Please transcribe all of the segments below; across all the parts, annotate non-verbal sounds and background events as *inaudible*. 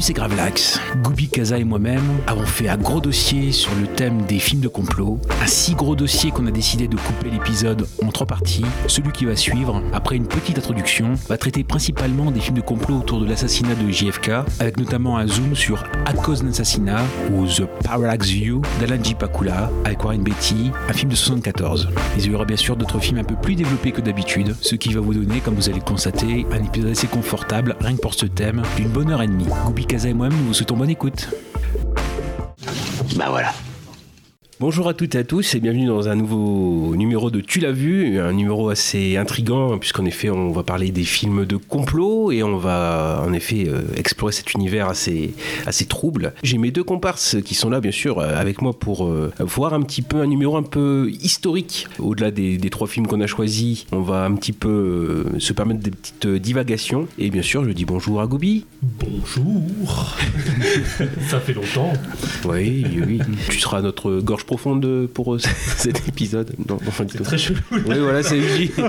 Salut, c'est Gravelax. Goubi Kaza et moi-même avons fait un gros dossier sur le thème des films de complot. Un si gros dossier qu'on a décidé de couper l'épisode en trois parties. Celui qui va suivre, après une petite introduction, va traiter principalement des films de complot autour de l'assassinat de JFK, avec notamment un zoom sur À cause d'un assassinat ou The Parallax View d'Alan J. Pakula avec Warren Beatty, un film de 74. Mais il y aura bien sûr d'autres films un peu plus développés que d'habitude, ce qui va vous donner, comme vous allez le constater, un épisode assez confortable, rien que pour ce thème, d'une bonne heure et demie. Goubi Kaza et moi-même, nous vous souhaitons bonne écoute. Bah voilà. Bonjour à toutes et à tous et bienvenue dans un nouveau numéro de Tu l'as vu, un numéro assez intrigant puisqu'en effet on va parler des films de complot et on va en effet euh, explorer cet univers assez, assez trouble. J'ai mes deux comparses qui sont là bien sûr euh, avec moi pour euh, voir un petit peu un numéro un peu historique. Au-delà des, des trois films qu'on a choisis, on va un petit peu se permettre des petites divagations et bien sûr je dis bonjour à Gobi. Bonjour *laughs* Ça fait longtemps Oui, oui. tu seras notre gorge profonde pour euh, *laughs* cet épisode. Non, enfin, tout. Très chelou Oui, voilà, c'est Uji. *laughs*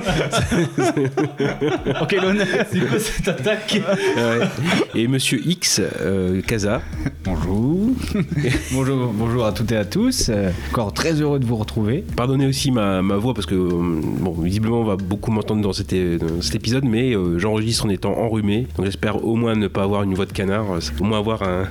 Ok l'honneur C'est quoi cette attaque Ouais. Et Monsieur X, euh, Kaza. Bonjour. *laughs* bonjour, bonjour à toutes et à tous. Euh, encore très heureux de vous retrouver. Pardonnez aussi ma, ma voix parce que, euh, bon, visiblement, on va beaucoup m'entendre dans, cet é- dans cet épisode, mais euh, j'enregistre en étant enrhumé. Donc j'espère au moins ne pas avoir une voix de canard, au moins avoir un,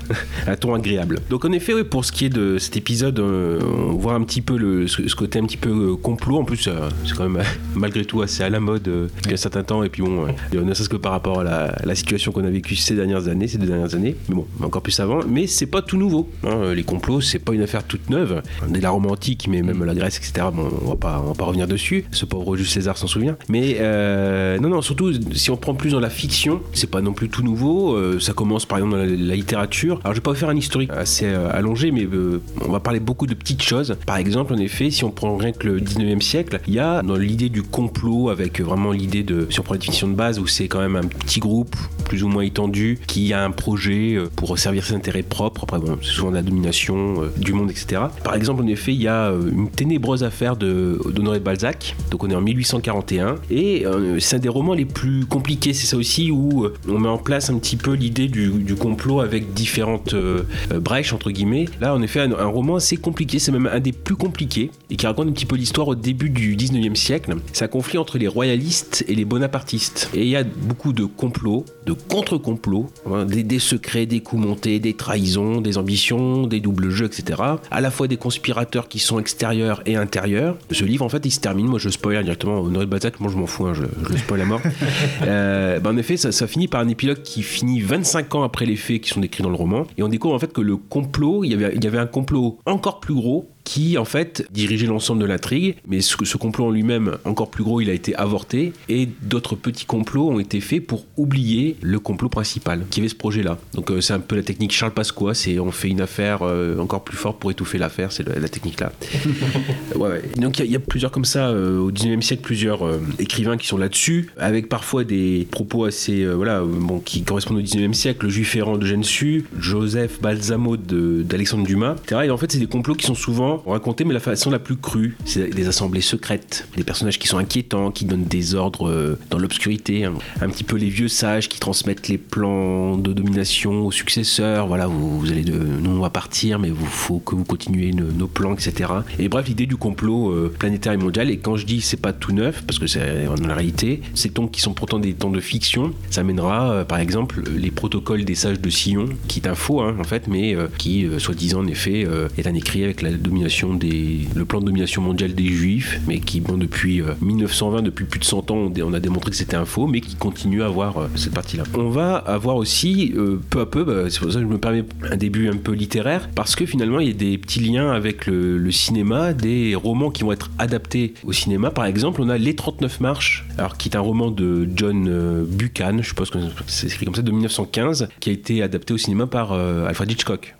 un ton agréable. Donc en effet, oui, pour ce qui est de cet épisode, euh, on voit un petit peu le, ce, ce côté un petit peu euh, complot. En plus, euh, c'est quand même *laughs* malgré tout assez à la mode depuis un certain temps. Et puis bon, euh, ne serait-ce que par rapport à la, la situation qu'on a vécue ces dernières années, ces deux dernières années. Mais bon, encore plus avant. Mais c'est pas tout nouveau. hein. Les complots, c'est pas une affaire toute neuve. Dès la Rome antique, mais même la Grèce, etc. Bon, on va pas, on va pas revenir dessus. Ce pauvre Jules César s'en souvient. Mais euh, non, non, surtout si on prend plus dans la fiction, c'est pas non plus tout nouveau. Euh, ça commence par exemple dans la, la littérature. Alors je vais pas vous faire un historique assez euh, allongé, mais on va parler beaucoup de petites Par exemple, en effet, si on prend rien que le 19e siècle, il y a dans l'idée du complot avec vraiment l'idée de, si on prend la définition de base, où c'est quand même un petit groupe plus ou moins étendu qui a un projet euh, pour servir ses intérêts propres. Après, bon, c'est souvent de la domination euh, du monde, etc. Par exemple, en effet, il y a euh, une ténébreuse affaire de- d'Honoré de Balzac. Donc, on est en 1841. Et euh, c'est un des romans les plus compliqués. C'est ça aussi où euh, on met en place un petit peu l'idée du, complot avec différentes euh, euh, brèches, entre guillemets. Là, en effet, un, un roman assez compliqué. C'est même un des plus compliqués et qui raconte un petit peu l'histoire au début du 19e siècle. C'est un conflit entre les royalistes et les bonapartistes. Et il y a beaucoup de complots, de contre-complots, hein, des, des secrets, des coups montés, des trahisons, des ambitions, des doubles jeux, etc. À la fois des conspirateurs qui sont extérieurs et intérieurs. Ce livre, en fait, il se termine. Moi, je spoil directement. Honoré de Balzac, moi, je m'en fous. hein, je, je le spoil à mort. *laughs* Euh, ben, en effet, ça, ça finit par un épilogue qui finit 25 ans après les faits qui sont décrits dans le roman. Et on découvre en fait que le complot, il y avait, il y avait un complot encore plus gros qui en fait dirigeait l'ensemble de l'intrigue, mais ce, ce complot en lui-même, encore plus gros, il a été avorté, et d'autres petits complots ont été faits pour oublier le complot principal, qui avait ce projet-là. Donc euh, c'est un peu la technique Charles Pasqua, c'est on fait une affaire euh, encore plus forte pour étouffer l'affaire, c'est la, la technique là. *laughs* ouais, ouais. Donc il y, a- il y a plusieurs comme ça, euh, au 19e siècle, plusieurs écrivains qui sont là-dessus, avec parfois des propos assez, voilà, bon, qui correspondent au 19e siècle, le juif errant de Gensu, Joseph Balsamo d'Alexandre Dumas, etc. Et en fait, c'est des complots qui sont souvent racontés, mais la façon la plus crue. C'est des assemblées secrètes, des personnages qui sont inquiétants, qui donnent des ordres euh, dans l'obscurité, hein. un petit peu les vieux sages qui transmettent les plans de domination aux successeurs. Voilà, vous, allez de, nous on va partir, mais il faut que vous continuez nos, plans, etc. Et bref, l'idée du complot euh, planétaire et mondial. Et quand je dis c'est pas tout neuf, parce que c'est dans la réalité, ces temps qui sont pourtant des temps de fiction, ça mènera euh, par exemple les protocoles des sages de Sion, qui est un faux hein, en fait, mais qui soi-disant en effet est un écrit avec la domination le plan de domination mondiale des juifs, mais qui bon depuis euh, 1920, depuis plus de 100 ans, on, a démontré que c'était un faux, mais qui continue à avoir euh, cette partie-là. On va avoir aussi euh, peu à peu, bah, c'est pour ça que je me permets un début un peu littéraire, parce que finalement il y a des petits liens avec le, cinéma, des romans qui vont être adaptés au cinéma. Par exemple, on a Les 39 marches, alors qui est un roman de John euh, Buchan, je suppose que c'est écrit comme ça, de 1915, qui a été adapté au cinéma par euh, Alfred Hitchcock.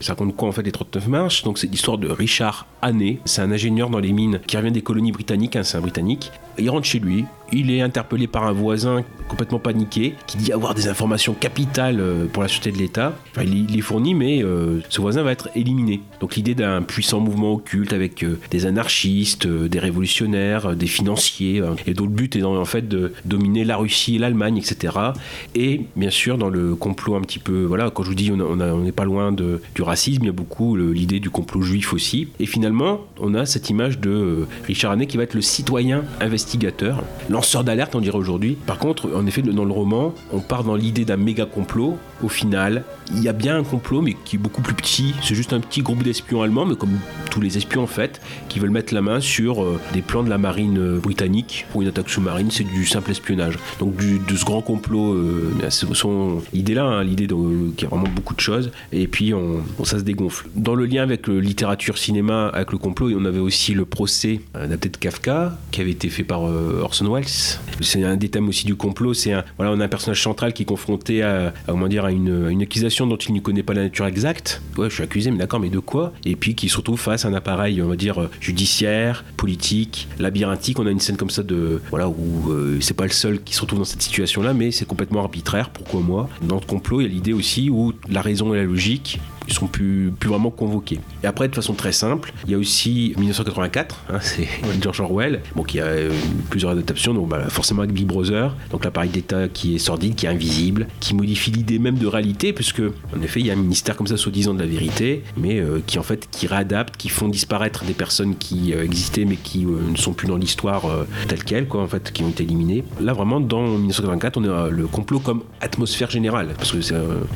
Ça raconte quoi en fait les 39 marches Donc c'est l'histoire de Richard Hannay. C'est un ingénieur dans les mines qui revient des colonies britanniques, hein, c'est un britannique. Il rentre chez lui, il est interpellé par un voisin complètement paniqué qui dit avoir des informations capitales euh, pour la sûreté de l'État. Il les fournit, mais euh, ce voisin va être éliminé. Donc l'idée d'un puissant mouvement occulte avec euh, des anarchistes, des révolutionnaires, des financiers, et dont le but est en, fait de dominer la Russie l'Allemagne, etc. Et bien sûr dans le complot un petit peu, voilà, quand je vous dis on n'est pas loin du racisme, il y a beaucoup l'idée du complot juif aussi. Et finalement, on a cette image de Richard Hannay qui va être le citoyen lanceur d'alerte on dirait aujourd'hui. Par contre, en effet, dans le roman, on part dans l'idée d'un méga complot. Au final, il y a bien un complot, mais qui est beaucoup plus petit. C'est juste un petit groupe d'espions allemands, mais comme tous les espions en fait, qui veulent mettre la main sur euh, des plans de la marine euh, britannique pour une attaque sous-marine. C'est du simple espionnage. Donc de ce grand complot, euh, son idée là, hein, l'idée de- qui a vraiment beaucoup de choses. Et puis on, ça se dégonfle. Dans le lien avec littérature cinéma, avec le complot, on avait aussi le procès adapté de Kafka, qui avait été fait par euh, Orson Welles. C'est un des thèmes aussi du complot. C'est voilà, on a un personnage central qui est confronté à, comment dire, à une, à une accusation dont il ne connaît pas la nature exacte. Ouais, je suis accusé, mais d'accord, mais de quoi? Et puis qui se retrouve face à un appareil, on va dire, euh, judiciaire, politique, labyrinthique. On a une scène comme ça de, voilà, où euh, c'est pas le seul qui se retrouve dans cette situation-là, mais c'est complètement arbitraire. Pourquoi moi? Dans le complot, il y a l'idée aussi où la raison et la logique ils sont plus, plus vraiment convoqués. Et après, de façon très simple, il y a aussi 1984, hein, c'est *laughs* George Orwell, bon, qui a euh, plusieurs adaptations, donc bah, forcément avec Big Brother, donc l'appareil d'État qui est sordide, qui est invisible, qui modifie l'idée même de réalité, puisque en effet, il y a un ministère comme ça soi-disant de la vérité, mais euh, qui en fait qui réadapte, qui font disparaître des personnes qui euh, existaient mais qui ne sont plus dans l'histoire telle quelle, quoi, en fait, qui ont été éliminées. Là, vraiment, dans 1984, on a le complot comme atmosphère générale, parce que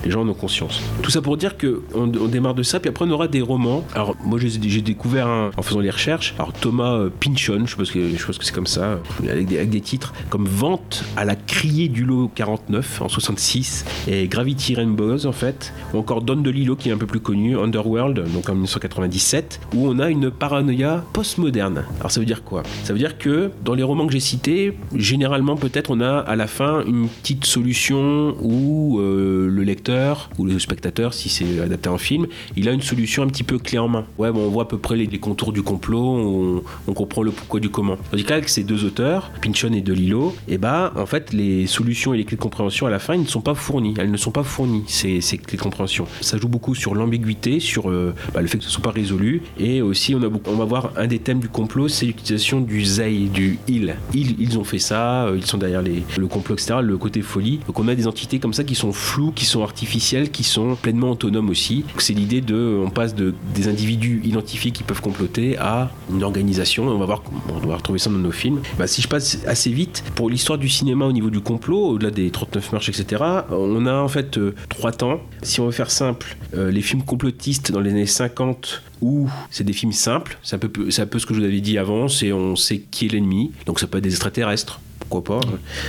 les gens en ont conscience. Tout ça pour dire que on, démarre de ça, puis après on aura des romans. Alors moi j'ai découvert en faisant les recherches, alors Thomas euh, Pynchon, je pense que je pense que c'est comme ça, avec des, avec des titres comme Vente à la criée du lot 49 en 66 et Gravity Rainbows en fait, ou encore Don DeLillo qui est un peu plus connu, Underworld donc en 1997, où on a une paranoïa postmoderne. Alors ça veut dire quoi? Ça veut dire que dans les romans que j'ai cités, généralement peut-être on a à la fin une petite solution où euh, le lecteur ou le spectateur, si c'est adapté en film, il a une solution un petit peu clé en main. Ouais, bon, on voit à peu près les, contours du complot, on, comprend le pourquoi du comment. Tandis qu'avec ces deux auteurs, Pynchon et DeLillo, et bah en fait les solutions et les clés de compréhension à la fin, ils ne sont pas fournies. Elles ne sont pas fournies ces, clés de compréhension. Ça joue beaucoup sur l'ambiguïté, sur euh, bah, le fait que ce ne soit pas résolu, et aussi on a beaucoup- on va voir un des thèmes du complot, c'est l'utilisation du they, du il. Ils, ils ont fait ça, euh, ils sont derrière les, le complot, etc. Le côté folie. Donc on a des entités comme ça qui sont floues, qui sont artificielles, qui sont pleinement autonomes aussi. C'est l'idée de, on passe de des individus identifiés qui peuvent comploter à une organisation. On va voir, on va retrouver ça dans nos films. Bah, si je passe assez vite pour l'histoire du cinéma au niveau du complot, au-delà des 39 marches, etc. On a en fait euh, trois temps. Si on veut faire simple, euh, les films complotistes dans les années 50 où c'est des films simples, c'est un, peu, c'est un peu ce que je vous avais dit avant, c'est on sait qui est l'ennemi, donc ça peut être des extraterrestres, pourquoi pas.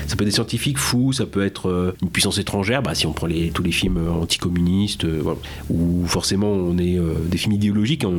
Ça peut être des scientifiques fous, ça peut être euh, une puissance étrangère, bah, si on prend les, tous les films euh, anticommunistes, euh, voilà. ou forcément on est des films idéologiques, on,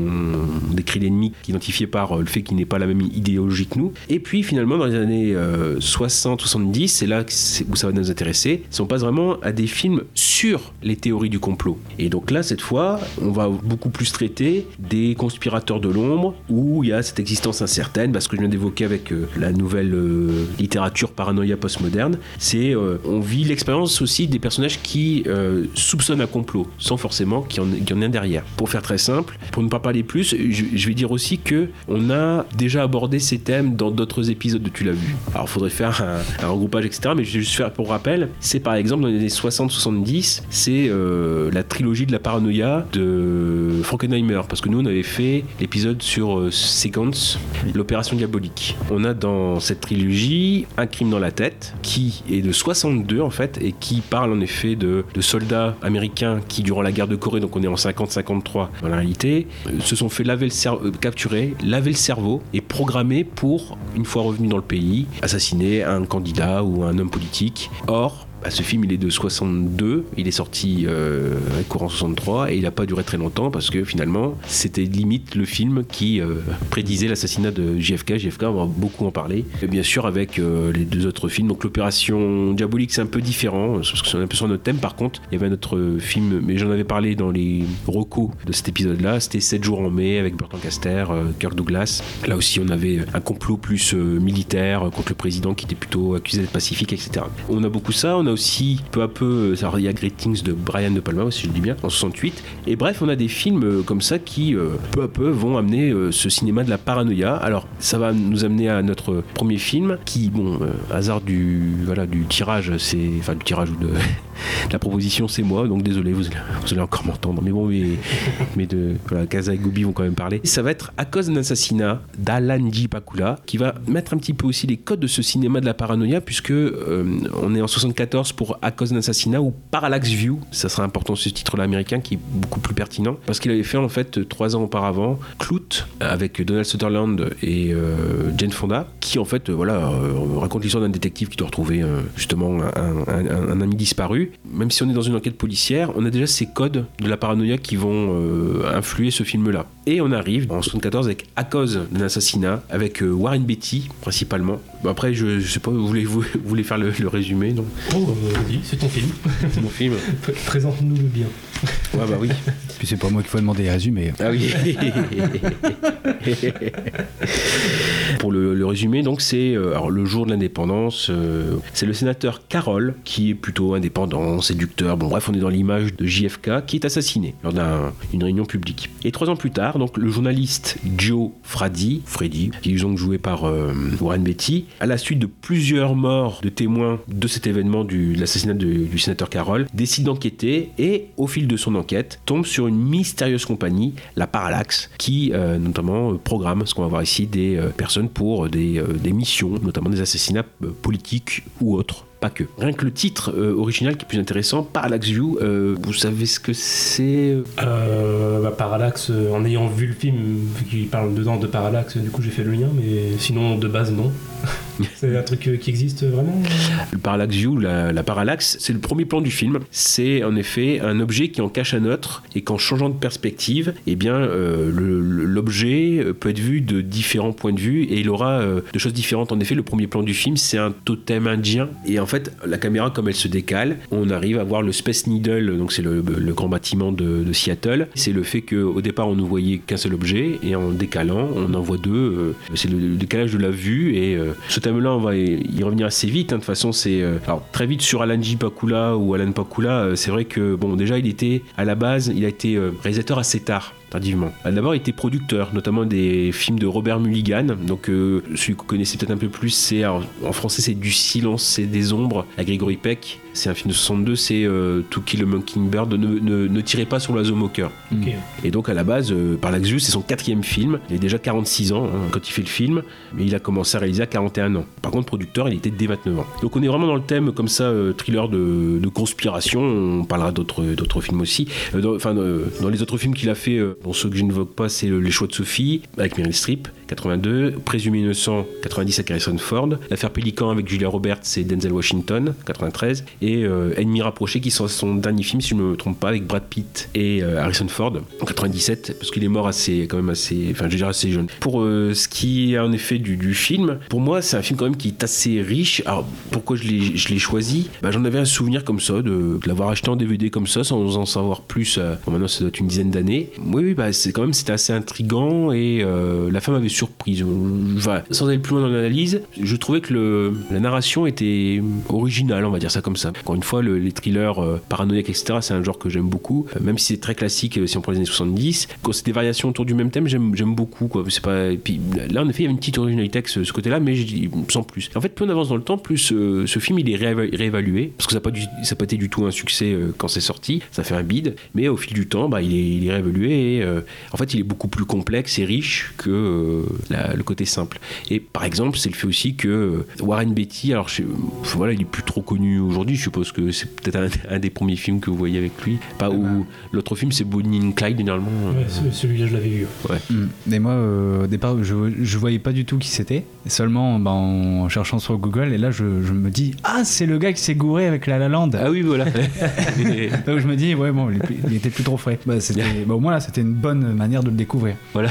on décrit l'ennemi identifié par le fait qu'il n'est pas la même idéologie que nous. Et puis finalement dans les années 60-70, c'est là où ça va nous intéresser, c'est on passe vraiment à des films sur les théories du complot. Et donc là, cette fois, on va beaucoup plus traiter des conspirateurs de l'ombre, où il y a cette existence incertaine, parce que je viens d'évoquer avec la nouvelle euh, littérature paranoïa postmoderne, c'est euh, on vit l'expérience aussi des personnages qui euh, soupçonnent un complot, sans forcément qu'il y, en- ait derrière. Pour faire très simple, pour ne pas parler plus, je, vais dire aussi que on a déjà abordé ces thèmes dans d'autres épisodes de Tu l'as vu. Alors, faudrait faire un, regroupage, etc. Mais je vais juste faire pour rappel, c'est par exemple dans les années 60-70, c'est euh, la trilogie de la paranoïa de Frankenheimer, parce que nous on avait fait l'épisode sur Sequence, l'opération diabolique. On a dans cette trilogie Un crime dans la tête, qui est de 62 en fait, et qui parle en effet de, soldats américains qui, durant la guerre de Corée, donc on est en 50-53 dans la réalité, euh, se sont fait laver le cerveau, capturer, laver le cerveau et programmer pour, une fois revenus dans le pays, assassiner un candidat ou un homme politique. Or, Bah, ce film, il est de 62, il est sorti euh, courant 63 et il n'a pas duré très longtemps parce que finalement, c'était limite le film qui euh, prédisait l'assassinat de JFK. JFK, on va beaucoup en parler. Et bien sûr, avec euh, les deux autres films. Donc, l'opération Diabolique, c'est un peu différent parce que c'est un peu sur notre thème. Par contre, il y avait un film, mais j'en avais parlé dans les recos de cet épisode-là. C'était 7 jours en mai avec Burton Caster, euh, Kirk Douglas. Là aussi, on avait un complot plus euh, militaire contre le président qui était plutôt accusé d'être pacifique, etc. On a beaucoup ça. A aussi peu à peu, euh, alors, il y a Great Things de Brian De Palma, si je le dis bien, en 68. Et bref, on a des films euh, comme ça qui, euh, peu à peu, vont amener ce cinéma de la paranoïa. Alors, ça va nous amener à notre premier film, qui, bon, hasard du, voilà, du tirage, c'est, enfin, du tirage ou de, *laughs* la proposition, c'est moi. Donc, désolé, vous allez, encore m'entendre. Mais bon, mais, de, voilà, Kaza et Gobi vont quand même parler. Ça va être à cause d'un assassinat d'Alan J. Pakula, qui va mettre un petit peu aussi les codes de ce cinéma de la paranoïa, puisque on est en 74 pour à cause d'un assassinat ou Parallax View. Ça sera important ce titre-là américain qui est beaucoup plus pertinent parce qu'il avait fait en fait trois ans auparavant Clout avec Donald Sutherland et euh, Jane Fonda, qui en fait voilà euh, raconte l'histoire d'un détective qui doit retrouver euh, justement un, ami disparu. Même si on est dans une enquête policière, on a déjà ces codes de la paranoïa qui vont influer ce film-là. Et on arrive en 74 avec à cause d'un assassinat avec euh, Warren Beatty principalement. Après je, je sais pas, vous voulez vous, vous voulez faire le, le résumé non? Oh, euh, c'est ton film. C'est mon film. *laughs* Présente-nous le bien. Ouais bah oui. *laughs* Puis c'est pas moi qu'il faut demander les résumés. Ah oui. *laughs* Pour le, le résumé, donc c'est euh, le jour de l'indépendance. euh, c'est le sénateur Carroll qui est plutôt indépendant, séducteur. Bon bref, on est dans l'image de JFK qui est assassiné lors d'une réunion publique. Et trois ans plus tard, donc le journaliste Joe Fraddy, Freddy, qui est donc joué par euh, Warren Beatty, à la suite de plusieurs morts de témoins de cet événement du, de l'assassinat du, du sénateur Carroll, décide d'enquêter et au fil de son enquête tombe sur une mystérieuse compagnie, la Parallax, qui euh, notamment euh, programme ce qu'on va voir ici des euh, personnes pour des, missions, notamment des assassinats politiques ou autres. Pas que. Rien que le titre original qui est plus intéressant, Parallax View, vous savez ce que c'est bah, Parallax, en ayant vu le film, vu qu'il parle dedans de Parallax, du coup j'ai fait le lien, mais sinon de base non. *laughs* c'est un truc euh, qui existe vraiment Le parallax view, la, la parallaxe, c'est le premier plan du film. C'est en effet un objet qui en cache un autre et qu'en changeant de perspective, eh bien, euh, l'objet euh, peut être vu de différents points de vue et il aura euh, de choses différentes. En effet, le premier plan du film, c'est un totem indien et en fait, la caméra, comme elle se décale, on arrive à voir le Space Needle, donc c'est le, grand bâtiment de, Seattle. C'est le fait qu'au départ, on ne voyait qu'un seul objet et en décalant, on en voit deux. euh, c'est le, décalage de la vue et euh, ce thème-là, on va y revenir assez vite. hein. De toute façon, c'est euh, alors très vite sur Alan J. Pakula ou Alan Pakula. euh, c'est vrai que bon, déjà, il était à la base, il a été euh, réalisateur assez tard tardivement. D'abord, il était producteur, notamment des films de Robert Mulligan. Donc, euh, celui que vous connaissez peut-être un peu plus, c'est en français, c'est Du silence, c'est des ombres, à Gregory Peck. C'est un film de 62, c'est euh, To Kill a Mockingbird. Ne, ne, ne tirez pas sur l'oiseau moqueur. Et donc à la base, euh, c'est son quatrième film. Il a déjà 46 ans hein, quand il fait le film, mais il a commencé à réaliser à 41 ans. Par contre, producteur, il était dès 29 ans. Donc on est vraiment dans le thème comme ça, euh, thriller de, de conspiration. On parlera d'autres films aussi. Euh, dans, enfin, euh, dans les autres films qu'il a fait, euh, bon, ceux que je n'évoque pas, c'est Les choix de Sophie avec Meryl Streep, 82, Présumé innocent, 90 avec Harrison Ford, L'affaire Pélican avec Julia Roberts et Denzel Washington, 93, et euh, Ennemi rapproché qui sont son dernier film, si je ne me trompe pas, avec Brad Pitt et euh, Harrison Ford, en 97, parce qu'il est mort assez, quand même assez, enfin, je veux assez jeune. Pour euh, ce qui est en effet du, film, pour moi, c'est un film quand même qui est assez riche. Alors, pourquoi je l'ai, choisi? Bah, J'en avais un souvenir comme ça, de, l'avoir acheté en DVD comme ça, sans en savoir plus. euh, maintenant, ça doit être une dizaine d'années. Oui, oui, bah, c'est quand même, c'était assez intriguant et la femme avait surprise. Euh, sans aller plus loin dans l'analyse, je trouvais que la narration était originale, on va dire ça comme ça. Encore une fois, le- les thrillers euh, etc., c'est un genre que j'aime beaucoup, Euh, même si c'est très classique euh, si on prend les années 70. Quand c'est des variations autour du même thème, j'aime beaucoup. Là, en effet, il y a une petite originalité avec ce, ce côté-là, mais sans plus. En fait, plus on avance dans le temps, plus ce film il est rééva- réévalué, parce que ça n'a pas, été du tout un succès quand c'est sorti, ça fait un bide, mais au fil du temps, bah, il, est, réévalué et en fait, il est beaucoup plus complexe et riche que, la- le côté simple. Et par exemple, c'est le fait aussi que euh, Warren Beatty, alors je, voilà, il est plus trop connu aujourd'hui. Je suppose que c'est peut-être un, un des premiers films que vous voyez avec lui. Pas où l'autre film, c'est Bonnie and Clyde généralement. Ouais, ce- celui-là, je l'avais vu. Mm. Et moi, euh, au départ, je, je voyais pas du tout qui c'était. Seulement ben, en cherchant sur Google, et là, je, je me dis Ah, c'est le gars qui s'est gouré avec La La Land. Ah oui, voilà. *laughs* Donc je me dis, ouais, bon, il, il était plus trop frais. Bah, *laughs* bah, au moins, là, c'était une bonne manière de le découvrir. voilà.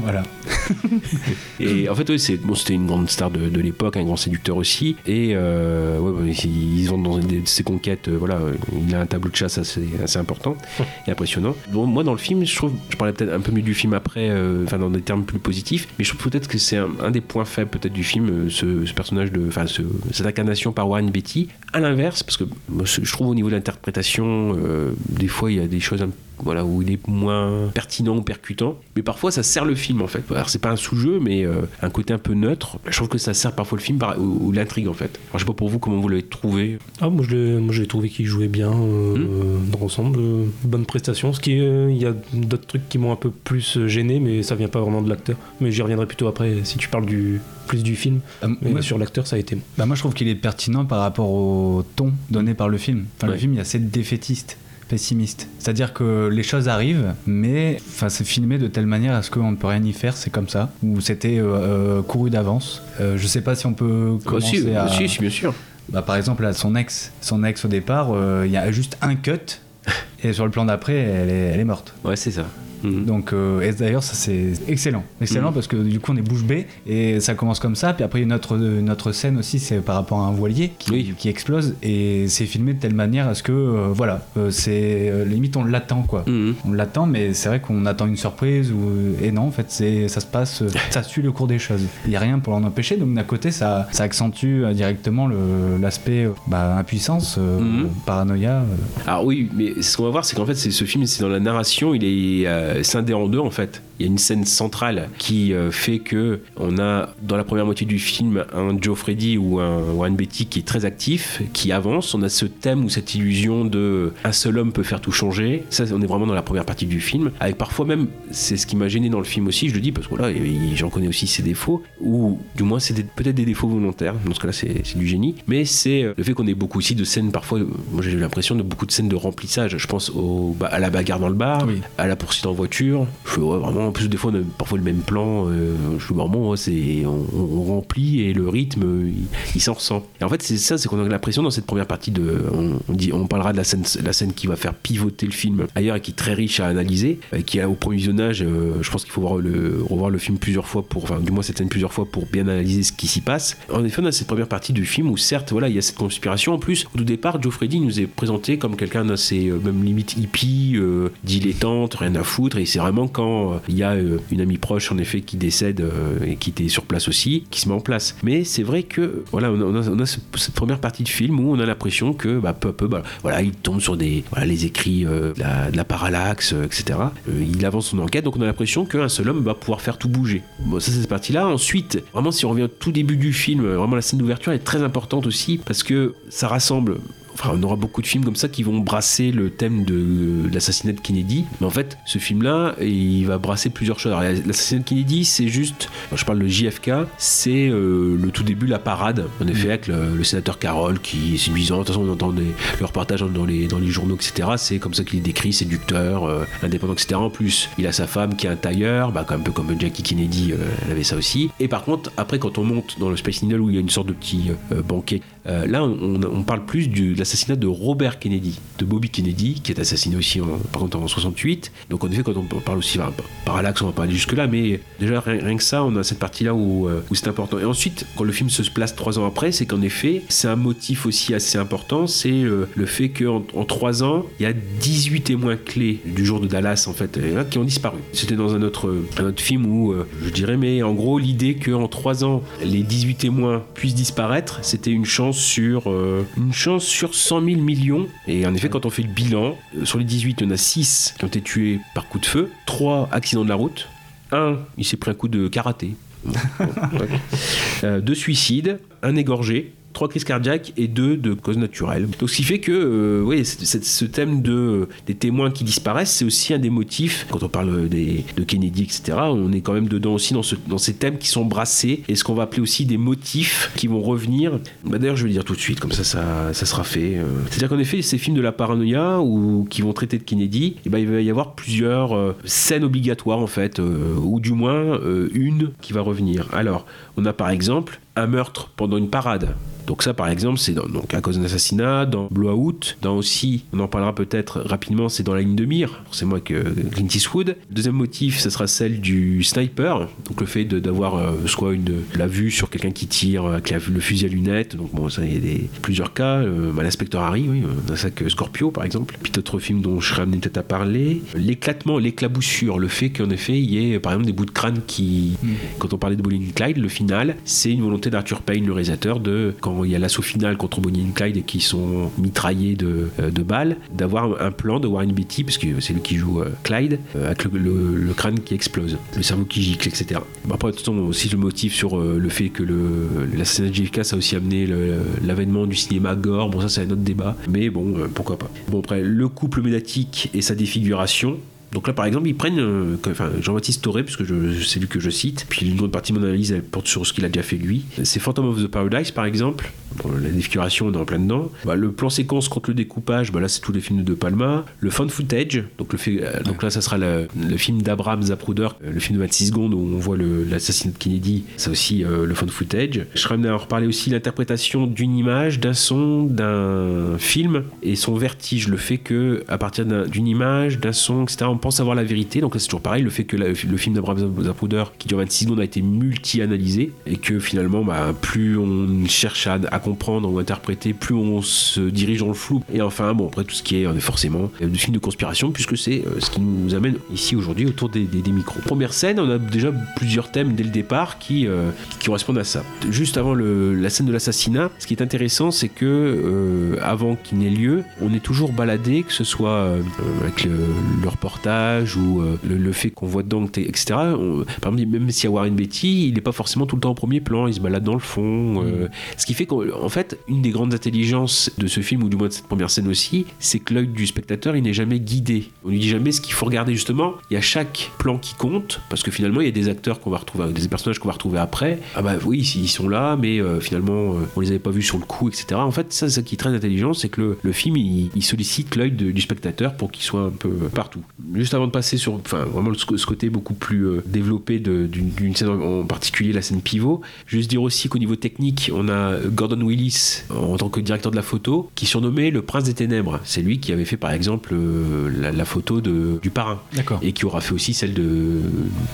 Voilà. *laughs* *laughs* Et en fait, ouais, c'est bon, c'était une grande star de, l'époque, un grand séducteur aussi. Et euh, ils ils ont dans ses conquêtes, euh, voilà, il a un tableau de chasse assez, assez important et impressionnant. Bon, moi, dans le film, je trouve, je parlais peut-être un peu mieux du film après, euh, enfin dans des termes plus positifs, mais je trouve peut-être que c'est un, des points faibles peut-être du film, euh, ce, personnage de, enfin, ce- cette incarnation par Warren Beatty. À l'inverse, parce que je trouve au niveau de l'interprétation, des fois, il y a des choses un voilà, où il est moins pertinent ou percutant. Mais parfois, ça sert le film, en fait. Alors, c'est pas un sous-jeu, mais euh, un côté un peu neutre. Je trouve que ça sert parfois le film par- ou, ou l'intrigue, en fait. Alors, je sais pas pour vous comment vous l'avez trouvé. Ah, moi, je l'ai- moi, j'ai trouvé qu'il jouait bien euh, Hmm. dans l'ensemble. euh, bonne prestation. Ce qui est, euh, il y a d'autres trucs qui m'ont un peu plus euh, gêné, mais ça vient pas vraiment de l'acteur. Mais j'y reviendrai plutôt après si tu parles du plus du film. Euh, Mais moi, sur l'acteur, ça a été. bah, moi, je trouve qu'il est pertinent par rapport au ton donné par le film. Enfin, Ouais. Le film, il est assez défaitiste. Pessimiste. C'est-à-dire que les choses arrivent, mais enfin, c'est filmé de telle manière à ce qu'on ne peut rien y faire, c'est comme ça. Ou c'était euh, euh, couru d'avance. Euh, je sais pas si on peut Ah, commencer si, à... si, si, bien sûr. Bah, par exemple, là, son ex, son ex au départ, euh, il y a juste un cut, *laughs* et sur le plan d'après, elle est, elle est morte. Ouais, c'est ça. Mhm. Donc, euh, et d'ailleurs, ça c'est excellent. Excellent Mhm. parce que du coup, on est bouche bée et ça commence comme ça. Puis après, une autre scène aussi, c'est par rapport à un voilier qui, Oui. qui explose et c'est filmé de telle manière à ce que, euh, voilà, euh, c'est euh, limite on l'attend quoi. Mhm. On l'attend, mais c'est vrai qu'on attend une surprise ou et non, en fait, c'est ça se passe, euh, *laughs* ça suit le cours des choses. Il y a rien pour l'en empêcher. Donc d'un côté, ça, ça accentue euh, directement l'aspect euh, bah, impuissance, euh, Mhm. paranoïa. euh. Alors oui, mais ce qu'on va voir, c'est qu'en fait, c'est ce film, c'est dans la narration, il est euh, scindé en deux en fait. Il y a une scène centrale qui euh, fait que on a dans la première moitié du film un Joe Freddy ou un Warren Beatty qui est très actif, qui avance. On a ce thème ou cette illusion de un seul homme peut faire tout changer. Ça, on est vraiment dans la première partie du film. Avec parfois même, c'est ce qui m'a gêné dans le film aussi. Je le dis parce que voilà, il- j'en connais aussi ses défauts ou du moins c'est peut-être des défauts volontaires. Dans ce cas-là, c'est du génie. Mais c'est euh, le fait qu'on ait beaucoup aussi de scènes parfois. Moi, j'ai eu l'impression de beaucoup de scènes de remplissage. Je pense au, bah, à la bagarre dans le bar, Oui. à la poursuite en voiture. Je fais ouais, vraiment. En plus, des fois, on a parfois le même plan. euh, je fais vraiment, ouais, c'est on, remplit et le rythme, il, s'en ressent. Et en fait, c'est ça, c'est qu'on a l'impression dans cette première partie de. On, dit, on parlera de la scène, la scène qui va faire pivoter le film ailleurs et qui est très riche à analyser, euh, qui est au premier visionnage. euh, je pense qu'il faut revoir le film plusieurs fois pour, enfin, du moins cette scène plusieurs fois pour bien analyser ce qui s'y passe. En effet, on a cette première partie du film où certes, voilà, il y a cette conspiration. En plus, au départ, Joe Freddy nous est présenté comme quelqu'un d'assez euh, même limite hippie, dilettante, rien à foutre. Et c'est vraiment quand il y a euh, une amie proche, en effet, qui décède euh, et qui était sur place aussi, qui se met en place. Mais c'est vrai que voilà, on a, cette première partie de film où on a l'impression que bah, peu à peu, bah, voilà, il tombe sur des les écrits euh, de, la, parallaxe, etc. Il avance son enquête, donc on a l'impression qu'un seul homme va pouvoir faire tout bouger. Bon, ça c'est cette partie-là. Ensuite, vraiment, si on revient au tout début du film, vraiment la scène d'ouverture est très importante aussi parce que ça rassemble Enfin, on aura beaucoup de films comme ça qui vont brasser le thème de, de l'assassinat de Kennedy. Mais en fait, ce film-là, il va brasser plusieurs choses. L'assassinat de Kennedy, c'est juste, quand je parle de JFK, c'est euh, le tout début, la parade, en effet, avec le, le sénateur Carroll qui est séduisant. De toute façon, on entend des, le reportage dans les, dans les journaux, etc. C'est comme ça qu'il est décrit, séducteur, euh, indépendant, etc. En plus, il a sa femme qui est un tailleur, bah, un peu comme Jackie Kennedy, euh, elle avait ça aussi. Et par contre, après, quand on monte dans le Space Needle où il y a une sorte de petit banquet, là, on, on parle plus du- de l'assassinat de Robert Kennedy, de Bobby Kennedy, qui est assassiné aussi en, par contre en 68. Donc en effet, quand on parle aussi enfin, parallaxe, on va pas aller jusque là, mais déjà rien, que ça, on a cette partie-là où, euh, où c'est important. Et ensuite, quand le film se place trois ans après, c'est qu'en effet, c'est un motif aussi assez important, c'est euh, le fait qu'en en trois ans, il y a 18 témoins clés du jour de Dallas en fait, qui ont disparu. C'était dans un autre, un autre film où, euh, je dirais, mais en gros, l'idée qu'en trois ans, les 18 témoins puissent disparaître, c'était une chance sur une chance sur 100 000 millions. Et en effet, quand on fait le bilan, euh, sur les 18, il y en a 6 qui ont été tués par coup de feu, 3 accidents de la route, un, il s'est pris un coup de karaté. *laughs* Bon, bon, ouais. Euh, deux suicides, un égorgé. Trois crises cardiaques et deux de cause naturelle. Donc ce qui fait que euh, oui, ce thème de, des témoins qui disparaissent, c'est aussi un des motifs, quand on parle des, de Kennedy, etc., on est quand même dedans aussi dans, ce- dans ces thèmes qui sont brassés et ce qu'on va appeler aussi des motifs qui vont revenir. Bah, D'ailleurs, je vais le dire tout de suite, comme ça, ça, sera fait. euh. C'est-à-dire qu'en effet, ces films de la paranoïa ou qui vont traiter de Kennedy, eh ben, il va y avoir plusieurs euh, scènes obligatoires en fait, euh, ou du moins euh, une qui va revenir. Alors, on a par exemple un meurtre pendant une parade. Donc ça, par exemple, c'est donc à cause d'un assassinat, dans Blowout, dans aussi, on en parlera peut-être rapidement, c'est dans la ligne de mire, c'est moi que Clint Eastwood. Deuxième motif, ce sera celle du sniper, donc le fait d'avoir euh, soit une la vue sur quelqu'un qui tire avec la- le fusil à lunettes. Donc bon, ça, il y a des, plusieurs cas. Euh, bah, L'inspecteur Harry, oui, euh, dans ça que Scorpio, par exemple. Puis d'autres films dont je serais amené peut-être à parler. L'éclatement, l'éclaboussure, le fait qu'en effet, il y ait par exemple des bouts de crâne qui, quand on parlait de and Clyde, le final, c'est une volonté d'Arthur Payne, le réalisateur, de quand il y a l'assaut final contre Bonnie and Clyde et qui sont mitraillés de, euh, de balles, d'avoir un plan de Warren Beatty, parce que c'est lui qui joue euh, Clyde, euh, avec le, crâne qui explose, le cerveau qui gicle, etc. Après, de toute façon, aussi le motif sur le fait que l'assassinat de JFK, ça a aussi amené l'avènement du cinéma gore. Bon, ça, c'est un autre débat, mais bon, pourquoi pas. Bon, après, le couple médiatique et sa défiguration. Donc là, par exemple, ils prennent euh, Jean-Baptiste Toré, puisque c'est lui que je cite, puis une grande partie de mon analyse, porte sur ce qu'il a déjà fait lui. C'est Phantom of the Paradise, par exemple. Bon, la défiguration, on est en plein dedans. Bah, le plan séquence contre le découpage, bah, là, c'est tous les films de Palma. Le fan footage, euh, donc là, ça sera le, film d'Abraham Zapruder, euh, le film de 26 secondes où on voit l'assassinat de Kennedy. C'est aussi euh, le fan footage. Je serais à en reparler aussi l'interprétation d'une image, d'un son, d'un film et son vertige. Le fait que, à partir d'un- d'une image, d'un son, etc., on pense avoir la vérité. Donc là, c'est toujours pareil. Le fait que le film d'Abraham Zapruder, qui dure 26 secondes, a été multi-analysé et que finalement, bah, plus on cherche à, à comprendre ou interpréter, plus on se dirige dans le flou. Et enfin, bon, après tout ce qui est euh, forcément euh, du film de conspiration, puisque c'est euh, ce qui nous amène ici aujourd'hui autour des, des- des micros. Première scène, on a déjà plusieurs thèmes dès le départ qui, euh, qui correspondent à ça. Juste avant le- la scène de l'assassinat, ce qui est intéressant, c'est que euh, avant qu'il n'ait lieu, on est toujours baladé, que ce soit euh, avec le, le reportage ou le, le fait qu'on voit dedans, etc. On- par exemple, même s'il y a Warren Beatty, il n'est pas forcément tout le temps au premier plan, il se balade dans le fond. euh, ce qui fait qu'en fait, une des grandes intelligences de ce film, ou du moins de cette première scène aussi, c'est que l'œil du spectateur, il n'est jamais guidé. On lui dit jamais ce qu'il faut regarder justement. Il y a chaque plan qui compte, parce que finalement, il y a des acteurs qu'on va retrouver, des personnages qu'on va retrouver après. Ah bah oui, ils sont là, mais euh, finalement, euh, on les avait pas vus sur le coup, etc. En fait, ça, c'est ça qui est très intelligent, c'est que le, film, il, sollicite l'œil du spectateur pour qu'il soit un peu partout. Juste avant de passer sur, enfin, vraiment ce, côté beaucoup plus euh, développé d'une scène en, en particulier, la scène pivot, juste dire aussi qu'au niveau technique, on a Gordon Willis en tant que directeur de la photo, qui surnommé le prince des ténèbres. C'est lui qui avait fait par exemple euh, la, la photo de, du parrain D'accord. et qui aura fait aussi celle de,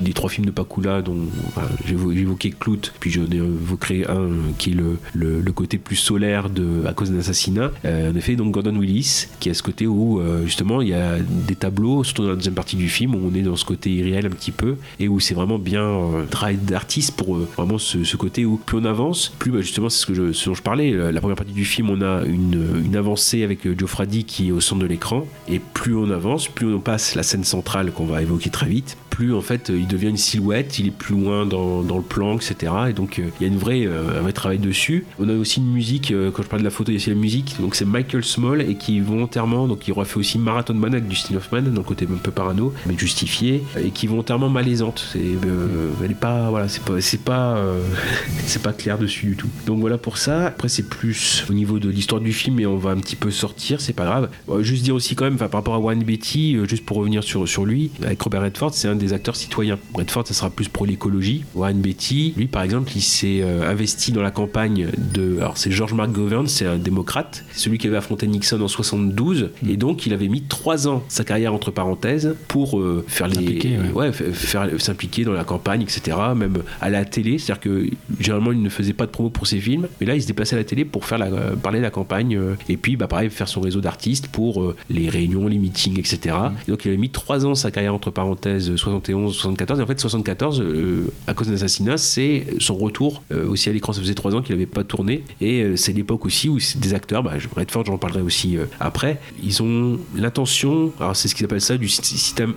des trois films de Pakula dont enfin, j'ai évo- j'ai évoqué Clout, puis j'en ai évoqué un euh, qui est le, le, le côté plus solaire de, à cause d'un assassinat. Euh, en effet, donc Gordon Willis, qui a ce côté où euh, justement il y a des tableaux, surtout dans la deuxième partie du film, où on est dans ce côté irréel un petit peu, et où c'est vraiment bien euh, travail d'artiste pour euh, vraiment ce, ce côté où plus on avance, plus bah, justement c'est ce, que je, ce dont je parlais. La la première partie du film, on a une, avancée avec euh, Fraddy qui est au centre de l'écran, et plus on avance, plus on passe la scène centrale qu'on va évoquer très vite, plus en fait euh, il devient une silhouette, il est plus loin dans, le plan, etc. Et donc euh, il y a une vraie, euh, un vrai travail dessus. On a aussi une musique, euh, quand je parle de la photo, il y a aussi la musique, donc c'est Michael Small et qui volontairement, donc il aura fait aussi Marathon Man avec Dustin Hoffman, dans le côté un peu parano, mais justifié, et qui est volontairement malaisante. C'est, euh, pas, voilà, c'est pas, pas, euh, *laughs* c'est pas clair dessus du tout. Donc voilà pour ça. Après c'est plus au niveau de l'histoire du film et on va un petit peu sortir, c'est pas grave. Juste dire aussi quand même, par rapport à Warren Beatty, euh, juste pour revenir sur, sur lui, avec Robert Redford, c'est un des acteurs citoyens. Redford, ça sera plus pour l'écologie. Warren Beatty, lui par exemple, il s'est euh, investi dans la campagne de. Alors c'est George McGovern, c'est un démocrate, celui qui avait affronté Nixon en 72, et donc il avait mis trois ans sa carrière entre parenthèses pour euh, faire les. Ouais. ouais, faire s'impliquer dans la campagne, etc. Même à la télé, c'est-à-dire que généralement il ne faisait pas de promo pour ses films, mais là il se déplaçait à la télé pour faire la, euh, parler de la campagne euh, et puis bah pareil faire son réseau d'artistes pour euh, les réunions, les meetings, etc. Et donc il avait mis trois ans sa carrière entre parenthèses 71, 74 et en fait 74 euh, à cause d'un assassinat c'est son retour aussi à l'écran. Ça faisait trois ans qu'il n'avait pas tourné et c'est l'époque aussi où des acteurs, bah, je- Redford j'en parlerai aussi après, ils ont l'intention, alors c'est ce qu'ils appellent ça du,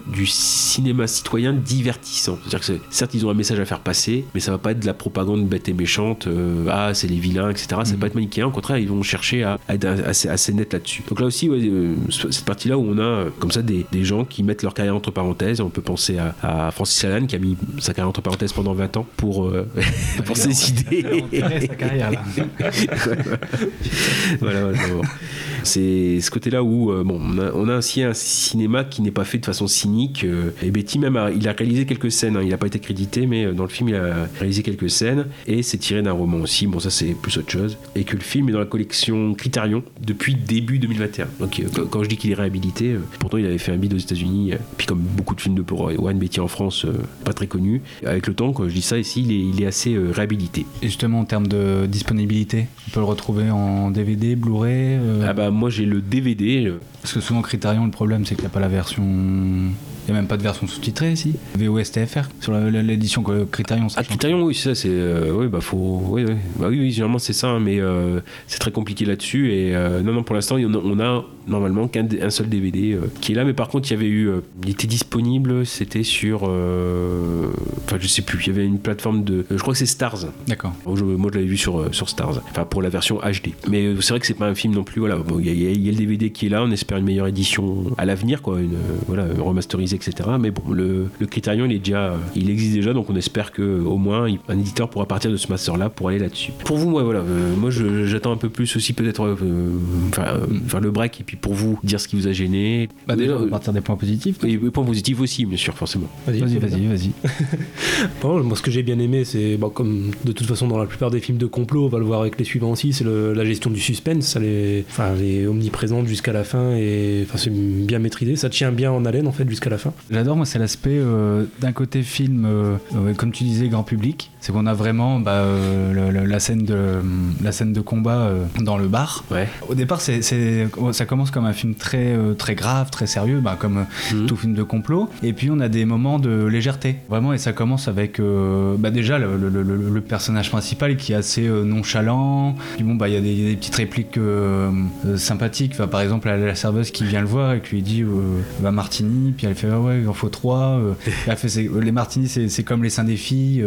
du cinéma citoyen divertissant. C'est-à-dire que certes ils ont un message à faire passer, mais ça va pas être de la propagande bête et méchante, euh, ah c'est les vilains, etc. etc. Ça va Mhm. pas être manichéen. Au contraire, ils vont chercher à, à être assez, assez net là-dessus. Donc là aussi, ouais, euh, cette partie-là où on a euh, comme ça des, des gens qui mettent leur carrière entre parenthèses. On peut penser à, à Francis Allan qui a mis sa carrière entre parenthèses pendant 20 ans pour, euh, *laughs* pour ses idées. sa carrière là. *laughs* voilà. C'est ce côté-là où euh, bon, on a, on a ainsi un cinéma qui n'est pas fait de façon cynique. et Betty même, a, il a réalisé quelques scènes. hein. il n'a pas été crédité, mais dans le film, il a réalisé quelques scènes et c'est tiré d'un roman aussi. Bon, ça c'est plus autre chose. Et que le film est dans la collection Criterion depuis début 2021. Donc euh, quand- je dis qu'il est réhabilité, euh, pourtant il avait fait un bid aux États-Unis. euh, puis comme beaucoup de films de pour One Betty en France, pas très connu. Avec le temps, quand je dis ça ici, il est, il est assez réhabilité. Et justement, en termes de disponibilité, on peut le retrouver en DVD, Blu-ray Ah bah moi j'ai le DVD. Parce que souvent, Criterion, le problème, c'est qu'il n'y a pas la version. Il n'y a même pas de version sous-titrée ici. VOSTFR sur l'édition Criterion. Ah. Criterion, oui, ça, c'est. euh, oui, bah, faut. Oui, oui. Bah, oui, oui, généralement, c'est ça, hein, mais euh, c'est très compliqué là-dessus. Et euh, non, non, pour l'instant, on a normalement qu'un un seul DVD euh, qui est là, mais par contre, il y avait eu. il était disponible, c'était sur. Enfin, je sais plus, il y avait une plateforme de. Je crois que c'est Stars. D'accord. Moi, je, l'avais vu sur, sur Stars, enfin pour la version HD. Mais c'est vrai que c'est pas un film non plus. Voilà, Bon, il y, y a- il y a le DVD qui est là. On espère une meilleure édition à l'avenir, quoi, une voilà remasterisée, etc. Mais bon, le, le Criterion, il est déjà, euh, il existe déjà, donc on espère que au moins un éditeur pourra partir de ce master-là pour aller là-dessus. Pour vous, moi, voilà, euh, moi, j'attends un peu plus aussi peut-être, euh, enfin, euh, faire le break et puis pour vous dire ce qui vous a gêné. Bah, déjà, on Euh, va partir des points positifs. et les points positifs aussi, bien sûr, forcément. Vas-y, vas-y, vas-y. *laughs* Bon, moi, ce que j'ai bien aimé, c'est bon, comme de toute façon dans la plupart des films de complot, on va le voir avec les suivants aussi, c'est la gestion du suspense. Elle est, enfin, elle est omniprésente jusqu'à la fin et enfin, c'est bien maîtrisé. Ça tient bien en haleine en fait jusqu'à la fin. J'adore, moi, c'est l'aspect euh, d'un côté film, euh, euh, comme tu disais, grand public. C'est qu'on a vraiment bah, euh, le- le- la, scène de, la scène de combat euh, dans le bar. Ouais. Au départ, c'est, ça commence comme un film très, euh, très grave, très sérieux, bah, comme Mhm. tout film de complot. Et puis, on a des moments de légèreté. Vraiment, et ça commence avec bah, déjà le, personnage principal qui est assez nonchalant. Puis bon, bah, il y, a des- il y a des petites répliques sympathiques. Enfin, par exemple, la, serveuse qui vient le voir et qui lui dit bah, Martini. Puis elle fait Ah ouais, il en faut trois. *laughs* elle fait Les Martini, c'est, comme les seins des filles.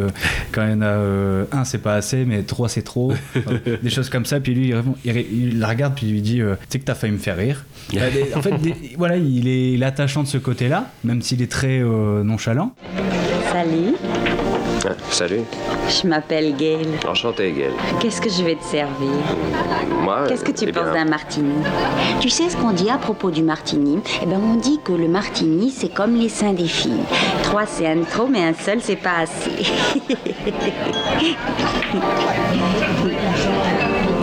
quand il y en a euh, un, c'est pas assez, mais trois, c'est trop. *laughs* Enfin, des choses comme ça. Puis lui, il, répond- il la regarde, puis il lui dit euh, Tu sais que t'as failli me faire rire. *laughs* Euh, des- en fait, des- voilà, il est, il est attachant de ce côté-là, même s'il est très euh, nonchalant. Salut, Salut, je m'appelle Gail. enchanté Gaël. Qu'est-ce que je vais te servir? Moi, Qu'est-ce que tu eh bien, penses d'un martini? Tu sais ce qu'on dit à propos du martini? Eh ben, on dit que le martini, c'est comme les seins des filles. Trois, c'est un de trop, mais un seul, c'est pas assez. *laughs*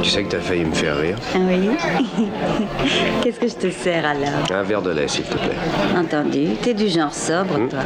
Tu sais que t'as failli me faire rire. Ah oui *laughs* Qu'est-ce que je te sers alors? Un verre de lait, s'il te plaît. Entendu, t'es du genre sobre, Hmm. toi.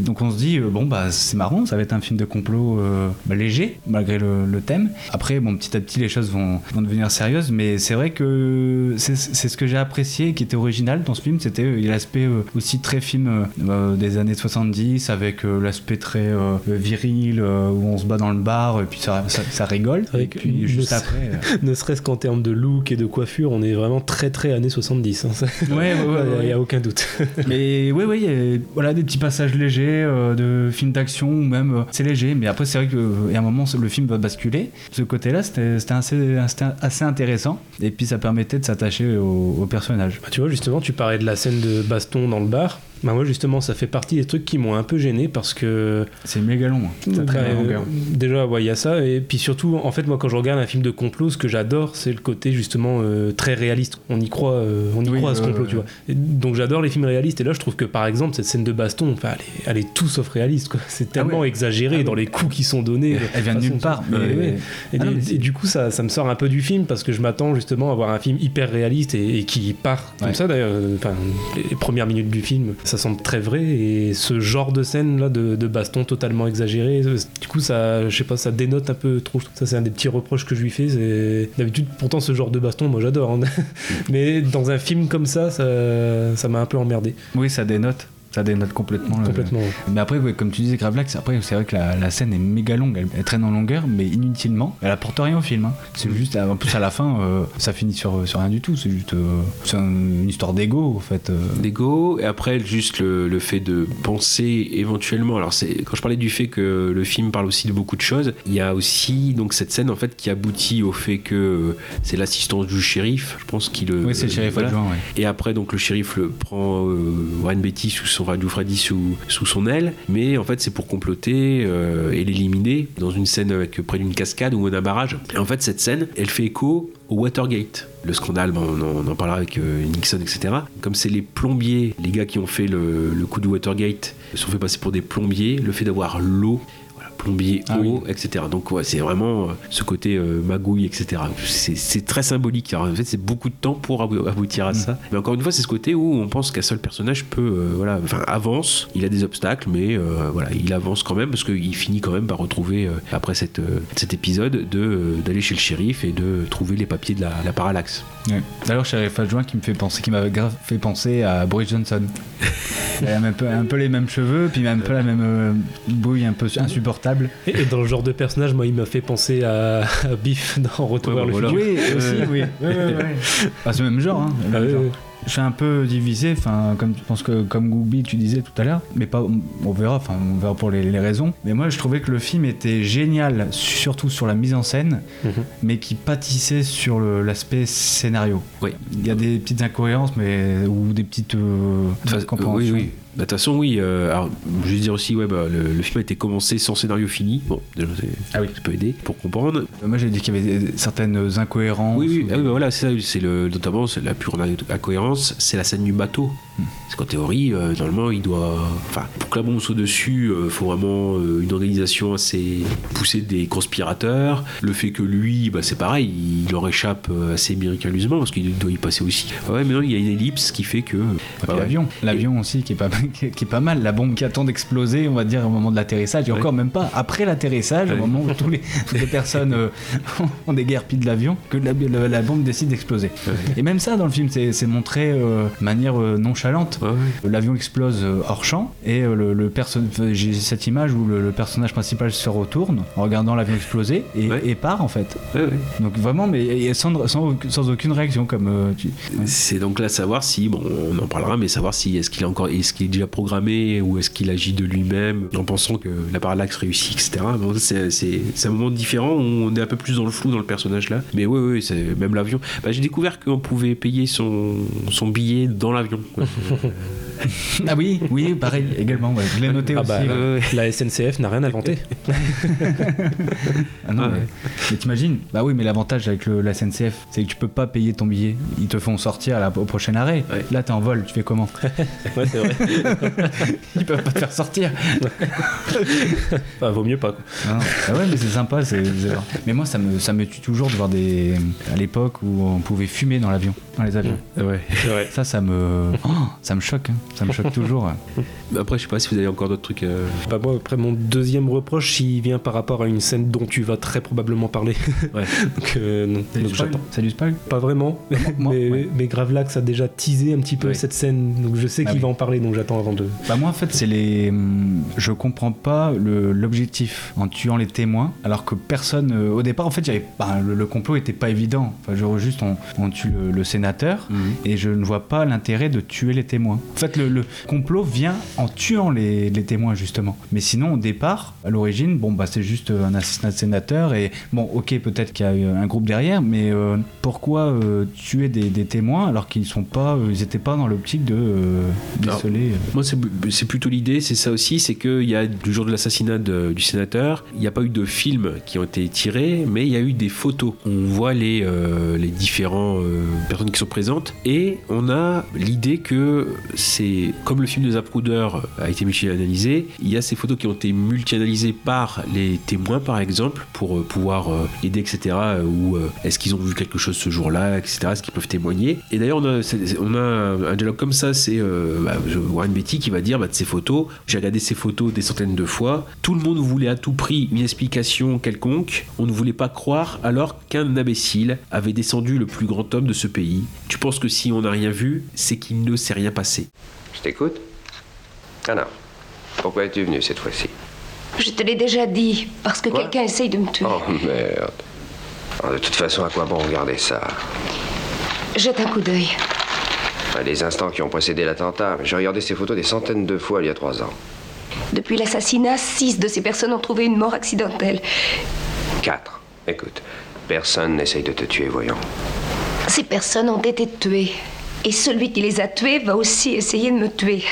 Donc on se dit, euh, bon, bah c'est marrant, ça va être un film de complot euh, bah, léger, malgré le, le thème. Après, bon, petit à petit, les choses vont, vont devenir sérieuses, mais c'est vrai que c'est c'est ce que j'ai apprécié, qui était original dans ce film, c'était euh, l'aspect euh, aussi très film euh, des années 70, avec euh, l'aspect très euh, viril, euh, où on se bat dans le bar, et puis ça, ça, ça rigole. Et puis une- juste après... euh, *laughs* Ne serait-ce qu'en termes de look et de coiffure, on est vraiment très très années 70. hein. Ça- *laughs* Ouais, Il ouais. n'y a aucun doute. *laughs* Mais oui, oui, voilà des petits passages légers euh, de films d'action ou même euh, c'est léger. Mais après, c'est vrai qu'il y a un moment, le film va basculer. Ce côté-là, c'était assez, intéressant. Et puis, ça permettait de s'attacher au, au personnage. Bah, tu vois, justement, tu parlais de la scène de baston dans le bar. Bah, moi, justement, ça fait partie des trucs qui m'ont un peu gêné parce que. C'est méga long. hein. C'est très Bah, longueur. euh, déjà, ouais, il y a ça. Et puis surtout, en fait, moi, quand je regarde un film de complot, ce que j'adore, c'est le côté justement euh, très réaliste. On y croit, euh, on y Oui, croit à ce complot, tu vois. Et donc, j'adore les films réalistes. Et là, je trouve que par exemple, cette scène de baston, enfin, elle, est, elle est tout sauf réaliste. quoi. C'est tellement ouais. exagéré Ah dans les coups qui sont donnés. Elle vient de nulle part. Mais-. Et, Ah non, du- mais c'est- et du coup, ça, ça me sort un peu du film parce que je m'attends justement à voir un film hyper réaliste et, et qui part comme ça d'ailleurs. euh, Enfin, les premières minutes du film, ça semble très vrai et ce genre de scène là de, baston totalement exagéré, euh, du coup, ça, je sais pas, ça dénote un peu trop. Ça, c'est un des petits reproches que je lui fais. D'habitude, pourtant, ce genre de baston, moi, j'adore. hein. *laughs* Mais dans un film comme ça, ça m'a un peu emmerdé. Oui, ça dénote. Ça dénote complètement. le- Complètement. Mais après, ouais, comme tu disais, Gravelax, après, c'est vrai que la, la scène est méga longue, elle, elle traîne en longueur, mais inutilement. Elle apporte rien au film. hein. C'est juste, en plus, à la fin, euh, ça finit sur, sur rien du tout. C'est juste euh, c'est un- une histoire d'ego, en fait. euh. d'ego et après juste le, le fait de penser éventuellement alors c'est quand je parlais du fait que le film parle aussi de beaucoup de choses il y a aussi donc cette scène en fait qui aboutit au fait que euh, c'est l'assistance du shérif je pense qu'il le Oui, c'est le shérif voilà. adjoint, ouais. et après donc le shérif le prend euh, Warren Beatty sous son Radio Freddy sous, sous son aile mais en fait c'est pour comploter euh, et l'éliminer dans une scène avec près d'une cascade ou d'un barrage. Et en fait cette scène elle fait écho au Watergate le scandale bon, on, en, parlera avec euh, Nixon etc comme c'est les plombiers les gars qui ont fait le, le coup du Watergate se sont fait passer pour des plombiers. Le fait d'avoir l'eau plombier, Ah eau, etc. Donc ouais, c'est vraiment euh, ce côté euh, magouille, etc. C'est- très symbolique. Alors, en fait, c'est beaucoup de temps pour abou- aboutir Mm. à ça. Mais encore une fois, c'est ce côté où on pense qu'un seul personnage peut, euh, voilà, enfin avance. Il a des obstacles, mais voilà, il avance quand même parce qu'il finit quand même par retrouver après cette, cet épisode de d'aller chez le shérif et de trouver les papiers de la, la parallaxe. Ouais. D'ailleurs, shérif adjoint qui me fait penser, qui m'avait grave fait penser à Boris Johnson. *laughs* Il a un peu, un peu les mêmes cheveux, puis un peu la même bouille un peu insupportable. *laughs* Et, et dans le genre de personnage, moi, il m'a fait penser à, à Biff dans Retour Ouais, vers le bah, voilà. futur. Oui, aussi, oui. *laughs* Ouais, ouais, ouais. Ah, c'est le même genre, hein. le Ah même oui, genre. oui. Je suis un peu divisé, enfin, comme je pense que comme Gooby tu disais tout à l'heure, mais pas, on verra, enfin, on verra pour les, les raisons. Mais moi, je trouvais que le film était génial, surtout sur la mise en scène, Mhm. mais qui pâtissait sur le- l'aspect scénario. Oui. Il y a des petites incohérences, mais ou des petites euh, Enfin, oui, oui. Bah, De toute façon, oui. euh, alors, je vais dire aussi, ouais, bah, le, le film a été commencé sans scénario fini. Bon, déjà, c'est- Ah oui. ça peut aider pour comprendre. Euh, Moi, j'ai dit qu'il y avait certaines incohérences. Oui, oui, ou- ah oui, bah voilà, c'est ça, c'est le, notamment c'est la plus grande incohérence, c'est la scène du bateau. C'est qu'en théorie, euh, normalement, il doit. Enfin, pour que la bombe soit dessus, il faut vraiment euh, une organisation assez poussée des conspirateurs. Le fait que lui, bah, c'est pareil, il leur échappe euh, assez miraculeusement parce qu'il doit y passer aussi. Ah Ouais, mais non, il y a une ellipse qui fait que. Et bah ouais. l'avion, l'avion aussi qui est, pas, *laughs* qui est- pas mal, la bombe qui attend d'exploser, on va dire au moment de l'atterrissage, et Ouais. encore même pas après l'atterrissage, Ouais. au moment où tous les, toutes *laughs* les personnes euh, *laughs* ont des guerpilles de l'avion, que la, la- la bombe décide d'exploser. Et même ça dans le film, c'est montré euh, de manière euh, nonchalante. Ouais, ouais. L'avion explose euh, hors champ et euh, le, j'ai cette image où le, le personnage principal se retourne en regardant l'avion exploser et, Ouais. et part en fait. Donc vraiment, mais sans, sans, sans aucune réaction comme euh, tu- C'est donc là savoir si, bon, on en parlera, mais savoir si est-ce qu'il est encore, est-ce qu'il est déjà programmé ou est-ce qu'il agit de lui-même en pensant que la parallaxe réussit, etc. Bon, c'est, un moment différent où on est un peu plus dans le flou dans le personnage là. Mais oui, oui, c'est même l'avion. Bah, j'ai découvert qu'on pouvait payer son, son billet dans l'avion. *laughs* Ah oui, oui, pareil également. ouais. Je l'ai noté Ah aussi. bah, ouais. Ouais, ouais. La SNCF n'a rien inventé. *laughs* Ah non, Ouais. mais, mais t'imagines Bah oui, mais l'avantage avec le- la SNCF, c'est que tu peux pas payer ton billet. Ils te font sortir à la- au prochain arrêt. Ouais. Là, t'es en vol, tu fais comment *laughs* Ouais, c'est vrai. *laughs* Ils peuvent pas te faire sortir. Enfin, vaut mieux pas. quoi. Non. Ah ouais, mais c'est sympa. c'est- c'est- Mais moi, ça me, ça me tue toujours de voir des. À l'époque où on pouvait fumer dans l'avion, dans les avions. Ouais. Ça, ça me. Oh, ça me choque. hein. Ça me choque toujours. *laughs* Après, je sais pas si vous avez encore d'autres trucs. euh, Bah, moi, après, mon deuxième reproche, il vient par rapport à une scène dont tu vas très probablement parler. *laughs* Ouais. donc, euh, non. C'est du Donc, j'attends. C'est du spoil Pas vraiment, moi, *laughs* mais, ouais. mais Gravelax a déjà teasé un petit peu cette scène, donc je sais Ah qu'il oui. va en parler, donc j'attends avant de. Bah moi en fait c'est les hum, je comprends pas le- l'objectif en tuant les témoins alors que personne euh, au départ en fait j'avais bah, le, le complot était pas évident enfin genre juste on, on tue le, le sénateur Mhm. et je ne vois pas l'intérêt de tuer les témoins en fait le, le complot vient en tuant les, les témoins justement mais sinon au départ à l'origine bon bah c'est juste un assassinat de sénateur et bon ok peut-être qu'il y a eu un groupe derrière mais euh, pourquoi euh, tuer des, des témoins alors qu'ils sont pas euh, ils étaient pas dans l'optique de euh, déceler euh, Moi, c'est plutôt l'idée, c'est ça aussi, c'est qu'il y a du jour de l'assassinat du sénateur, il n'y a pas eu de films qui ont été tirés, mais il y a eu des photos. On voit les, euh, les différents euh, personnes qui sont présentes, et on a l'idée que c'est comme le film de Zapruder a été multi-analysé, il y a ces photos qui ont été multi-analysées par les témoins, par exemple, pour euh, pouvoir euh, aider, etc. euh, Ou euh, est-ce qu'ils ont vu quelque chose ce jour-là, etc. Est-ce qu'ils peuvent témoigner Et d'ailleurs, on a, un dialogue comme ça, c'est euh, bah, Warren Beatty qui va dire bah, de ces photos, j'ai regardé ces photos des centaines de fois, tout le monde voulait à tout prix une explication quelconque, on ne voulait pas croire alors qu'un imbécile avait descendu le plus grand homme de ce pays. Tu penses que si on n'a rien vu, c'est qu'il ne s'est rien passé. Je t'écoute Non. Pourquoi es-tu venu cette fois-ci? Je te l'ai déjà dit, parce que quelqu'un essaye de me tuer. Oh merde. De toute façon, à quoi bon regarder ça? Jette un coup d'œil. Les instants qui ont précédé l'attentat, j'ai regardé ces photos des centaines de fois il y a trois ans. Depuis l'assassinat, six de ces personnes ont trouvé une mort accidentelle. Quatre. Écoute, personne n'essaye de te tuer, voyons. Ces personnes ont été tuées. Et celui qui les a tuées va aussi essayer de me tuer.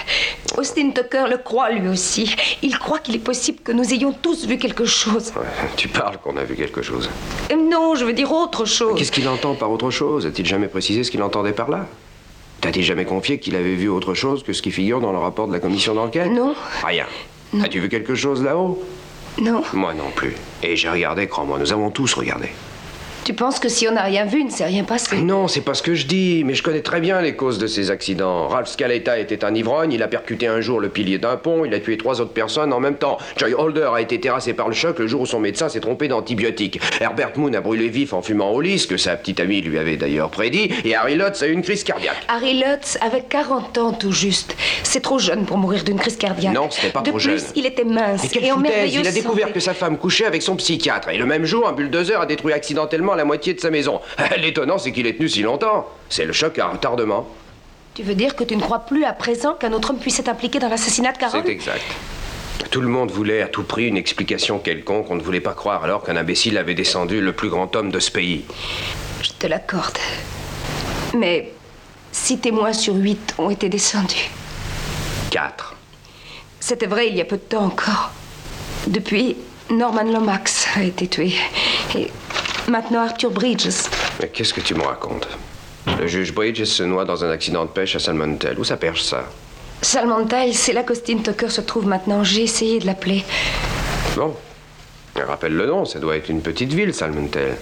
Austin Tucker le croit lui aussi. Il croit qu'il est possible que nous ayons tous vu quelque chose. Ouais, tu parles qu'on a vu quelque chose. Euh, Non, je veux dire autre chose. Qu'est-ce qu'il entend par autre chose? A-t-il jamais précisé ce qu'il entendait par là? T'a-t-il jamais confié qu'il avait vu autre chose que ce qui figure dans le rapport de la commission d'enquête? Non, Rien. As-tu vu quelque chose là-haut? Non. Moi non plus. Et j'ai regardé, crois-moi, nous avons tous regardé. Tu penses que si on n'a rien vu, il ne s'est rien passé Non, c'est pas ce que je dis, mais je connais très bien les causes de ces accidents. Ralph Scaletta était un ivrogne, il a percuté un jour le pilier d'un pont, il a tué trois autres personnes en même temps. Joy Holder a été terrassé par le choc le jour où son médecin s'est trompé d'antibiotiques. Herbert Moon a brûlé vif en fumant au lit, ce que sa petite amie lui avait d'ailleurs prédit, et Harry Lutz a eu une crise cardiaque. Harry Lutz avait 40 ans tout juste. C'est trop jeune pour mourir d'une crise cardiaque. Non, c'était pas de trop plus, jeune. il était mince Mais quelle et en merveilleuse Il a découvert santé. que sa femme couchait avec son psychiatre, et le même jour, un bulldozer a détruit accidentellement la moitié de sa maison. *laughs* L'étonnant, c'est qu'il est tenu si longtemps. C'est le choc à retardement. Tu veux dire que tu ne crois plus à présent qu'un autre homme puisse être impliqué dans l'assassinat de Carole? C'est exact. Tout le monde voulait à tout prix une explication quelconque. On ne voulait pas croire alors qu'un imbécile avait descendu le plus grand homme de ce pays. Je te l'accorde. Mais six témoins sur huit ont été descendus. Quatre. C'était vrai il y a peu de temps encore. Depuis, Norman Lomax a été tué. Et maintenant Arthur Bridges. Mais qu'est-ce que tu me racontes? Le juge Bridges se noie dans un accident de pêche à Salmontel. Où ça perche ça? Salmontail, c'est là qu'Austin Tucker se trouve maintenant. J'ai essayé de l'appeler. Bon. Rappelle le nom, ça doit être une petite ville, Salmontel.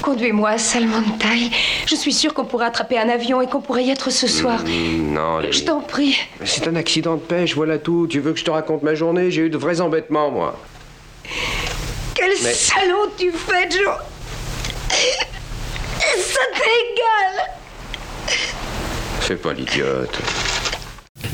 Conduis-moi à Salmontail. Je suis sûre qu'on pourrait attraper un avion et qu'on pourrait y être ce soir. Hmm, non, Lily. Je t'en prie. C'est un accident de pêche, voilà tout. Tu veux que je te raconte ma journée? J'ai eu de vrais embêtements, moi. Quel Mais- salaud tu fais, Joe Ça t'est égal Fais pas l'idiote.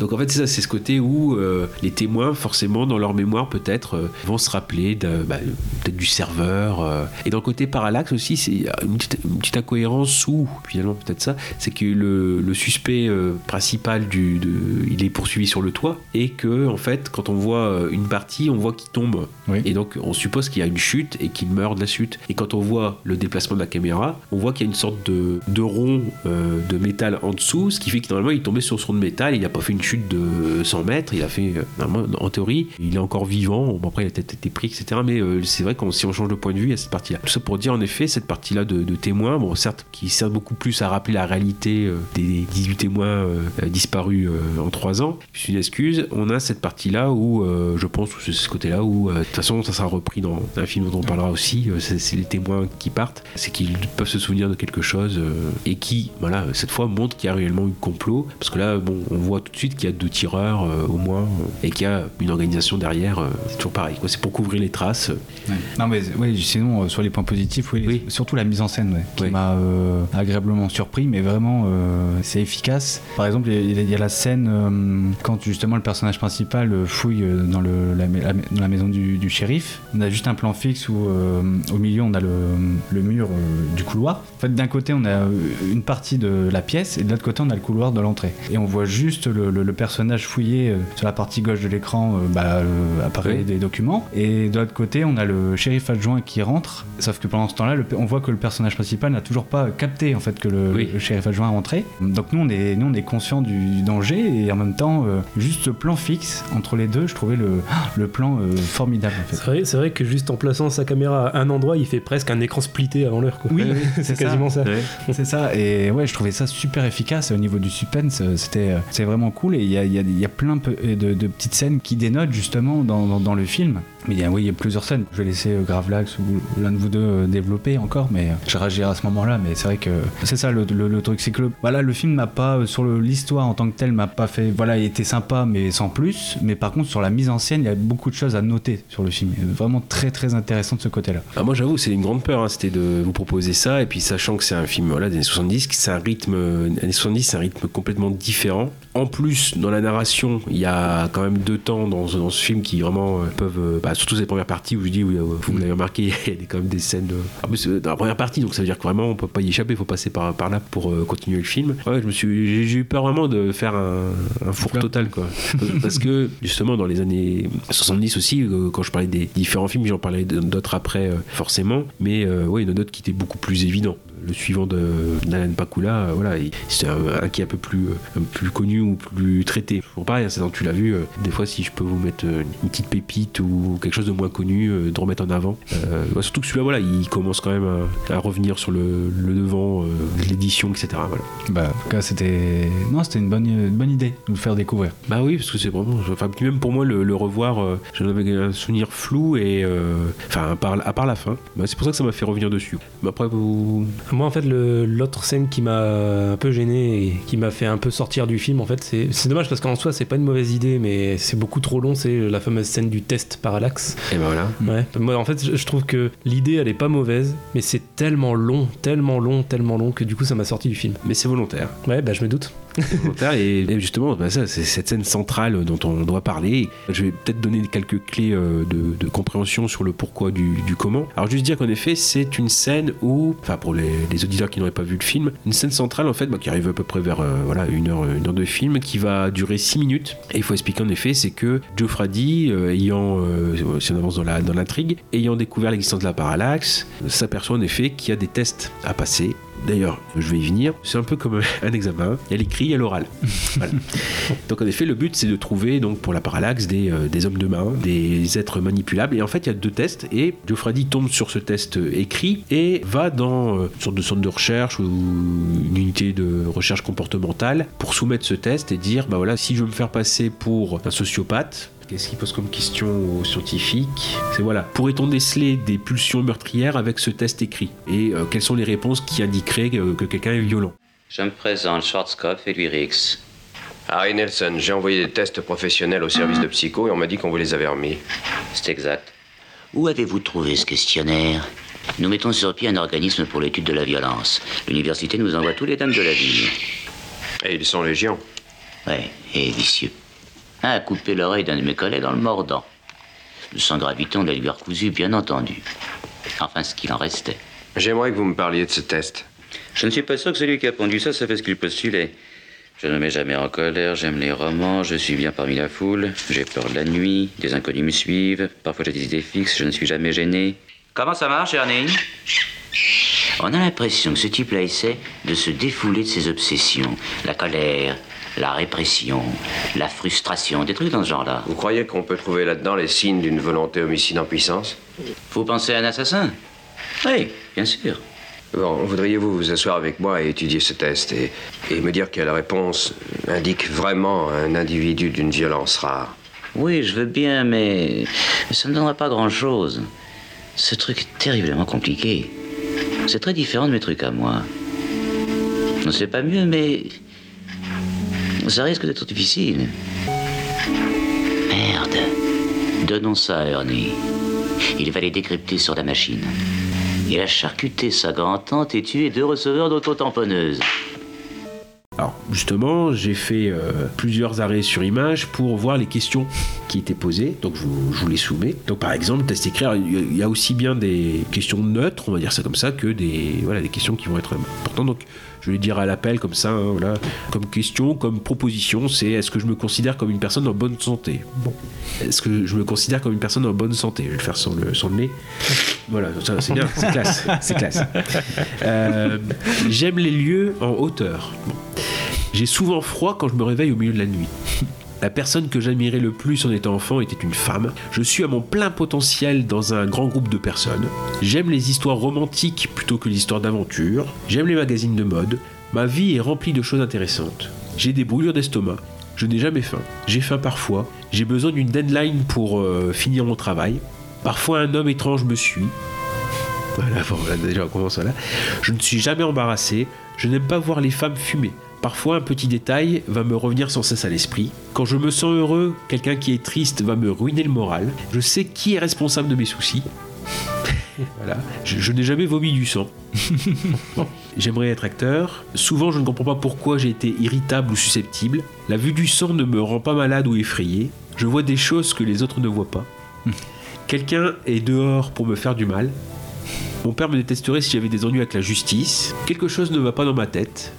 Donc en fait c'est ça, c'est ce côté où euh, les témoins forcément dans leur mémoire peut-être euh, vont se rappeler de, bah, peut-être du serveur. euh. Et dans le côté parallaxe aussi, c'est une petite, une petite incohérence ou finalement peut-être ça, c'est que le, le suspect principal du, de, il est poursuivi sur le toit et que en fait quand on voit une partie, on voit qu'il tombe. Oui. Et donc on suppose qu'il y a une chute et qu'il meurt de la chute. Et quand on voit le déplacement de la caméra, on voit qu'il y a une sorte de, de rond de métal en dessous, ce qui fait que normalement il est tombé sur ce rond de métal, il n'a pas fait une chute de 100 mètres, il a fait, euh, en théorie, il est encore vivant, bon après il a peut-être été pris, etc. Mais euh, c'est vrai que si on change de point de vue, il y a cette partie-là. Tout ça pour dire en effet, cette partie-là de, témoins, bon certes, qui sert beaucoup plus à rappeler la réalité euh, des 18 témoins disparus en 3 ans, c'est une excuse, on a cette partie-là où je pense c'est ce côté-là où, de toute façon, ça sera repris dans un film dont on parlera aussi, c'est les témoins qui partent, c'est qu'ils peuvent se souvenir de quelque chose et qui, voilà, cette fois montrent qu'il y a réellement eu complot, parce que là, bon, on voit tout de suite qu'il y a deux tireurs euh, au moins euh, et qu'il y a une organisation derrière, euh, c'est toujours pareil, c'est pour couvrir les traces. Ouais. Non mais oui, sinon sur les points positifs, oui, Oui. surtout la mise en scène, ouais, qui Oui. m'a agréablement surpris, mais vraiment c'est efficace. Par exemple, il y, a- il y a la scène quand justement le personnage principal fouille dans, le, la, la- dans la maison du, du shérif. On a juste un plan fixe où au milieu on a le, le mur du couloir. En fait, d'un côté on a une partie de la pièce et de l'autre côté on a le couloir de l'entrée. Et on voit juste le, le- le personnage fouiller euh, sur la partie gauche de l'écran, euh, bah, euh, apparaît Oui. des documents. Et de l'autre côté, on a le shérif adjoint qui rentre. Sauf que pendant ce temps-là, on voit que le personnage principal n'a toujours pas capté en fait que le, Oui. le shérif adjoint est rentré. Donc nous, on est, nous, on est conscient du danger et en même temps, euh, juste ce plan fixe entre les deux, je trouvais le, *gasps* le plan euh, formidable en fait. C'est vrai, c'est vrai que juste en plaçant sa caméra à un endroit, il fait presque un écran splitté avant l'heure. quoi. Oui, *laughs* c'est c'est ça. quasiment ça. Ouais. C'est ça, et ouais, je trouvais ça super efficace au niveau du suspense. C'était c'est vraiment cool et il y a, plein peu- de, petites scènes qui dénotent justement dans le film. Mais il oui, il y a plusieurs scènes. Je vais laisser euh, Gravelax ou l'un de vous deux euh, développer encore, mais euh, je réagirai à ce moment-là. Mais c'est vrai que c'est ça le, truc, c'est que le, voilà, le film m'a pas, sur l'histoire en tant que tel, m'a pas fait. Voilà, il était sympa, mais sans plus. Mais par contre, sur la mise en scène, il y a beaucoup de choses à noter sur le film. Vraiment très très intéressant de ce côté-là. Ah, moi j'avoue, c'est une grande peur, hein, c'était de vous proposer ça, et puis sachant que c'est un film voilà, des années 70, que c'est un rythme, années 70, c'est un rythme complètement différent. En plus, dans la narration, il y a quand même deux temps dans, ce- film qui vraiment peuvent, bah, surtout ces premières parties où je dis, oui, euh, vous l'avez remarqué, *laughs* il y a quand même des scènes. euh, dans la première partie, donc ça veut dire que vraiment on peut pas y échapper, il faut passer par, par là pour euh, continuer le film. Ouais, je me suis, j'ai- eu peur vraiment de faire un, un four total, quoi. *laughs* Parce que justement, dans les années 70 aussi, euh, quand je parlais des différents films, j'en parlais d'autres après, euh, forcément. Mais ouais, il y en a d'autres qui étaient beaucoup plus évidents. Le suivant de d'Alan Pakula, euh, voilà, il- c'est un, un qui est un peu plus, euh, un plus connu ou plus traité. Pour pareil, hein, c'est tu l'as vu. euh, des fois, si je peux vous mettre une petite pépite ou quelque chose de moins connu, euh, de remettre en avant. Euh, surtout que celui-là, voilà, il commence quand même à, à revenir sur le, le devant de l'édition, etc. Voilà. Bah, en tout cas, c'était. Non, c'était une bonne, une bonne idée de nous le faire découvrir. Bah oui, parce que c'est vraiment. Enfin, même pour moi, le, le revoir, j'en avais un souvenir flou et. Enfin, à part, à part la fin. Bah, c'est pour ça que ça m'a fait revenir dessus. Mais après, vous. Moi, en fait, l'autre scène qui m'a un peu gêné et qui m'a fait un peu sortir du film, en fait, c'est c'est dommage parce qu'en soi, c'est pas une mauvaise idée, mais c'est beaucoup trop long. C'est la fameuse scène du test parallaxe. Et ben voilà. Ouais. Moi, en fait, je je trouve que l'idée, elle est pas mauvaise, mais c'est tellement long, tellement long, tellement long que du coup, ça m'a sorti du film. Mais c'est volontaire. Ouais, bah, je me doute. Et, justement bah, c'est cette scène centrale dont on doit parler. Je vais peut-être donner quelques clés euh, de, compréhension sur le pourquoi du, comment. Alors juste dire qu'en effet c'est une scène où enfin pour les, auditeurs qui n'auraient pas vu le film une scène centrale en fait bah, qui arrive à peu près vers euh, voilà une heure une heure de film qui va durer 6 minutes. Et il faut expliquer en effet c'est que Joe euh, ayant si on avance dans dans l'intrigue ayant découvert l'existence de la parallaxe s'aperçoit en effet qu'il y a des tests à passer D'ailleurs, je vais y venir. C'est un peu comme *laughs* un examen. Il y a l'écrit, il y a l'oral. *laughs* Voilà. Donc en effet, le but c'est de trouver donc pour la parallaxe des, euh, des hommes de main, des êtres manipulables. Et en fait, il y a deux tests. Et Fraddy tombe sur ce test euh, écrit et va dans euh, une sorte de centre de recherche ou une unité de recherche comportementale pour soumettre ce test et dire bah voilà, si je veux me faire passer pour un sociopathe, Qu'est-ce qu'il pose comme question aux scientifiques C'est voilà, pourrait-on déceler des pulsions meurtrières avec ce test écrit Et euh, quelles sont les réponses qui indiqueraient que, que quelqu'un est violent Je me présente, Schwarzkopf et lui Rix. Harry Nelson, j'ai envoyé des tests professionnels au service de psycho et on m'a dit qu'on vous les avait remis. C'est exact. Où avez-vous trouvé ce questionnaire Nous mettons sur pied un organisme pour l'étude de la violence. L'université nous envoie tous les dames de la ville. Et ils sont légion. Ouais, et vicieux. Un a coupé l'oreille d'un de mes collègues en le mordant. Sans gravité, on l'a lui recousu, bien entendu. Enfin, ce qu'il en restait. J'aimerais que vous me parliez de ce test. Je ne suis pas sûr que celui qui a pondu ça savait ce qu'il postulait. Je ne me mets jamais en colère, j'aime les romans, je suis bien parmi la foule, j'ai peur de la nuit, des inconnus me suivent, parfois j'ai des idées fixes, je ne suis jamais gêné. Comment ça marche, Ernie? On a l'impression que ce type-là essaie de se défouler de ses obsessions. La colère, la répression, la frustration, des trucs dans ce genre-là. Vous croyez qu'on peut trouver là-dedans les signes d'une volonté homicide en puissance? Vous pensez à un assassin? Oui, bien sûr. Bon, voudriez-vous vous asseoir avec moi et étudier ce test et, et me dire quelle réponse indique vraiment un individu d'une violence rare? Oui, je veux bien, mais ça ne donnera pas grand-chose. Ce truc est terriblement compliqué. C'est très différent de mes trucs à moi. Non, c'est pas mieux, mais ça risque d'être difficile. Merde. Donnons ça à Ernie. Il va les décrypter sur la machine. Il a charcuté sa grand-tante et tué deux receveurs d'autotamponneuses. Alors justement, j'ai fait euh, plusieurs arrêts sur image pour voir les questions qui étaient posées. Donc je vous, les soumets. Donc par exemple, test écrit, il y a- aussi bien des questions neutres, on va dire ça comme ça, que des voilà des questions qui vont être importantes. Donc je vais dire à l'appel comme ça, hein, voilà, comme question, comme proposition, c'est est-ce que je me considère comme une personne en bonne santé? Bon, est-ce que je me considère comme une personne en bonne santé? Je vais le faire sans le, sans le nez. Voilà, c'est bien, c'est classe, c'est classe. Euh, J'aime les lieux en hauteur. Bon. J'ai souvent froid quand je me réveille au milieu de la nuit. La personne que j'admirais le plus en étant enfant était une femme. Je suis à mon plein potentiel dans un grand groupe de personnes. J'aime les histoires romantiques plutôt que les histoires d'aventure. J'aime les magazines de mode. Ma vie est remplie de choses intéressantes. J'ai des brûlures d'estomac. Je n'ai jamais faim. J'ai faim parfois. J'ai besoin d'une deadline pour euh, finir mon travail. Parfois un homme étrange me suit. Voilà, là, déjà on commence là. Je ne suis jamais embarrassé. Je n'aime pas voir les femmes fumer. Parfois un petit détail va me revenir sans cesse à l'esprit. Quand je me sens heureux, quelqu'un qui est triste va me ruiner le moral. Je sais qui est responsable de mes soucis. *laughs* voilà. Je, je n'ai jamais vomi du sang. *laughs* Bon. J'aimerais être acteur. Souvent, je ne comprends pas pourquoi j'ai été irritable ou susceptible. La vue du sang ne me rend pas malade ou effrayé. Je vois des choses que les autres ne voient pas. *laughs* Quelqu'un est dehors pour me faire du mal. Mon père me détesterait si j'avais des ennuis avec la justice. Quelque chose ne va pas dans ma tête.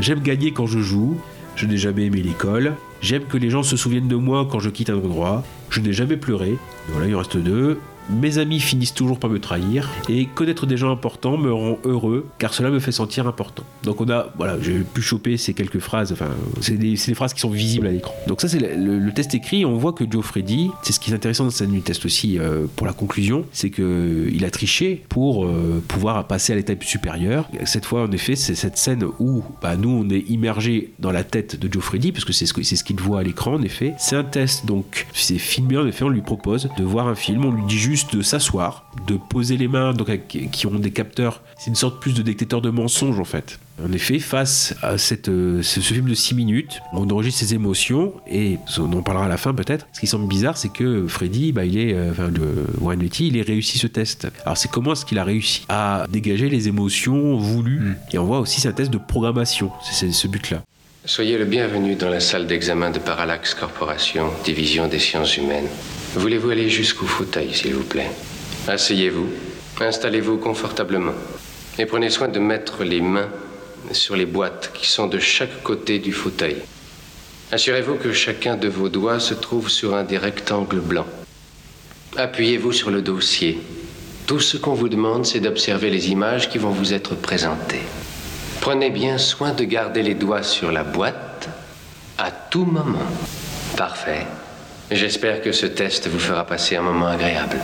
J'aime gagner quand je joue. Je n'ai jamais aimé l'école. J'aime que les gens se souviennent de moi quand je quitte un endroit. Je n'ai jamais pleuré. Voilà, il en reste deux. Mes amis finissent toujours par me trahir. Et connaître des gens importants me rend heureux car cela me fait sentir important. Donc on a, voilà, j'ai pu choper ces quelques phrases. Enfin, c'est des, phrases qui sont visibles à l'écran. Donc ça, c'est le, test écrit. On voit que Joe Freddy, c'est ce qui est intéressant dans cette nuit test aussi euh, pour la conclusion, c'est que il a triché pour euh, pouvoir passer à l'étape supérieure. Cette fois, en effet, c'est cette scène où bah, nous, on est immergé dans la tête de Joe Freddy, parce que c'est ce ce qu'il voit à l'écran, en effet. C'est un test, donc c'est filmé, en effet, on lui propose de voir un film, on lui dit juste de s'asseoir, de poser les mains, donc avec- qui ont des capteurs. C'est une sorte plus de détecteur de mensonges, en fait. En effet, face à cette, euh, ce, ce film de 6 minutes, on enregistre ses émotions et on en parlera à la fin peut-être. Ce qui semble bizarre, c'est que Freddy, bah, il est, euh, enfin, le Warren Beatty, il a réussi ce test. Alors c'est comment est-ce qu'il a réussi à dégager les émotions voulues Et on voit aussi un test de programmation. C'est c'est ce but-là. Soyez le bienvenu dans la salle d'examen de Parallax Corporation, division des sciences humaines. Voulez-vous aller jusqu'au fauteuil, s'il vous plaît Asseyez-vous, installez-vous confortablement et prenez soin de mettre les mains sur les boîtes qui sont de chaque côté du fauteuil. Assurez-vous que chacun de vos doigts se trouve sur un des rectangles blancs. Appuyez-vous sur le dossier. Tout ce qu'on vous demande, c'est d'observer les images qui vont vous être présentées. Prenez bien soin de garder les doigts sur la boîte à tout moment. Parfait. J'espère que ce test vous fera passer un moment agréable.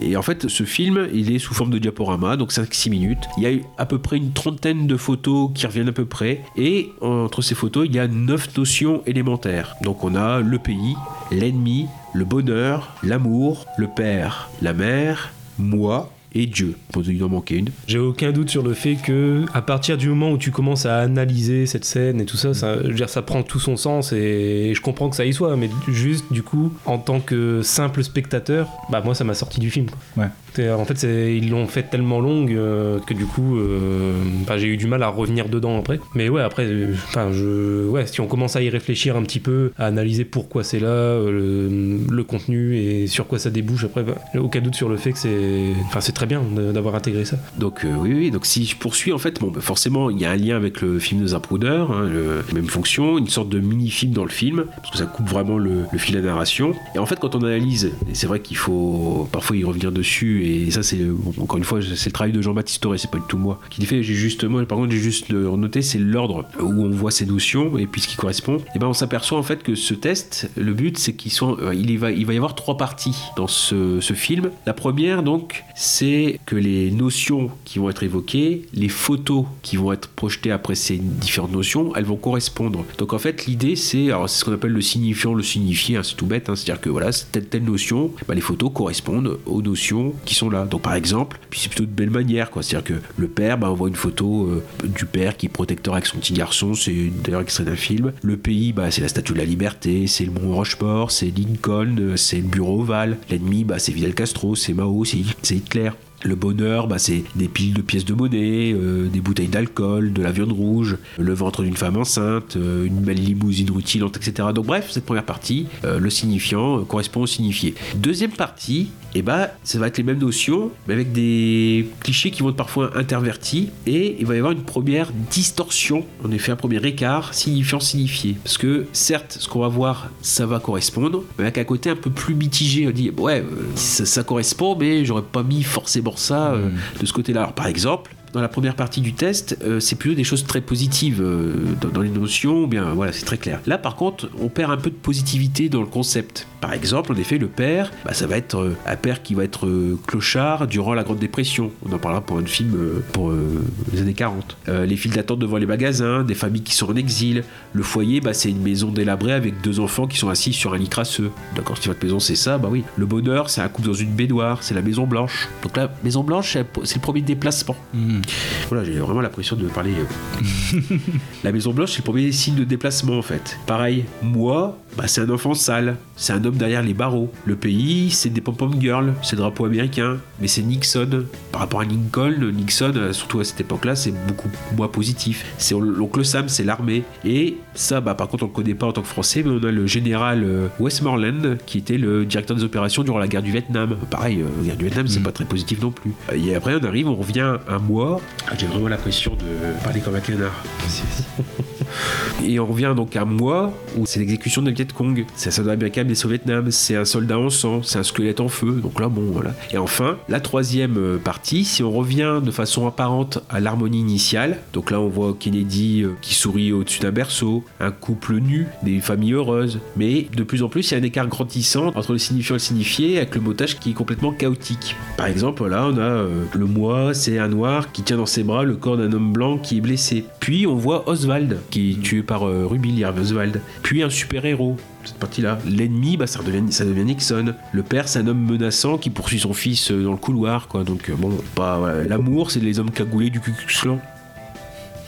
Et en fait, ce film, il est sous forme de diaporama, donc 5-6 minutes. Il y a à peu près une trentaine de photos qui reviennent à peu près. Et entre ces photos, il y a 9 notions élémentaires. Donc on a le pays, l'ennemi, le bonheur, l'amour, le père, la mère, moi et Dieu. Pour il en manquer une. J'ai aucun doute sur le fait que, à partir du moment où tu commences à analyser cette scène et tout ça, ça, je veux dire, ça prend tout son sens et je comprends que ça y soit, mais juste du coup, en tant que simple spectateur, bah moi ça m'a sorti du film. quoi. Ouais. En fait, ils l'ont fait tellement longue euh, que du coup, euh, bah, j'ai eu du mal à revenir dedans après. Mais ouais, après, euh, si on commence à y réfléchir un petit peu, à analyser pourquoi c'est là, le, contenu et sur quoi ça débouche, après, bah, aucun doute sur le fait que c'est, enfin, c'est très bien d'avoir intégré ça. Donc oui, oui, donc si je poursuis, en fait, bah, forcément, il y a un lien avec le film de Zapruder, hein, même fonction, une sorte de mini-film dans le film, parce que ça coupe vraiment le, le fil de la narration. Et en fait, quand on analyse, et c'est vrai qu'il faut parfois y revenir dessus, et ça, c'est encore une fois, c'est le travail de Jean-Baptiste Toré, c'est pas du tout moi qui le fait. J'ai justement, par contre, j'ai juste noté, c'est l'ordre où on voit ces notions et puis ce qui correspond. Et ben, on s'aperçoit en fait que ce test, le but, c'est qu'il soit, euh, il va, il va y avoir trois parties dans ce, film. La première, donc, c'est que les notions qui vont être évoquées, les photos qui vont être projetées après ces différentes notions, elles vont correspondre. Donc en fait, l'idée, c'est, c'est ce qu'on appelle le signifiant, le signifié, hein, c'est tout bête, hein, c'est-à-dire que voilà, telle telle notion, bah, les photos correspondent aux notions qui sont là. Donc par exemple, puis c'est plutôt de belle manière, quoi. C'est-à-dire que le père, bah, on voit une photo euh, du père qui est protecteur avec son petit garçon, c'est d'ailleurs extrait d'un film. Le pays, bah, c'est la Statue de la Liberté, c'est le Mont Rochefort, c'est Lincoln, euh, c'est le Bureau Ovale. L'ennemi, bah, c'est Fidel Castro, c'est Mao, c'est Hitler. Le bonheur, bah, c'est des piles de pièces de monnaie, euh, des bouteilles d'alcool, de la viande rouge, le ventre d'une femme enceinte, une belle limousine rutilante, etc. Donc bref, cette première partie, le signifiant correspond au signifié. Deuxième partie, et bah, ça va être les mêmes notions, mais avec des clichés qui vont être parfois intervertis, et il va y avoir une première distorsion, en effet, un premier écart signifiant-signifié. Parce que certes, ce qu'on va voir, ça va correspondre, mais avec un côté un peu plus mitigé. On dit, ouais, euh, ça, ça correspond, mais j'aurais pas mis forcément ça euh, de ce côté-là. Alors par exemple, dans la première partie du test, euh, c'est plutôt des choses très positives euh, dans, dans les notions, ou bien voilà, c'est très clair. Là, par contre, on perd un peu de positivité dans le concept. Par exemple, en effet, le père, bah, ça va être euh, un père qui va être euh, clochard durant la Grande Dépression. On en parlera pour un film euh, pour les années 40. Euh, les files d'attente devant les magasins, des familles qui sont en exil. Le foyer, bah, c'est une maison délabrée avec deux enfants qui sont assis sur un lit crasseux. D'accord, si votre maison c'est ça, bah oui. Le bonheur, c'est un couple dans une baignoire, c'est la Maison Blanche. Donc la Maison Blanche, c'est le premier déplacement. Voilà, j'ai vraiment l'impression de parler. *laughs* la Maison Blanche, c'est le premier signe de déplacement en fait. Pareil, moi, bah, c'est un enfant sale, c'est un homme derrière les barreaux. Le pays, c'est des pom-pom girls, c'est le drapeau américain, mais c'est Nixon. Par rapport à Lincoln, Nixon, euh, surtout à cette époque-là, c'est beaucoup moins positif. C'est l'oncle Sam, c'est l'armée. Et ça, bah, par contre, on le connaît pas en tant que français, mais on a le général euh, Westmoreland, qui était le directeur des opérations durant la guerre du Vietnam. Pareil, euh, la guerre du Vietnam, c'est pas très positif non plus. Et après, on arrive, on revient un mois. Ah, J'ai vraiment l'impression de parler comme un canard. *laughs* Et on revient donc à moi où c'est l'exécution de Viet Cong. C'est un soldat américain blessé au Vietnam, c'est un soldat en sang, c'est un squelette en feu. Donc là, bon, voilà. Et enfin, la troisième euh, partie, si on revient de façon apparente à l'harmonie initiale, donc là on voit Kennedy euh, qui sourit au-dessus d'un berceau, un couple nu, des familles heureuses. Mais de plus en plus, il y a un écart grandissant entre le signifiant et le signifié avec le montage qui est complètement chaotique. Par exemple, là on a euh, le moi, c'est un noir qui tient dans ses bras le corps d'un homme blanc qui est blessé. Puis on voit Oswald qui tué par euh, Ruby Lee Oswald. Puis un super-héros. Cette partie-là. L'ennemi, bah, ça, devient, ça devient Nixon. Le père, c'est un homme menaçant qui poursuit son fils euh, dans le couloir. Quoi. Donc, euh, bon. L'amour, c'est les hommes cagoulés du Ku Klux.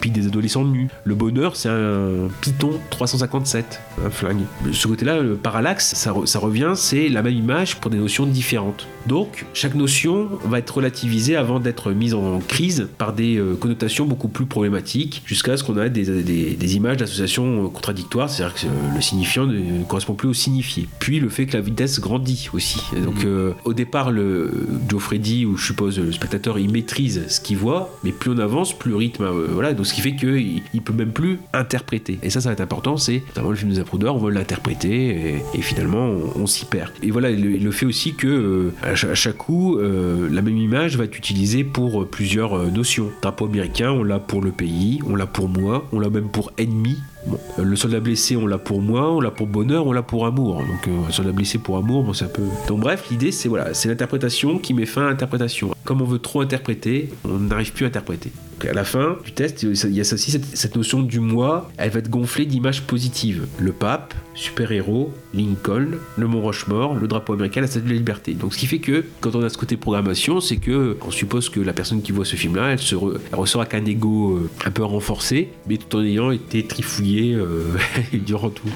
Puis des adolescents nus. Le bonheur, c'est un Python 357, un flingue. Ce côté-là, le parallaxe, ça, re- ça revient, c'est la même image pour des notions différentes. Donc, chaque notion va être relativisée avant d'être mise en crise par des euh, connotations beaucoup plus problématiques, jusqu'à ce qu'on ait des, des- des images d'associations euh, contradictoires, c'est-à-dire que euh, le signifiant ne correspond plus au signifié. Puis le fait que la vitesse grandit aussi. Et donc, euh, au départ, le Joe Freddy, ou je suppose le spectateur, il maîtrise ce qu'il voit, mais plus on avance, plus le rythme, euh, voilà, donc ce qui fait qu'il il peut même plus interpréter. Et ça, ça va être important, c'est notamment le film de Zapruder, on veut l'interpréter, et, finalement, on, s'y perd. Et voilà, le, fait aussi que euh, à, cha- à chaque coup, euh, la même image va être utilisée pour euh, plusieurs notions. Drapeau américain, on l'a pour le pays, on l'a pour moi, on l'a même pour ennemi. Le soldat blessé, on l'a pour moi, on l'a pour bonheur, on l'a pour amour. Donc, euh, soldat blessé pour amour, bon, c'est un peu. Donc, bref, l'idée, c'est voilà, c'est l'interprétation qui met fin à l'interprétation. Comme on veut trop interpréter, on n'arrive plus à interpréter. À la fin du test, il y a aussi cette, notion du moi, elle va être gonflée d'images positives. Le pape, super-héros, Lincoln, le Mont Rochemort, le drapeau américain, la statue de la liberté. Donc, ce qui fait que quand on a ce côté programmation, c'est que on suppose que la personne qui voit ce film-là, elle, ressort avec un ego euh, un peu renforcé, mais tout en ayant été trifouillé euh, *laughs* durant tout,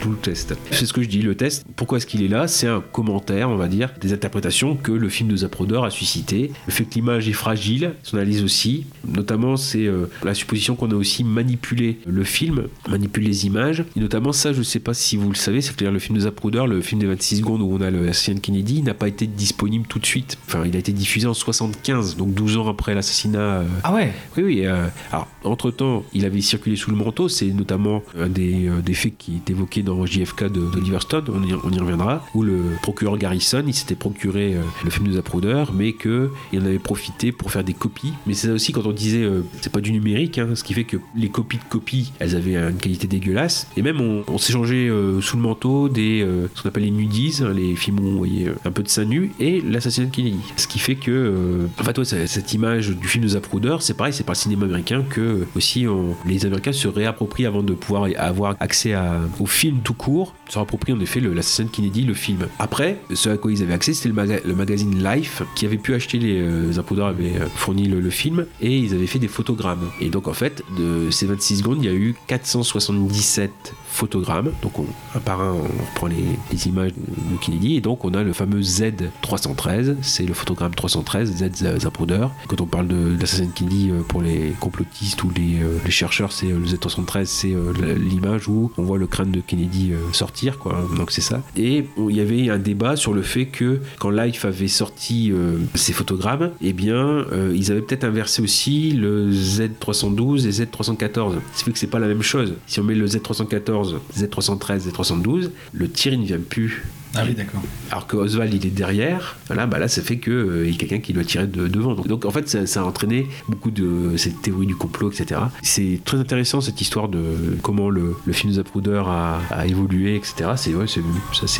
tout le test. C'est ce que je dis, le test, pourquoi est-ce qu'il est là? C'est un commentaire, on va dire, des interprétations que le film de Zapruder a suscité. Le fait que l'image est fragile, son analyse aussi. Notamment, c'est euh, la supposition qu'on a aussi manipulé le film, manipulé les images. Et notamment, ça, je sais pas si vous le savez, c'est que le film de Zapruder, le film des 26 secondes où on a le assassinat de Kennedy, n'a pas été disponible tout de suite. Enfin, il a été diffusé en 75, donc 12 ans après l'assassinat. euh, Ah ouais oui, oui. euh, alors, entre-temps, il avait circulé sous le manteau. C'est notamment un des, des faits qui est évoqué dans JFK de- d'Oliver Stone, on y, on y reviendra, où le procureur Garrison, il s'était procuré le film de Zapruder, mais qu'il en avait profité pour faire des copies. Mais c'est ça aussi quand on disait, euh, c'est pas du numérique, hein, ce qui fait que les copies de copies, elles avaient une qualité dégueulasse. Et même, on, s'échangeait euh, sous le manteau des, euh, ce qu'on appelle les nudies, hein, les films où on voyait un peu de seins nus, et l'assassinat de Kennedy. Ce qui fait que, en fait, cette image du film de Zapruder, c'est pareil, c'est par le cinéma américain que aussi les Américains se réapproprient avant de pouvoir avoir accès à, au film tout court, se réapproprient en effet l'assassinat de Kennedy, le film. Après, ce à quoi ils avaient accès, c'était le, maga- le magazine Life qui avait pu acheter les euh, Zapruder avait euh, fourni le, le film et ils avaient fait des photogrammes. Et donc en fait, de ces 26 secondes, il y a eu 477 photogrammes. Donc on- un par un, on reprend les, images de Kennedy et donc on a le fameux Z313, c'est le photogramme 313, Z Zapruder. Quand on parle de l'assassin Kennedy euh, pour les complotistes ou les, euh, chercheurs, c'est euh, le Z313, c'est l'image où on voit le crâne de Kennedy sortir, quoi. Donc c'est ça. Et il y avait un débat sur le fait que quand Life avait sorti ces photogrammes, eh bien, ils avaient peut-être inversé aussi le Z312 et Z314. Ce qui fait que c'est pas la même chose. Si on met le Z314, Z313, Z312, le tir il ne vient plus Ah oui, d'accord. Alors que Oswald il est derrière, voilà, bah là ça fait que euh, y a quelqu'un qui doit tirer de, devant. Donc, en fait ça, a entraîné beaucoup de cette théorie du complot, etc. C'est très intéressant cette histoire de comment le, film de Zapruder a, évolué, etc. C'est ouais,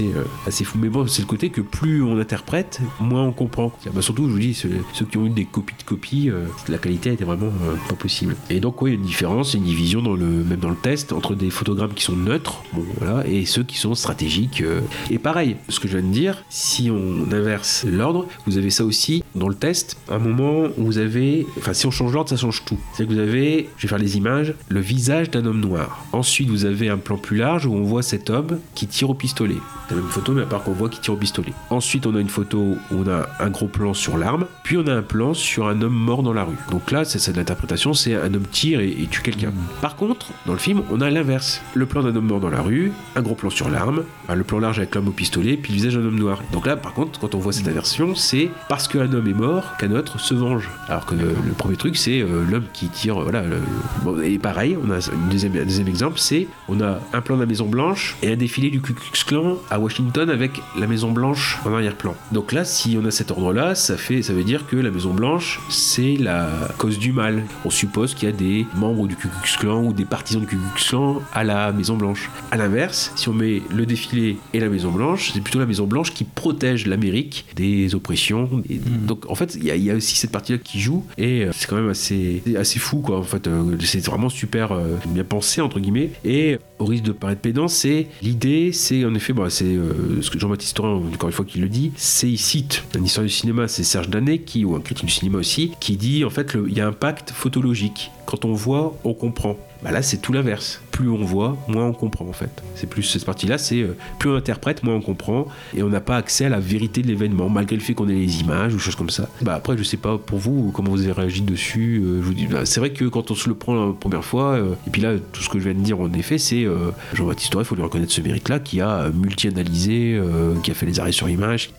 euh, assez fou. Mais bon, c'est le côté que plus on interprète, moins on comprend. Bah, surtout, je vous dis, ceux, qui ont eu des copies de copies, euh, la qualité était vraiment euh, pas possible. Et donc, oui, il y a une différence, une division même dans le test entre des photogrammes qui sont neutres, voilà, et ceux qui sont stratégiques. Et pareil, ce que je viens de dire, si on inverse l'ordre, vous avez ça aussi dans le test. Un moment où vous avez, enfin, si on change l'ordre, ça change tout. C'est que vous avez, je vais faire les images, le visage d'un homme noir. Ensuite, vous avez un plan plus large où on voit cet homme qui tire au pistolet. La même photo, mais à part qu'on voit qu'il tire au pistolet. Ensuite, on a une photo où on a un gros plan sur l'arme, puis on a un plan sur un homme mort dans la rue. Donc là, c'est c'est de l'interprétation, c'est un homme tire et, tue quelqu'un. Par contre, dans le film, on a l'inverse. Le plan d'un homme mort dans la rue, un gros plan sur l'arme, le plan large avec l'homme au pistolet, puis le visage d'un homme noir. Donc là, par contre, quand on voit cette inversion, c'est parce qu'un homme est mort qu'un autre se venge. Alors que le, le premier truc, c'est euh, l'homme qui tire. Voilà. le- bon, et pareil, on a une deuxième, un deuxième exemple, c'est on a un plan de la Maison Blanche et un défilé du Ku Klux Klan à Washington avec la Maison Blanche en arrière-plan. Donc là, si on a cet ordre-là, ça fait, ça veut dire que la Maison Blanche, c'est la cause du mal. On suppose qu'il y a des membres du Ku Klux Klan ou des partisans du Ku Klux Klan à la Maison Blanche. À l'inverse, si on met le défilé et la Maison Blanche, c'est plutôt la Maison Blanche qui protège l'Amérique des oppressions. Et Donc en fait, il y, a- il y a aussi cette partie-là qui joue et euh, c'est quand même assez, assez fou quoi. En fait, euh, c'est vraiment super euh, bien pensé entre guillemets. Et au risque de paraître pédant, c'est l'idée, c'est en effet, bon, c'est euh, ce que Jean-Baptiste Thorin, encore une fois, qui le dit, c'est il cite un historien du cinéma, c'est Serge Danet qui ou un critique du cinéma aussi, qui dit en fait il y a un pacte photologique. Quand on voit, on comprend. Bah là, c'est tout l'inverse. Plus on voit, moins on comprend en fait. C'est plus cette partie-là, c'est euh, plus on interprète, moins on comprend, et on n'a pas accès à la vérité de l'événement, malgré le fait qu'on ait les images ou choses comme ça. Bah après, je sais pas pour vous comment vous avez réagi dessus. euh, je vous dis, bah, c'est vrai que quand on se le prend la première fois, euh, et puis là, tout ce que je viens de dire en effet, c'est Jean-Baptiste il faut lui reconnaître ce mérite-là, qui a multi-analysé, qui a fait les arrêts sur image,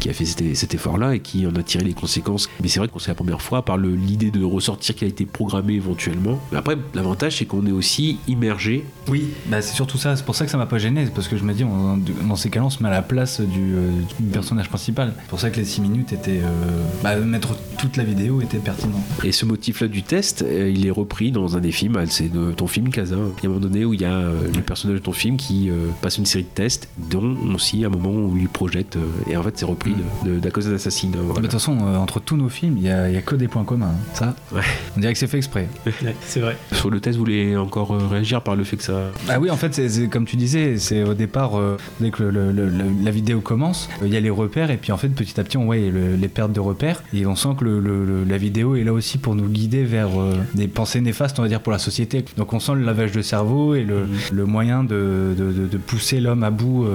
qui a fait cet, cet effort-là et qui en a tiré les conséquences. Mais c'est vrai qu'on c'est la première fois par l'idée de ressortir qui a été programmé éventuellement. Mais après, l'avantage, c'est qu'on est aussi immergé. Oui, bah c'est surtout ça, c'est pour ça que ça m'a pas gêné, parce que je me dis, on- dans ces cas-là, on se met à la place du, euh, du personnage principal. C'est pour ça que les 6 minutes étaient. euh, bah, mettre toute la vidéo était pertinent. Et ce motif-là du test, euh, il est repris dans un des films, ah, c'est de ton film Casa. Il y a un moment donné où il y a euh, le personnage de ton film qui euh, passe une série de tests, dont aussi un moment où il projette. euh, et en fait, c'est repris de, de, d'À cause d'un assassin. Mais De toute façon, euh, entre tous nos films, il y, a il y a que des points communs. hein. Ça, on dirait que c'est fait exprès. c'est vrai. Sur le test, vous voulez encore euh, réagir par le fait que ça. Ah oui, en fait, c'est comme tu disais, c'est au départ, euh, dès que le- le- le- la vidéo commence, euh, il y a les repères, et puis en fait, petit à petit, on voit le- les pertes de repères, et on sent que la vidéo est là aussi pour nous guider vers euh, des pensées néfastes, on va dire, pour la société. Donc on sent le lavage de cerveau et le, le moyen de, de- de- de pousser l'homme à bout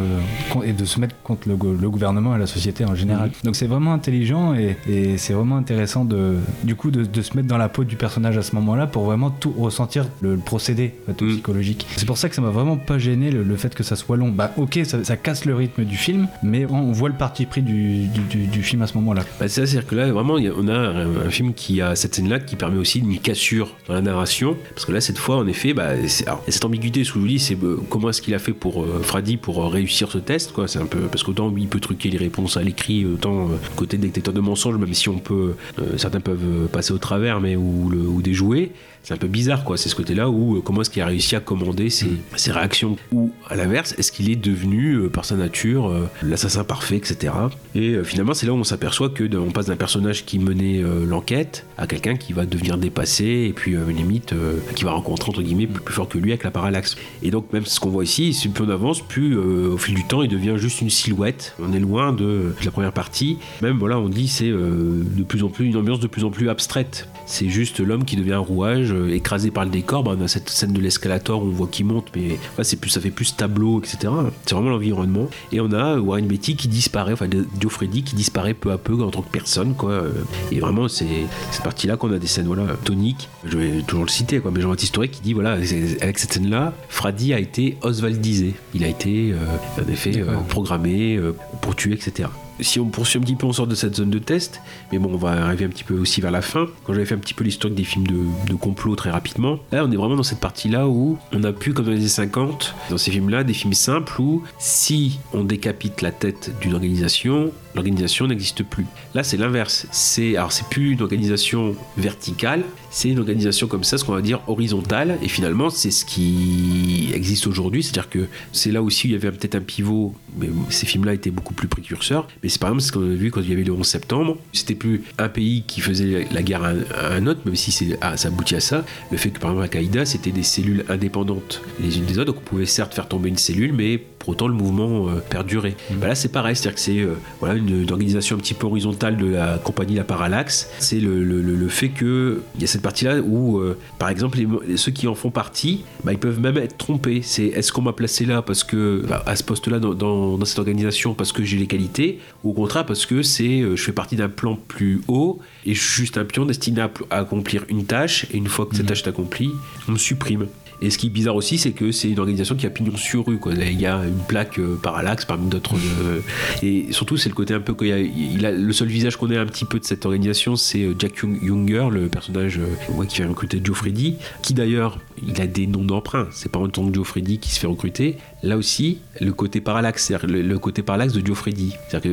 et de se mettre contre le, go- le gouvernement et la société en général. Donc c'est vraiment intelligent et, et c'est vraiment intéressant de, du coup de, de se mettre dans la peau du personnage à ce moment-là pour vraiment tout ressentir le, le procédé fait, psychologique. C'est pour ça que ça m'a vraiment pas gêné le, le fait que ça soit long. Bah ok, ça, ça casse le rythme du film, mais on voit le parti pris du, du- du- du film à ce moment-là. Bah, c'est-à-dire que là, vraiment, il y a- on a un, un film qui a cette scène-là qui permet aussi une cassure dans la narration. Parce que là, cette fois, en effet, bah, c'est- alors, cette ambiguïté, ce que je vous dis, c'est euh, comment est-ce qu'il a fait pour euh, Freddy pour euh, réussir ce test, quoi. C'est un peu. Parce qu'autant il peut truquer les réponses à l'écrit, autant euh, côté détecteur de mensonges, même si on peut. certains peuvent passer au travers, mais ou, le, ou déjouer. C'est un peu bizarre, quoi. C'est ce côté-là où euh, comment est-ce qu'il a réussi à commander ses, ses réactions Ou à l'inverse, est-ce qu'il est devenu, euh, par sa nature, euh, l'assassin parfait, etc. Et finalement, c'est là où on s'aperçoit que on passe d'un personnage qui menait l'enquête à quelqu'un qui va devenir dépassé et puis limite qui va rencontrer entre guillemets plus, plus fort que lui avec la parallaxe. Et donc même ce qu'on voit ici, c'est plus on avance, plus au fil du temps, il devient juste une silhouette. On est loin de, de la première partie. Même voilà, on dit c'est de plus en plus une ambiance de plus en plus abstraite. C'est juste l'homme qui devient un rouage euh, écrasé par le décor. Bah, on a cette scène de l'escalator, on voit qu'il monte, mais c'est plus, ça fait plus tableau, etc. C'est vraiment l'environnement. Et on a Warren Beatty qui disparaît, enfin Freddy qui disparaît peu à peu en tant que personne, quoi. Euh, Et vraiment, c'est cette partie-là qu'on a des scènes, voilà, toniques. Je vais toujours le citer, quoi. Mais Jean-Baptiste Toré qui dit, voilà, avec cette scène-là, Freddy a été Oswaldisé. Il a été, euh, en effet, euh, programmé pour tuer, etc. si on poursuit un petit peu, on sort de cette zone de test, mais bon, on va arriver un petit peu aussi vers la fin. Quand j'avais fait un petit peu l'historique des films de, de complot très rapidement, là, on est vraiment dans cette partie-là où on a pu, comme dans les années 50, dans ces films-là, des films simples où si on décapite la tête d'une organisation, l'organisation n'existe plus. Là, c'est l'inverse. C'est alors c'est plus une organisation verticale, c'est une organisation comme ça, ce qu'on va dire horizontale. Et finalement, c'est ce qui existe aujourd'hui. C'est-à-dire que c'est là aussi où il y avait peut-être un pivot, mais ces films-là étaient beaucoup plus précurseurs. Mais c'est par exemple ce qu'on a vu quand il y avait le 11 septembre. C'était plus un pays qui faisait la guerre à un, autre, même si ah, ça aboutit à ça. Le fait que par exemple Al-Qaïda, c'était des cellules indépendantes les unes des autres. Donc on pouvait certes faire tomber une cellule, mais pour autant le mouvement euh, perdurait. Bah là, c'est pareil. C'est-à-dire que c'est euh, voilà, une, une organisation un petit peu horizontale de la compagnie La Parallax. C'est le, le- le- fait que il y a cette partie-là où, euh, par exemple, les- ceux qui en font partie, bah, ils peuvent même être trompés. C'est est-ce qu'on m'a placé là parce que bah, à ce poste-là dans, dans- dans cette organisation parce que j'ai les qualités, ou au contraire parce que c'est je fais partie d'un plan plus haut et je suis juste un pion destiné à, à accomplir une tâche et une fois que cette tâche est accomplie, on me supprime. Et ce qui est bizarre aussi, c'est que c'est une organisation qui a pignon sur rue. Il y a une plaque euh, Parallax parmi d'autres. euh, et surtout, c'est le côté un peu. il a, le seul visage qu'on ait un petit peu de cette organisation, c'est euh, Jack Younger, le personnage qui fait recruter Joe Freddy, qui d'ailleurs, il a des noms d'emprunt. C'est pas en tant que Joe Freddy qui se fait recruter. Là aussi, le côté Parallax, c'est-à-dire le, côté Parallax de Joe Freddy. C'est-à-dire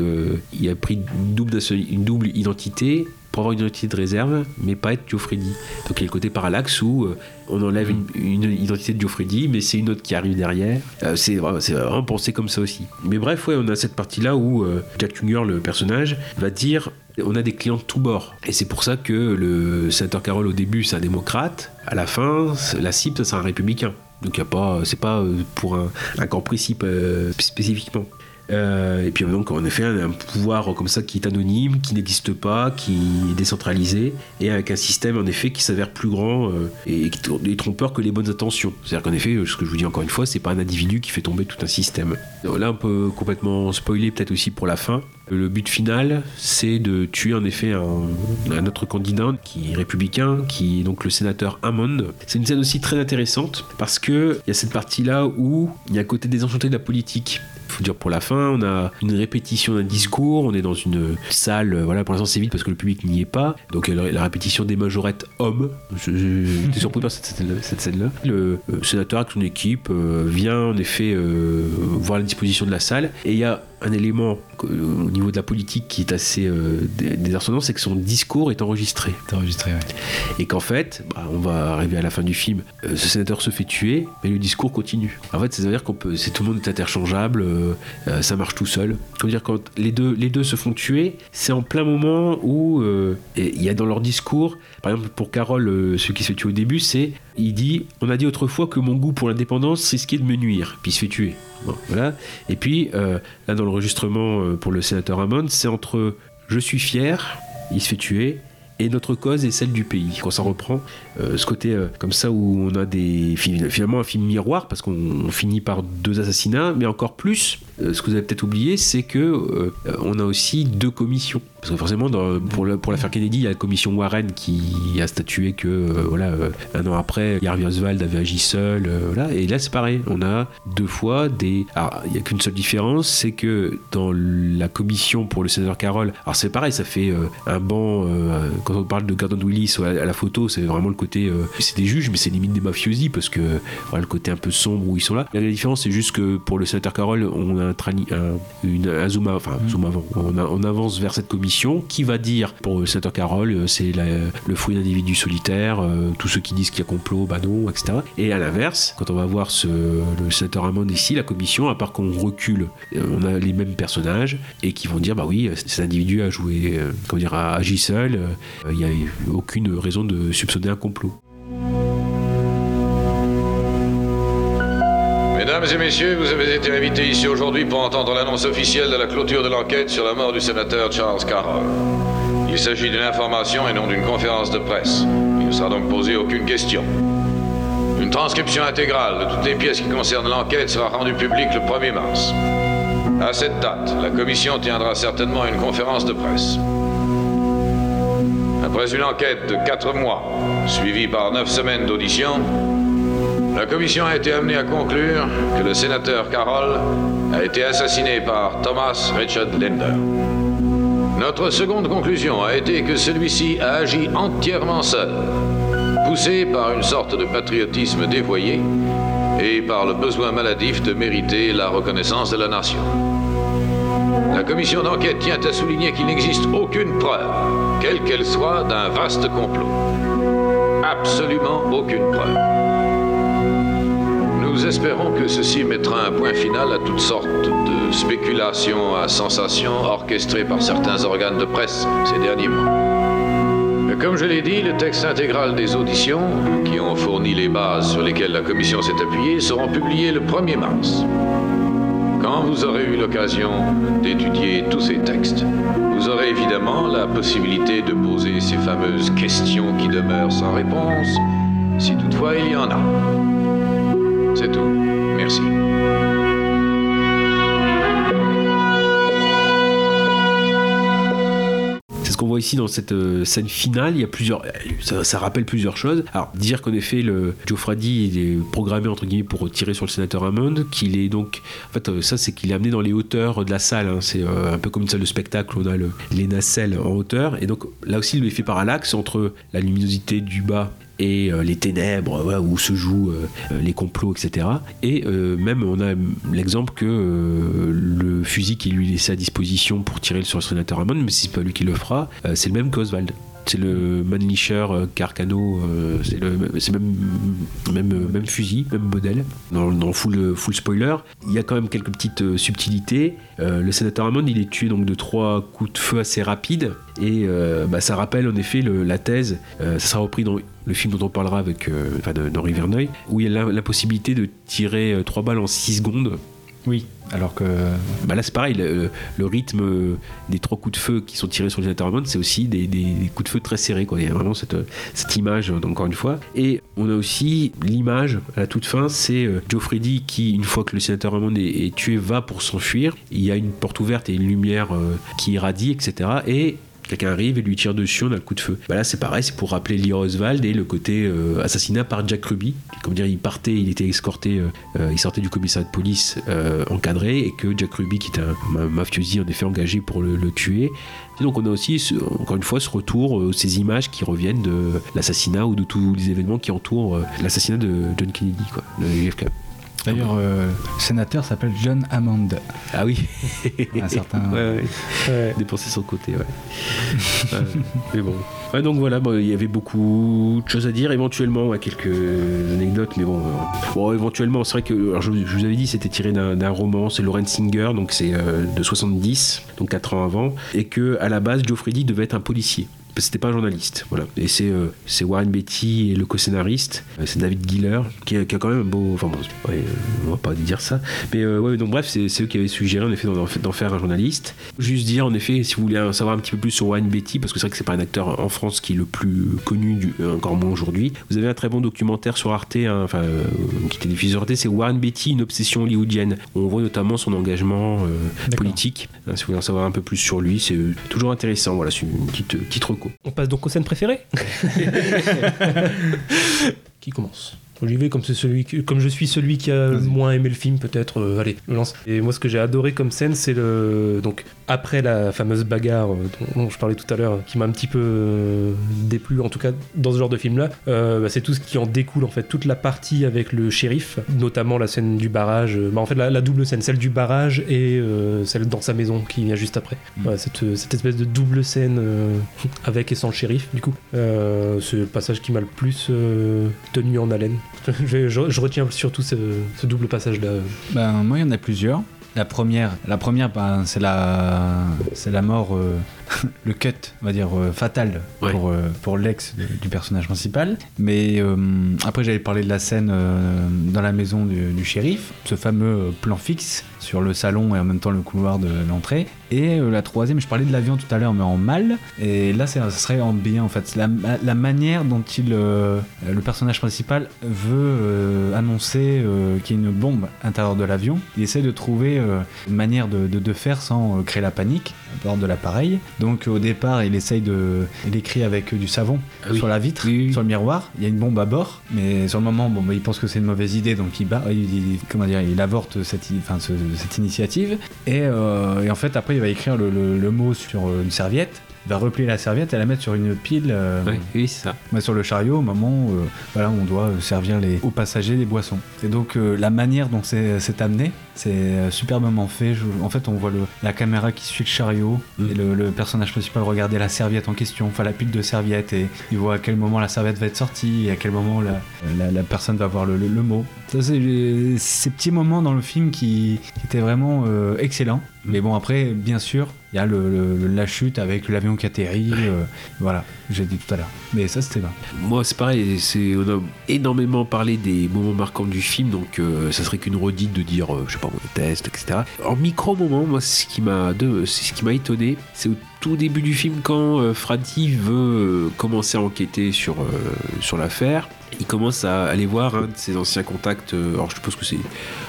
qu'il a pris une double, identité pour avoir une identité de réserve, mais pas être Freddy. Donc il y a le côté parallaxe où on enlève une, identité de Freddy, mais c'est une autre qui arrive derrière. Euh, c'est vraiment, pensé comme ça aussi. Mais bref, ouais, on a cette partie-là où euh, Jack Younger, le personnage, va dire on a des clients de tous bords. Et c'est pour ça que le sénateur Carroll, au début, c'est un démocrate. À la fin, la cible, c'est un républicain. Donc y a pas, c'est pas euh, pour un, un camp précis spécifiquement. Euh, et puis donc en effet un, pouvoir comme ça qui est anonyme, qui n'existe pas, qui est décentralisé, et avec un système en effet qui s'avère plus grand euh, et est trompeur que les bonnes intentions. C'est-à-dire qu'en effet, ce que je vous dis encore une fois, c'est pas un individu qui fait tomber tout un système. Là, on peut complètement spoiler peut-être aussi pour la fin. Le but final, c'est de tuer en effet un, autre candidat qui est républicain, qui est donc le sénateur Hammond. C'est une scène aussi très intéressante parce que il y a cette partie-là où il y a un côté désenchanté de la politique. Faut dire pour la fin, on a une répétition d'un discours, on est dans une salle, voilà, pour l'instant c'est vide parce que le public n'y est pas, donc la, répétition des majorettes hommes, j'étais surpris par cette scène-là. Le euh, sénateur avec son équipe euh, vient en effet euh, voir la disposition de la salle, et il y a un élément euh, au niveau de la politique qui est assez euh, dé- désarçonnant, c'est que son discours est enregistré. enregistré, Et qu'en fait, bah, on va arriver à la fin du film, euh, ce sénateur se fait tuer, mais le discours continue. En fait, ça veut dire qu'on peut, c'est tout le monde est interchangeable, euh, ça marche tout seul. Faut dire quand les deux, les deux se font tuer, c'est en plein moment où il y a dans leur discours, par exemple pour Carole, celui qui se fait tuer au début, c'est il dit, on a dit autrefois que mon goût pour l'indépendance risquait de me nuire, puis il se fait tuer. Et puis euh, là dans l'enregistrement euh, pour le sénateur Hammond, c'est entre je suis fier, il se fait tuer, et notre cause est celle du pays. Quand ça reprend, euh, ce côté comme ça où on a des fi- finalement un film miroir parce qu'on on finit par deux assassinats, mais encore plus, ce que vous avez peut-être oublié, c'est que on a aussi deux commissions. Parce que forcément, pour le- pour l'affaire Kennedy, il y a la commission Warren qui a statué que euh, voilà, euh, un an après, Harvey Oswald avait agi seul. euh, voilà. Et là, c'est pareil. On a deux fois des. Alors, il n'y a qu'une seule différence, c'est que dans la commission pour le sénateur Carroll, alors c'est pareil, ça fait un banc. quand on parle de Gordon Willis à, la photo, c'est vraiment le côté. c'est des juges, mais c'est limite des mafiosi parce que le côté un peu sombre où ils sont là. La différence, c'est juste que pour le sénateur Carroll, on a un, zoom, avant. On avance vers cette commission qui va dire pour le sénateur Carroll, euh, c'est le fruit d'individus solitaires, euh, tous ceux qui disent qu'il y a complot, bah non, etc. Et à l'inverse, quand on va voir ce, le sénateur Hammond ici, la commission, à part qu'on recule, euh, on a les mêmes personnages et qui vont dire bah oui, euh, cet individu a joué, euh, comment dire, a agi seul, euh, il n'y a aucune raison de soupçonner un complot. Mesdames et messieurs, vous avez été invités ici aujourd'hui pour entendre l'annonce officielle de la clôture de l'enquête sur la mort du sénateur Charles Carroll. Il s'agit d'une information et non d'une conférence de presse. Il ne sera donc posé aucune question. Une transcription intégrale de toutes les pièces qui concernent l'enquête sera rendue publique le 1er mars. À cette date, la commission tiendra certainement une conférence de presse. Après une enquête de 4 mois, suivie par 9 semaines d'audition, la commission a été amenée à conclure que le sénateur Carroll a été assassiné par Thomas Richard Linder. Notre seconde conclusion a été que celui-ci a agi entièrement seul, poussé par une sorte de patriotisme dévoyé et par le besoin maladif de mériter la reconnaissance de la nation. La commission d'enquête tient à souligner qu'il n'existe aucune preuve, quelle qu'elle soit, d'un vaste complot. Absolument aucune preuve. Nous espérons que ceci mettra un point final à toutes sortes de spéculations à sensations orchestrées par certains organes de presse ces derniers mois. Comme je l'ai dit, le texte intégral des auditions, qui ont fourni les bases sur lesquelles la commission s'est appuyée, seront publiés le 1er mars. Quand vous aurez eu l'occasion d'étudier tous ces textes, vous aurez évidemment la possibilité de poser ces fameuses questions qui demeurent sans réponse, si toutefois il y en a. C'est tout. Merci. C'est ce qu'on voit ici dans cette euh, scène finale. Il y a plusieurs, ça, rappelle plusieurs choses. Alors dire qu'en effet le il est programmé entre guillemets pour tirer sur le sénateur Hammond, qu'il est donc, en fait euh, ça c'est qu'il est amené dans les hauteurs de la salle. hein. C'est euh, un peu comme une salle de spectacle. On a le, les nacelles en hauteur et donc là aussi fait parallaxe entre la luminosité du bas et euh, les ténèbres où se jouent euh, euh, les complots, etc. Et même on a l'exemple que le fusil qui lui laissé à disposition pour tirer sur le sénateur Hammond, mais si c'est pas lui qui le fera, c'est le même qu'Oswald. C'est le Mannlicher euh, Carcano, euh, c'est le euh, même fusil, même modèle. Dans, full, spoiler, il y a quand même quelques petites subtilités. Le sénateur Hammond, il est tué donc de trois coups de feu assez rapides. Et bah, ça rappelle en effet la thèse, ça sera repris dans le film dont on parlera avec enfin, d'Henri Verneuil, où il y a la, possibilité de tirer trois balles en 6 secondes. Oui, alors que. Bah là, c'est pareil, le, rythme des trois coups de feu qui sont tirés sur le sénateur Hammond, c'est aussi des, coups de feu très serrés. Quoi. Il y a vraiment cette, cette image, euh, encore une fois. Et on a aussi l'image, à la toute fin, c'est euh, Joe Freddy qui, une fois que le sénateur Hammond est, est tué, va pour s'enfuir. Il y a une porte ouverte et une lumière euh, qui irradie, etc. Et quelqu'un arrive et lui tire dessus, on a le coup de feu. Bah là, c'est pareil, c'est pour rappeler Lee Oswald et le côté euh, assassinat par Jack Ruby. Comme dire, il partait, il était escorté, euh, euh, il sortait du commissariat de police encadré et que Jack Ruby, qui est un ma- mafiosi en effet engagé pour le, tuer. Donc on a aussi, encore une fois, ce retour, ces images qui reviennent de l'assassinat ou de tous les événements qui entourent l'assassinat de John Kennedy, quoi, de JFK. D'ailleurs, euh, le sénateur s'appelle John Hammond. Ah oui Un certain. *laughs* Ouais, ouais. Dépenser son côté, ouais. Ouais, mais bon. Ouais, donc voilà, bon, il y avait beaucoup de choses à dire. Éventuellement, ouais, quelques anecdotes, mais bon. euh, bon, éventuellement, c'est vrai que. Alors, je, je vous avais dit, c'était tiré d'un roman, c'est Lauren Singer, donc c'est euh, de 70, donc 4 ans avant, et que à la base, Joe Freddy devait être un policier. C'était pas un journaliste, voilà. Et c'est euh, Warren Beatty et le co-scénariste, euh, c'est David Giller, qui a, qui a quand même un beau. Enfin bon, ouais, euh, on va pas dire ça. Mais euh, ouais, donc bref, c'est eux qui avaient suggéré en effet d'en faire un journaliste. Juste dire en effet, si vous voulez en savoir un petit peu plus sur Warren Beatty, parce que c'est vrai que c'est pas un acteur en France qui est le plus connu, du, encore moins aujourd'hui. Vous avez un très bon documentaire sur Arte, hein, enfin euh, qui était diffusé sur Arte, c'est Warren Beatty, une obsession hollywoodienne. où On voit notamment son engagement politique. Hein, si vous voulez en savoir un peu plus sur lui, c'est toujours intéressant. Voilà, c'est une petite, petite On passe donc aux scènes préférées. *laughs* Qui commence? J'y vais comme, c'est celui que- comme je suis celui qui a le moins aimé le film, peut-être. euh, allez, je lance. Et moi, ce que j'ai adoré comme scène, c'est le. Donc, après la fameuse bagarre euh, dont, dont je parlais tout à l'heure, qui m'a un petit peu euh, déplu, en tout cas dans ce genre de film-là, bah, c'est tout ce qui en découle, en fait. Toute la partie avec le shérif, notamment la scène du barrage. bah, en fait, la, la double scène, celle du barrage et celle dans sa maison qui vient juste après. Voilà, cette, cette espèce de double scène *laughs* avec et sans le shérif, du coup. Euh, c'est le passage qui m'a le plus euh, tenu en haleine. Je, je- je retiens surtout ce, ce double passage-là. Ben, moi, il y en a plusieurs. La première, la première ben, c'est la, c'est la mort, euh, *laughs* le cut, on va dire, euh, fatal pour, euh, pour l'ex du, personnage principal. Mais euh, après, j'allais parler de la scène euh, dans la maison du, du shérif, ce fameux plan fixe sur le salon et en même temps le couloir de l'entrée. Et euh, la troisième, je parlais de l'avion tout à l'heure, mais en mal. Et là, ce serait en bien, en fait. La, la manière dont il, euh, le personnage principal veut euh, annoncer euh, qu'il y a une bombe à l'intérieur de l'avion. Il essaie de trouver une manière de, de- de faire sans créer la panique à bord de l'appareil. Donc au départ, il essaye de... Il écrit avec du savon sur la vitre, sur le miroir. Il y a une bombe à bord, mais sur le moment, bon, bah, il pense que c'est une mauvaise idée, donc il, bat, il, il- comment dire, il avorte cette, enfin, ce- cette initiative. Et, euh, et en fait, après, il va écrire le mot sur euh, une serviette. Il va replier la serviette et la mettre sur une pile. euh, oui, c'est ça. bah, sur le chariot au moment où euh, voilà, on doit euh, servir les, aux passagers des boissons. Et donc euh, la manière dont c'est amené, c'est superbement fait. Je- en fait, on voit le- la caméra qui suit le chariot Mm. et le, le personnage principal regarder la serviette en question, enfin la pile de serviettes, et il voit à quel moment la serviette va être sortie et à quel moment la, la- la personne va voir le, mot. Ça, c'est ces petits moments dans le film qui, qui étaient vraiment excellents. Mais bon, après, bien sûr, il y a la chute avec l'avion qui atterrit. euh, voilà, j'ai dit tout à l'heure. Mais ça, c'était bien. Moi, c'est pareil, on a énormément parlé des moments marquants du film, donc euh, ça serait qu'une redite de dire, euh, je sais pas, moi, le test, etc. En micro-moment, moi, ce qui m'a, ce qui m'a étonné, c'est au tout début du film, quand Freddy veut commencer à enquêter sur, sur l'affaire. Il commence à aller voir un de ses anciens contacts. euh, alors, je suppose que c'est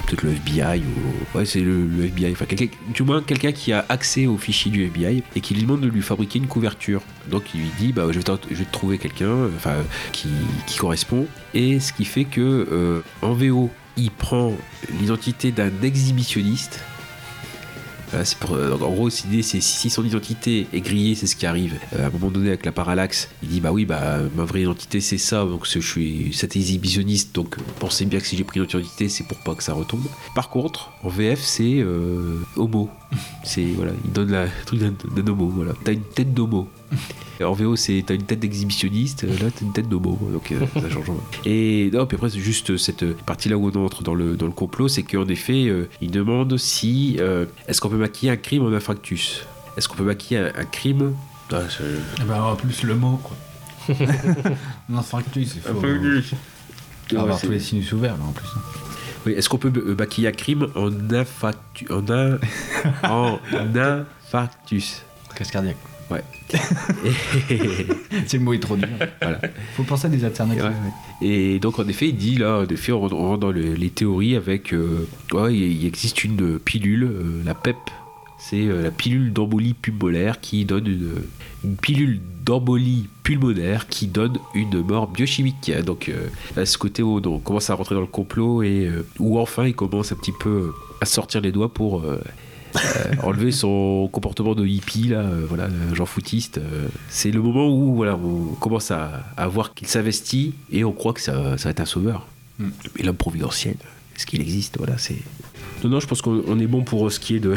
peut-être le FBI ou. Ouais, c'est le, FBI. Enfin, quelqu'un, du moins, quelqu'un qui a accès aux fichiers du FBI et qui lui demande de lui fabriquer une couverture. Donc, il lui dit bah, je, vais te, trouver quelqu'un euh, qui, correspond. Et ce qui fait que, euh, en VO, il prend l'identité d'un exhibitionniste. Pour, euh, en gros, l'idée, c'est si son identité est grillée, c'est ce qui arrive. Euh, à un moment donné, avec la parallaxe, il dit Bah oui, bah ma vraie identité, c'est ça. Donc je suis cet exhibitionniste. Donc euh, pensez bien que si j'ai pris notre identité, c'est pour pas que ça retombe. Par contre, en VF, c'est euh, homo. C'est voilà, il donne la- le truc d'un homo. Voilà, t'as une tête d'homo. En VO, c'est t'as une tête d'exhibitionniste, là t'as une tête d'homo, donc euh, ça change. Et non, puis après c'est juste cette partie-là où on entre dans le, dans le complot, c'est qu'en effet, euh, il demande si euh, est-ce qu'on peut maquiller un crime en infractus? Est-ce qu'on peut maquiller un, un crime? Ah, Eh ben, en plus, le mot, quoi. *laughs* L'infarctus, il faut, avoir Ouais, c'est- tous les sinus ouverts, là, en plus. Oui, est-ce qu'on peut euh, maquiller un crime en infarctus En, un, *laughs* en infarctus? Crise cardiaque. Ouais. *laughs* C'est le mot est trop dur. Voilà. Faut penser à des alternatives. Ouais. Et donc en effet, il dit là, en effet, on rentre, dans le- les théories avec, euh, ouais, il il existe une pilule, euh, la PEP, c'est euh, la pilule d'embolie pulmonaire qui donne une, une pilule d'embolie pulmonaire qui donne une mort biochimique. Donc euh, à ce côté où on commence à rentrer dans le complot et euh, où enfin il commence un petit peu à sortir les doigts pour euh, euh, *laughs* enlever son comportement de hippie là, euh, voilà, euh, genre footiste. euh, c'est le moment où voilà, on commence à, à voir qu'il s'investit et on croit que ça, ça va être un sauveur. Mm. Mais l'homme providentiel, est-ce qu'il existe Voilà, c'est. Non, je pense qu'on on est bon pour ce qui est de,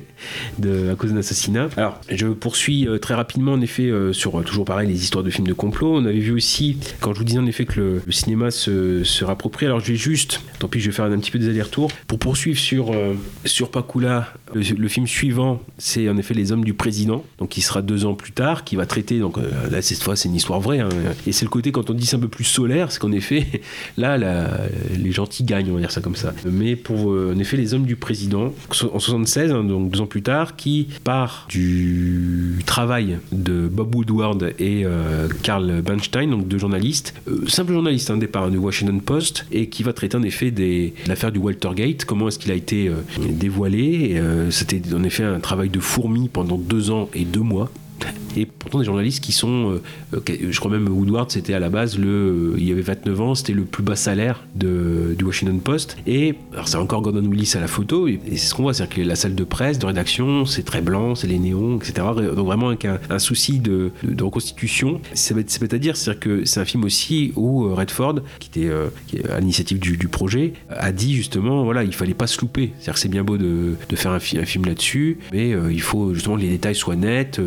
*laughs* de à cause d'un assassinat. Alors, je poursuis euh, très rapidement, en effet, euh, sur euh, toujours pareil les histoires de films de complot. On avait vu aussi, quand je vous disais en effet que le, cinéma se, se. Alors, je vais juste, tant pis, je vais faire un, petit peu des allers-retours pour poursuivre sur euh, sur Pakula. Le, film suivant, c'est en effet Les Hommes du Président, donc qui sera deux ans plus tard, qui va traiter. Donc euh, là, cette fois, c'est une histoire vraie. hein. et c'est le côté quand on dit c'est un peu plus solaire, c'est qu'en effet, *laughs* là, la- les gentils gagnent, on va dire ça comme ça. Mais pour euh, en effet les hommes du président, en 76, hein, donc deux ans plus tard, qui part du travail de Bob Woodward et euh, Carl Bernstein, donc deux journalistes, euh, simples journalistes, un départ hein, du Washington Post, et qui va traiter en effet de l'affaire du Waltergate, comment est-ce qu'il a été euh, dévoilé. Euh, C'était en effet un travail de fourmi pendant deux ans et deux mois. Et pourtant des journalistes qui sont, euh, euh, je crois même Woodward, c'était à la base le, euh, il y avait 29 ans, c'était le plus bas salaire de, du Washington Post. Et alors c'est encore Gordon Willis à la photo, et, c'est ce qu'on voit, c'est-à-dire que la salle de presse, de rédaction, c'est très blanc, c'est les néons, etc. Donc vraiment avec un, souci de, reconstitution. C'est c'est c'est-à-dire que c'est un film aussi où Redford, qui était à l'initiative du, projet, a dit justement, voilà, il fallait pas se louper. C'est-à-dire que c'est bien beau de, faire un, fi- un film là-dessus, mais il faut justement que les détails soient nets,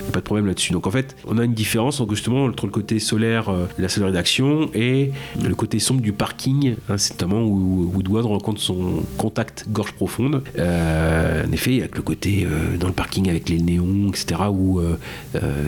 euh, pas de problème là-dessus. Donc en fait, on a une différence entre justement entre le côté solaire euh, la salle de rédaction et le côté sombre du parking. hein, c'est notamment où Woodward rencontre son contact gorge profonde. Euh, en effet, avec le côté euh, dans le parking avec les néons, etc., où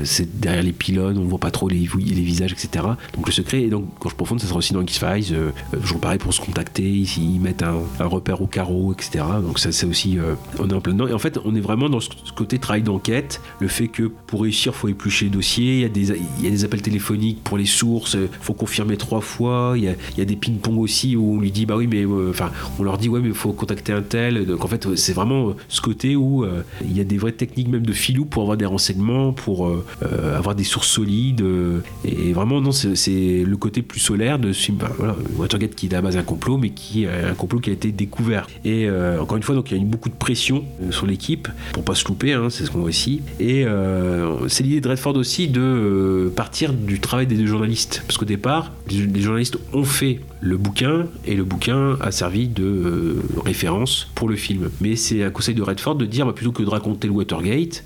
c'est derrière les pylônes, on voit pas trop les, visages, etc. Donc le secret, et donc gorge profonde, ça sera aussi dans X-Files. Toujours pareil pour se contacter, ici, ils mettent un, repère au carreau, etc. Donc ça, c'est aussi, on est en plein dedans. Et en fait, on est vraiment dans ce côté travail d'enquête, le fait que pour réussir, faut éplucher le dossier. Il y a des, il appels téléphoniques pour les sources. Faut confirmer trois fois. Il y a, il des ping-pong aussi où on lui dit bah oui mais euh, enfin on leur dit ouais mais il faut contacter un tel. Donc en fait c'est vraiment euh, ce côté où euh, il y a des vraies techniques même de filou pour avoir des renseignements, pour euh, euh, avoir des sources solides. euh, et vraiment non c'est le côté plus solaire de. Bah, voilà, Watergate qui est à base un complot mais qui est un complot qui a été découvert. Et euh, encore une fois donc il y a eu beaucoup de pression euh, sur l'équipe pour pas se louper. hein, c'est ce qu'on voit ici. Et euh, c'est l'idée de Redford aussi de euh, partir du travail des deux journalistes. Parce qu'au départ, les, journalistes ont fait le bouquin et le bouquin a servi de euh, référence pour le film. Mais c'est un conseil de Redford de dire bah, plutôt que de raconter le Watergate,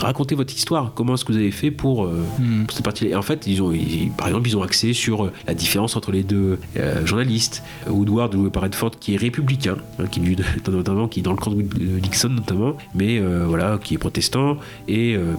racontez votre histoire. Comment est-ce que vous avez fait pour, euh, pour cette partie-là? Et en fait, ils ont, ils- par exemple, ils ont axé sur euh, la différence entre les deux euh, journalistes. Woodward, joué par Redford, qui est républicain, hein, qui, *laughs* notamment, qui est dans le camp de Nixon notamment, mais euh, voilà, qui est protestant, et euh,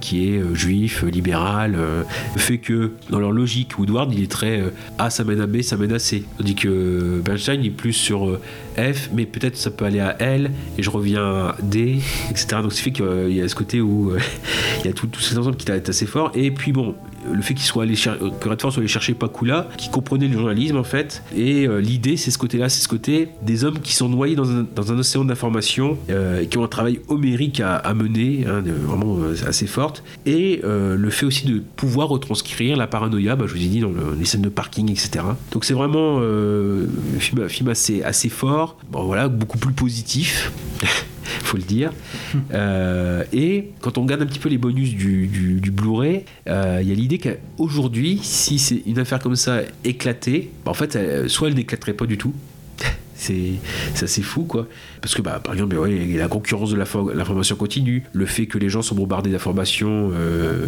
Qui est euh, juif, euh, libéral, euh, fait que dans leur logique, Woodward il est très A ça mène à B, ça mène à C. Tandis que Bernstein il est plus sur F, mais peut-être ça peut aller à L, et je reviens à D, etc. Donc ça fait qu'il y a ce côté où *laughs* il y a tout, tout cet ensemble qui est assez fort. Et puis bon, le fait qu'il soit allé cher- que Redford soit allé chercher Pakula, qui comprenait le journalisme en fait. Et euh, l'idée, c'est ce côté-là, c'est ce côté des hommes qui sont noyés dans un, océan d'informations euh, et qui ont un travail homérique à, mener, hein, vraiment euh, assez forte. Et euh, le fait aussi de pouvoir retranscrire la paranoïa, bah, je vous ai dit, dans le- les scènes de parking, etc. Donc c'est vraiment euh, un film, assez, fort, voilà, beaucoup plus positif. *laughs* *laughs* faut le dire. Euh, et quand on regarde un petit peu les bonus du, Blu-ray, euh, il y a l'idée qu'aujourd'hui, si c'est une affaire comme ça éclatée, bah, en fait, soit elle n'éclaterait pas du tout. *laughs* C'est assez fou, quoi. Parce que, bah, par exemple, ouais, il la concurrence de l'info- l'information continue, le fait que les gens sont bombardés d'informations. euh,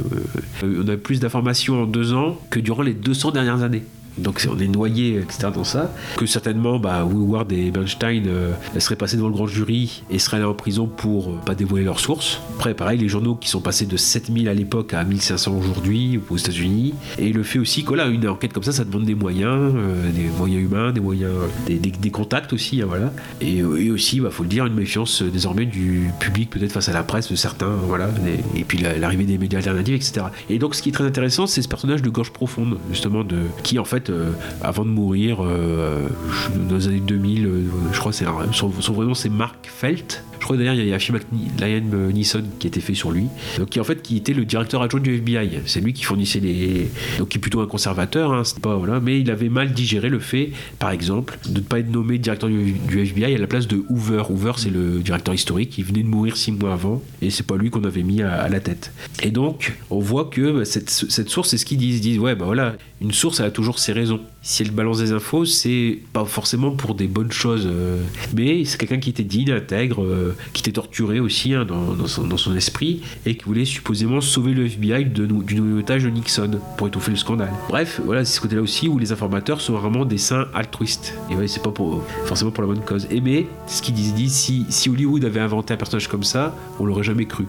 on a plus d'informations en deux ans que durant les 200 dernières années. Donc on est noyé, etc. dans ça. Que certainement, bah, Woodward et Bernstein euh, seraient passés devant le grand jury et seraient allés en prison pour euh, pas dévoiler leurs sources. Après, pareil, les journaux qui sont passés de 7000 à l'époque à 1500 aujourd'hui aux États-Unis. Et le fait aussi que là, enquête comme ça, ça demande des moyens, euh, des moyens humains, des moyens, des, contacts aussi, hein, voilà. Et, euh, aussi, il faut le dire, une méfiance euh, désormais du public, peut-être face à la presse de certains, voilà. Et, et puis la- l'arrivée des médias alternatifs, etc. Et donc, ce qui est très intéressant, c'est ce personnage de gorge profonde, justement, de qui en fait, euh, avant de mourir, euh, dans les années 2000, euh, je crois, c'est son, son vrai nom, c'est Mark Felt. Je crois d'ailleurs il y a un film avec Liam Neeson qui été fait sur lui, donc qui en fait qui était le directeur adjoint du FBI. C'est lui qui fournissait les, donc qui est plutôt un conservateur, hein, c'est pas voilà, mais il avait mal digéré le fait, par exemple, de ne pas être nommé directeur du, FBI à la place de Hoover. Hoover c'est le directeur historique, il venait de mourir six mois avant et c'est pas lui qu'on avait mis à, la tête. Et donc on voit que bah, cette, source, c'est ce qu'ils disent, ils disent ouais bah voilà, une source elle a toujours ses raisons. Si elle balance des infos, c'est pas forcément pour des bonnes choses, euh, mais c'est quelqu'un qui était digne, intègre, euh, qui était torturé aussi hein, dans, son, esprit et qui voulait supposément sauver le FBI de, du otage de Nixon pour étouffer le scandale. Bref, voilà, c'est ce côté-là aussi où les informateurs sont vraiment des saints altruistes. Et ouais, c'est pas forcément pour la bonne cause. Et mais, ce qu'ils disent, si, si Hollywood avait inventé un personnage comme ça, on l'aurait jamais cru.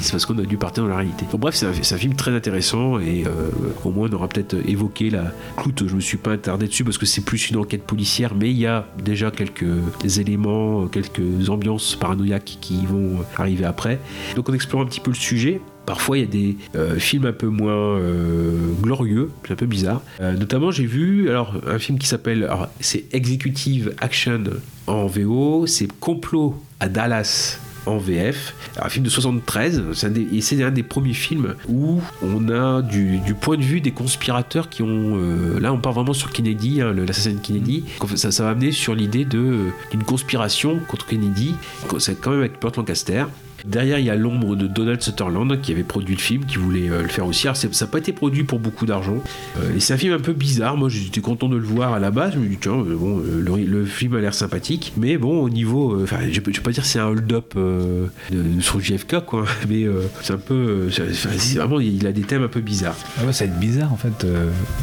C'est parce qu'on a dû partir dans la réalité. Bref, c'est un, film très intéressant et euh, au moins on aura peut-être évoqué la Clout. Je me suis pas attardé dessus parce que c'est plus une enquête policière, mais il y a déjà quelques éléments, quelques ambiances paranoïaques qui vont arriver après. Donc on explore un petit peu le sujet. Parfois, il y a des euh, films un peu moins euh, glorieux, un peu bizarre. Euh, notamment, j'ai vu alors un film qui s'appelle, c'est Executive Action en VO, c'est Complot à Dallas en VF. Alors, un film de 73, c'est un des- et c'est un des premiers films où on a du, du point de vue des conspirateurs qui ont. euh, là, on part vraiment sur Kennedy, hein, l'assassin de Kennedy. Donc, Ça, ça va amener sur l'idée de, euh, d'une conspiration contre Kennedy. C'est quand même avec Burt Lancaster. Derrière, il y a l'ombre de Donald Sutherland qui avait produit le film, qui voulait euh, le faire aussi. Alors, ça n'a pas été produit pour beaucoup d'argent. Euh, et c'est un film un peu bizarre. Moi, j'étais content de le voir à la base. Je me dis, tiens, bon, euh, le, film a l'air sympathique. Mais bon, au niveau. je ne vais pas dire c'est un hold-up euh, sur JFK, quoi. *laughs* Mais c'est un peu. vraiment, il a des thèmes un peu bizarres. Ah ça va être bizarre en fait.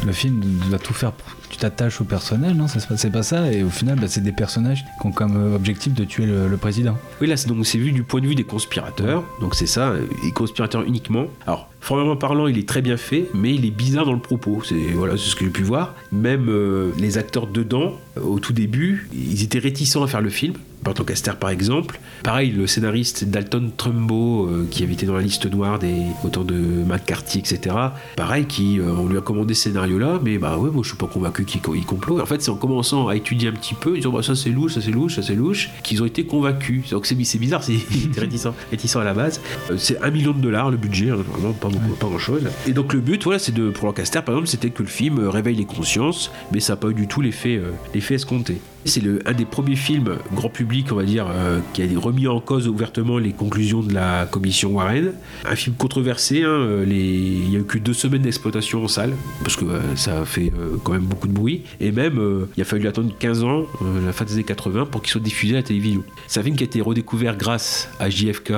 le film doit tout faire pour tu t'attaches au personnage, non Ça se pas ça. Et au final, bah, c'est des personnages qui ont comme euh, objectif de tuer le, président. Oui, là, c'est donc vu du point de vue des conspirateurs. Donc c'est ça, euh, les conspirateurs uniquement. Alors, formellement parlant, il est très bien fait, mais il est bizarre dans le propos. C'est voilà, ce que j'ai pu voir. Même euh, les acteurs dedans, euh, au tout début, ils étaient réticents à faire le film Burt Lancaster par exemple. Pareil, le scénariste Dalton Trumbo, euh, qui avait été dans la liste noire des auteurs de McCarthy, etc. Pareil, qui on lui a commandé ce scénario-là, mais bah ouais, moi je suis pas convaincu qu'il il complot. En fait, c'est en commençant à étudier un petit peu, ils ont bah, ça c'est louche, ça c'est louche, ça c'est louche, qu'ils ont été convaincus. Donc c'est bizarre, c'est *laughs* réticent, réticent à la base. C'est un million de dollars le budget, hein, vraiment beaucoup, pas grand chose. Et donc le but, voilà, c'est de pour Lancaster par exemple, c'était que le film euh, réveille les consciences, mais ça n'a pas eu du tout l'effet euh, l'effet escompté. C'est un des premiers films grand public, on va dire, euh, qui a remis en cause ouvertement les conclusions de la commission Warren. Un film controversé, hein, euh, il n'y a eu que deux semaines d'exploitation en salle, parce que euh, ça a fait quand même beaucoup de bruit. Et même, il a fallu attendre 15 ans, la fin des années 80, pour qu'il soit diffusé à la télévision. C'est un film qui a été redécouvert grâce à JFK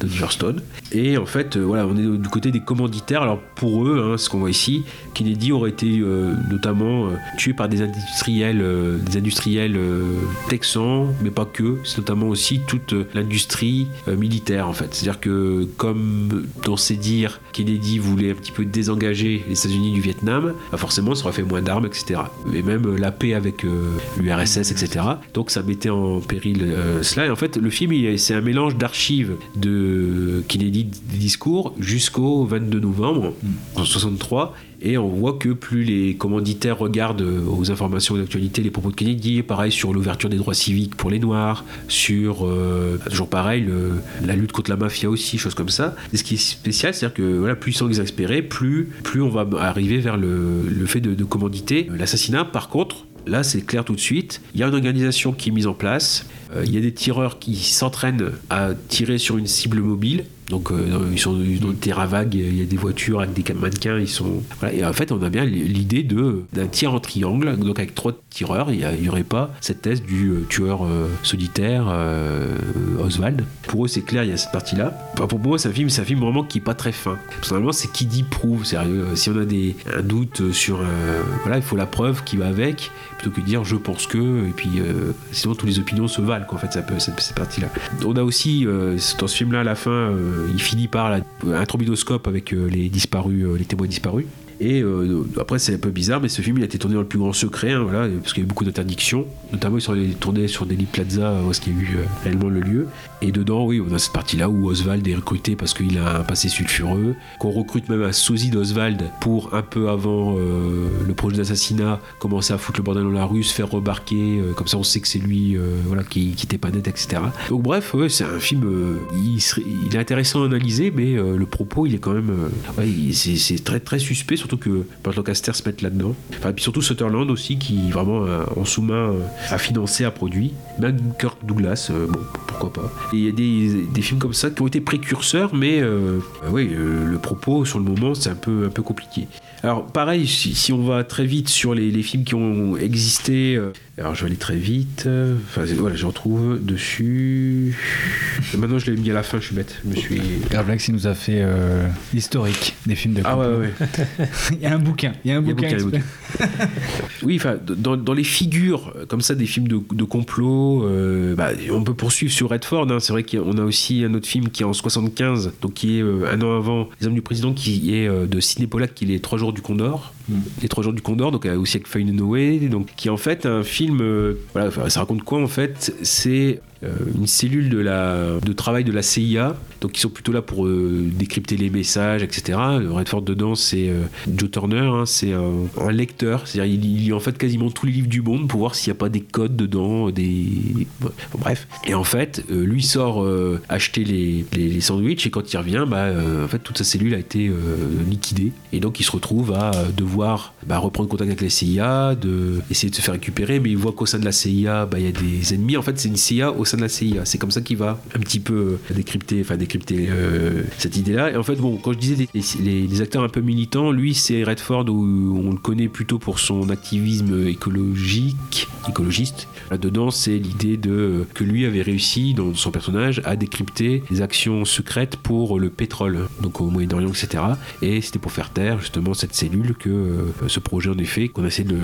*laughs* Stone. Et en fait, voilà, on est du côté des commanditaires. Alors pour eux, hein, ce qu'on voit ici, Kennedy aurait été euh, notamment euh, tué par des industriels, euh, des industriels texans, mais pas que. C'est notamment aussi toute l'industrie militaire en fait. C'est-à-dire que comme dans ses dires, Kennedy voulait un petit peu désengager les États-Unis du Vietnam, bah forcément, ça aurait fait moins d'armes, etc. Et même la paix avec l'URSS, etc. Donc ça mettait en péril cela. Et en fait, le film, il est- c'est un mélange d'archives de Kennedy des discours jusqu'au 22 novembre en 63. Et on voit que plus les commanditaires regardent euh, aux informations d'actualité les propos de Kennedy, pareil sur l'ouverture des droits civiques pour les Noirs, sur euh, toujours pareil la lutte contre la mafia aussi, choses comme ça. Et ce qui est spécial, c'est-à-dire que voilà, plus ils sont exaspérés, plus, plus on va arriver vers le, fait de, de commanditer l'assassinat. Par contre, Là, c'est clair tout de suite. Il y a une organisation qui est mise en place. Euh, il y a des tireurs qui s'entraînent à tirer sur une cible mobile. Donc, euh, ils sont dans le terrain vague. Il y a des voitures avec des mannequins. Ils sont. Et en fait, on a bien l'idée de d'un tir en triangle. Donc, avec trois tireurs, il n'y aurait pas cette thèse du euh, tueur euh, solitaire Oswald. Pour eux, c'est clair. Il y a cette partie-là. Enfin, pour moi, c'est un film, c'est un film vraiment qui est pas très fin. Personnellement, c'est qui dit prouve. Sérieux. Si on a des un doute sur, voilà, il faut la preuve qui va avec plutôt que dire je pense que et puis euh, sinon toutes les opinions se valent quoi en fait ça peut cette, cette partie là on a aussi euh, dans ce film là à la fin euh, il finit par la- un trombinoscope avec euh, les disparus les témoins disparus. Et après c'est un peu bizarre mais ce film il a été tourné dans le plus grand secret hein, voilà, parce qu'il y a eu beaucoup d'interdictions notamment ils sont allés tourner sur Delhi Plaza est-ce qu'il y a eu réellement le lieu et dedans oui on a cette partie là où Oswald est recruté parce qu'il a un passé sulfureux qu'on recrute même un sosie d'Oswald pour un peu avant euh, le projet d'assassinat commencer à foutre le bordel dans la rue se faire remarquer euh, comme ça on sait que c'est lui euh, voilà qui, qui était pas net etc donc bref ouais, c'est un film euh, il, est intéressant à analyser mais le propos il est quand même ouais, c'est très très suspect surtout que Burt Lancaster se mette là-dedans. Enfin et puis surtout Sutherland aussi qui vraiment en sous-main a financé a produit. Même Kirk Douglas bon pourquoi pas il y a des, films comme ça qui ont été précurseurs mais euh, oui euh, le propos sur le moment c'est un peu un peu compliqué alors pareil, si, si on va très vite sur les, les films qui ont existé, euh, alors je vais aller très vite. euh, Enfin voilà, je retrouve dessus. Maintenant je l'ai mis à la fin, je suis bête. Je me suis. Gravelax, il nous a fait euh, l'historique des films de Ah ouais, ouais. *laughs* il y a un bouquin. Il y a un Il y a bouquin. *laughs* Oui, enfin, dans, dans les figures euh, comme ça des films de, de complot, euh, bah, on peut poursuivre sur Redford. hein. C'est vrai qu'on a aussi un autre film qui est en 75, donc qui est un an avant Les Hommes du Président, qui est de Pollack, qui est Les Trois Jours du Condor. Les Trois Jours du Condor, donc euh, aussi avec Faye Noé, donc qui est en fait un film. euh, voilà, ça raconte quoi en fait? C'est euh, une cellule de, la, de travail de la CIA, donc ils sont plutôt là pour décrypter les messages, etc. Redford dedans, c'est Joe Turner, hein, c'est un, lecteur, c'est-à-dire il, lit en fait quasiment tous les livres du monde pour voir s'il n'y a pas des codes dedans, des bon, bref. Et en fait, lui sort acheter les, les, les sandwichs et quand il revient, bah, en fait toute sa cellule a été liquidée et donc il se retrouve à euh, bah, reprendre contact avec la CIA, de essayer de se faire récupérer, mais il voit qu'au sein de la CIA, bah, il y a des ennemis. En fait, c'est une CIA au sein de la CIA. C'est comme ça qu'il va un petit peu euh, décrypter, enfin décrypter euh, cette idée-là. Et en fait, bon, quand je disais les, les- les acteurs un peu militants, lui, c'est Redford où on le connaît plutôt pour son activisme écologique, écologiste. Là-dedans, c'est l'idée de que lui avait réussi dans son personnage à décrypter les actions secrètes pour le pétrole, donc au Moyen-Orient, etc. Et c'était pour faire taire justement cette cellule que euh, ce projet en effet qu'on essaie de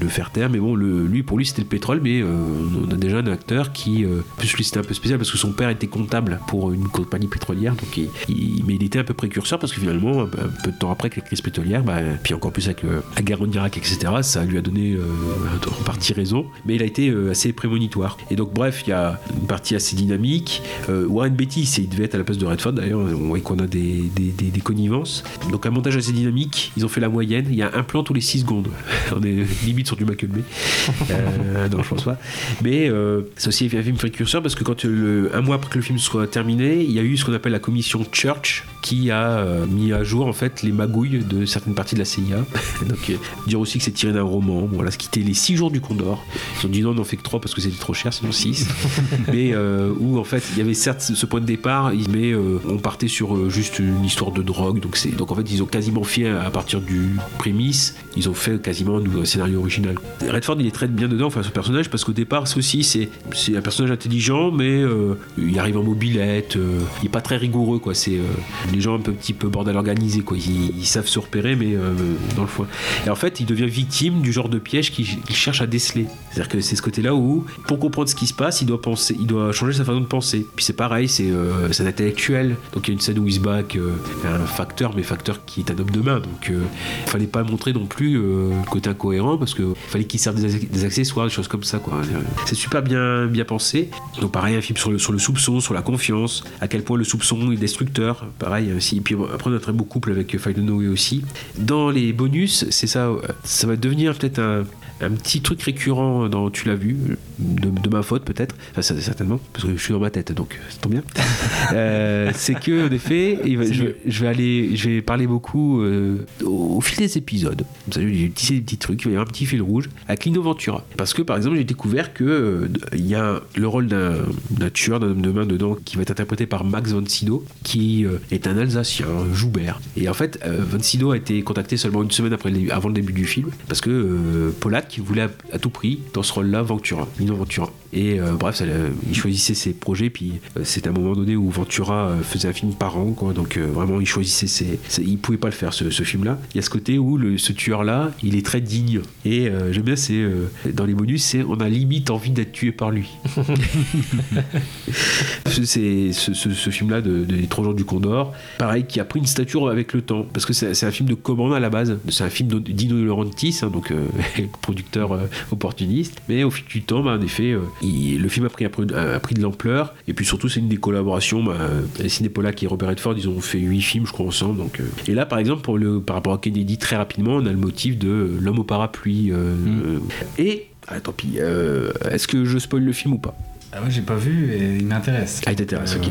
de faire taire. Mais bon, le- lui pour lui c'était le pétrole, mais euh, on a déjà un acteur qui, euh, plus lui c'était un peu spécial parce que son père était comptable pour une compagnie pétrolière, donc il, mais il était un peu précurseur parce que finalement, un peu de temps après avec la crise pétrolière, bah, puis encore plus avec euh, la guerre en Irak, etc., ça lui a donné euh, en partie raison, mais il a été euh, assez prémonitoire. Et donc bref, il y a une partie assez dynamique. Euh, Warren Beatty, c'est- il devait être à la place de Redford d'ailleurs, on voit qu'on a des, des, des- des connivences. Donc un montage assez dynamique, ils ont fait la moyenne, il y a un plan tous les 6 secondes. *laughs* on est limite sur du Michael Bay. *laughs* Euh, non, je pense pas. Mais euh, c'est aussi un film précurseur parce que quand le, un mois après que le film soit terminé, il y a eu ce qu'on appelle la commission Church qui a euh, mis à jour en fait les magouilles de certaines parties de la CIA. *laughs* Donc euh, dire aussi que c'est tiré d'un roman. Bon, voilà, ce qui était les 6 jours du Condor. Ils ont dit non, on n'en fait que 3 parce que c'était trop cher, sinon 6. *laughs* mais euh, où en fait il y avait certes ce point de départ, mais euh, on partait sur euh, juste une histoire de drogue. Donc, donc en fait ils ont quasiment fait à partir du prémisse, ils ont fait quasiment un scénario original. Redford il est très bien dedans, enfin ce personnage, parce qu'au départ c'est aussi c'est, un personnage intelligent, mais il arrive en mobilette, il est pas très rigoureux quoi. C'est les gens un peu petit peu bordel organisé quoi. Ils, savent se repérer, mais dans le foin. Et en fait il devient victime du genre de piège qu'il, qu'il cherche à déceler. C'est-à-dire que c'est ce côté-là où pour comprendre ce qui se passe, il doit penser, il doit changer sa façon de penser. Puis c'est pareil, c'est, euh, c'est intellectuel. Donc il y a une scène où il se bat avec euh, un facteur, mais facteur qui est un homme de main. Donc euh, il fallait pas montrer non plus euh, le côté incohérent parce que fallait qu'il serve des, des accessoires, des choses comme ça. C'est super bien bien pensé. Donc pareil, un film sur le sur le soupçon, sur la confiance, à quel point le soupçon est destructeur. Pareil aussi. Puis après on a un très beau couple avec Faye Noé aussi. Dans les bonus, c'est ça, euh, ça va devenir peut-être un un petit truc récurrent dans Tu l'as vu, de, de ma faute peut-être, enfin certainement, parce que je suis dans ma tête, donc ça tombe bien. *laughs* Euh, c'est que en effet, va- je, je vais aller, je vais parler beaucoup euh, au, au fil des épisodes. Vous savez, j'ai tissé des petits trucs, il va y avoir un petit fil rouge avec Lino Ventura, parce que par exemple j'ai découvert que euh, il y a le rôle d'un d'un tueur, d'un homme de main dedans, qui va être interprété par Max von Sydow, qui euh, est un Alsacien, un Joubert. Et en fait, euh, von Sydow a été contacté seulement une semaine après avant le début du film, parce que euh, Pollack voulait à, à tout prix dans ce rôle-là Ventura, Ventura. Et euh, bref, ça, euh, il choisissait ses projets, puis euh, c'est un moment donné où Ventura faisait un film par an, quoi. Donc vraiment, il choisissait ses, ses- il pouvait pas le faire ce, ce film-là. Il y a ce côté où le, ce tueur-là, il est très digne. Et j'aime bien, c'est dans les bonus, c'est on a limite envie d'être tué par lui. *laughs* c'est ce, ce- ce film-là de, de Les Trois jours du Condor, pareil, qui a pris une stature avec le temps, parce que c'est un film de commande à la base. C'est un film Dino De Laurentiis, hein, donc *laughs* producteur opportuniste. Mais au fil du temps, bah, en effet, euh, il- le film a pris, a de l'ampleur. Et puis surtout, c'est une des collaborations. Bah, Sidney Pollack et Robert Redford, ils ont fait huit films, je crois, ensemble. Donc, euh. Et là, par exemple, pour le, par rapport à Kennedy, très rapidement, on a le motif de euh, l'homme au parapluie. euh, euh, et, ah, tant pis, euh, est-ce que je spoil le film ou pas? Ah ouais, j'ai pas vu et il m'intéresse. Ah, il t'intéresse, ok.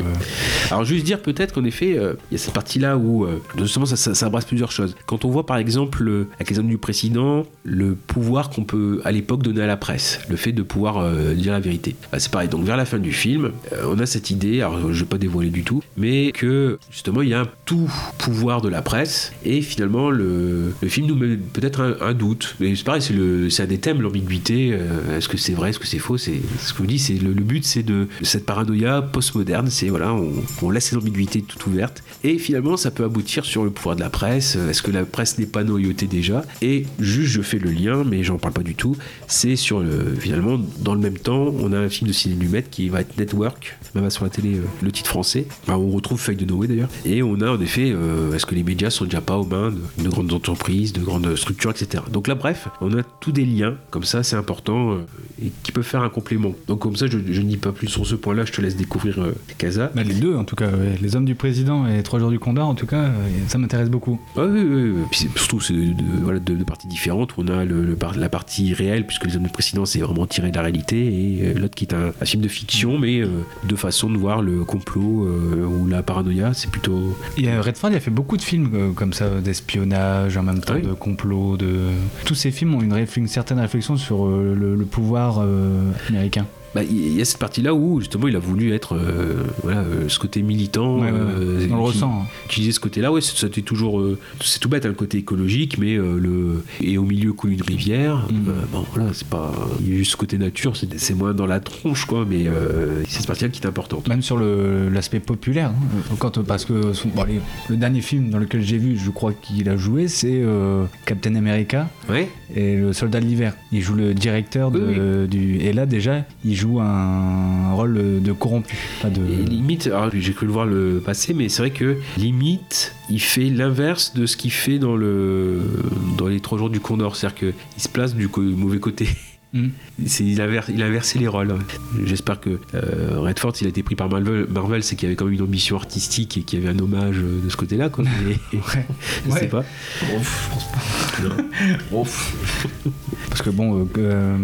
Alors, juste dire peut-être qu'en effet, euh, il y a cette partie-là où, euh, justement, ça, ça, ça embrasse plusieurs choses. Quand on voit, par exemple, euh, avec les hommes du président, le pouvoir qu'on peut, à l'époque, donner à la presse, le fait de pouvoir euh, dire la vérité. Bah, c'est pareil. Donc, vers la fin du film, euh, on a cette idée, alors je vais pas dévoiler du tout, mais que, justement, il y a un tout pouvoir de la presse, et finalement, le, le film nous met peut-être un, un doute. Mais c'est pareil, c'est, un des thèmes, l'ambiguïté. euh, est-ce que c'est vrai, est-ce que c'est faux c'est, Ce que vous dis, c'est le, le but, c'est de cette paranoïa postmoderne, c'est voilà, on, laisse les ambiguïtés toutes ouvertes, et finalement, ça peut aboutir sur le pouvoir de la presse. Euh, Est-ce que la presse n'est pas noyautée déjà? Et juste, je fais le lien, mais j'en parle pas du tout. C'est sur le finalement, dans le même temps, on a un film de ciné Lumet qui va être Network, même sur la télé, euh, le titre français. On retrouve Feuille de Noé d'ailleurs, et on a en effet, euh, est-ce que les médias sont déjà pas aux mains de, de grandes entreprises, de grandes structures, etc. Donc là, bref, on a tous des liens comme ça, c'est important, et qui peuvent faire un complément. Donc comme ça, je, je ne dis pas plus sur ce point-là, je te laisse découvrir euh, Casa. Bah, les deux, en tout cas, ouais. les hommes du président et les trois jours du Condor, en tout cas, euh, ça m'intéresse beaucoup. Ouais, oui, oui. Puis surtout, c'est de, voilà, de, de parties différentes. On a le, le par- la partie réelle, puisque les hommes du président, c'est vraiment tiré de la réalité, et euh, l'autre qui est un, un film de fiction, mais euh, deux façons de voir le complot euh, ou la paranoïa, c'est plutôt. Et euh, Redford, il a fait beaucoup de films comme ça, d'espionnage, en même temps Oui. de complot. De... Tous ces films ont une, certaine réflexion sur le, le pouvoir américain. Bah, il y a cette partie-là où justement il a voulu être euh, voilà, euh, ce côté militant. Ouais, ouais, ouais. euh, On le ressent, hein. Utiliser ce côté-là, ouais, c'était toujours. c'est tout bête, hein, le côté écologique, mais le. Et au milieu coule une rivière. Mm. bon, voilà, c'est pas. Il y a juste ce côté nature, c'est c'est moins dans la tronche, quoi, mais c'est cette partie-là qui est importante. Même sur le- l'aspect populaire, hein. quand, parce que son- bon, allez, le dernier film dans lequel j'ai vu, je crois qu'il a joué, c'est Captain America et le Soldat de l'hiver. Il joue le directeur de- du. Et là déjà, il joue un rôle de corrompu. Pas de... Limite, alors, j'ai cru le voir le passé, mais c'est vrai que limite, il fait l'inverse de ce qu'il fait dans le dans les trois jours du Condor, c'est-à-dire qu'il se place du mauvais côté. *laughs* Mm. Il, a inver- il a inversé les rôles. J'espère que euh, Redford, s'il a été pris par Marvel, Marvel c'est qu'il y avait quand même une ambition artistique et qu'il y avait un hommage euh, de ce côté-là. Quoi. *laughs* Mais, je sais Ouais. pas. *laughs* *laughs* Parce que bon, euh, euh,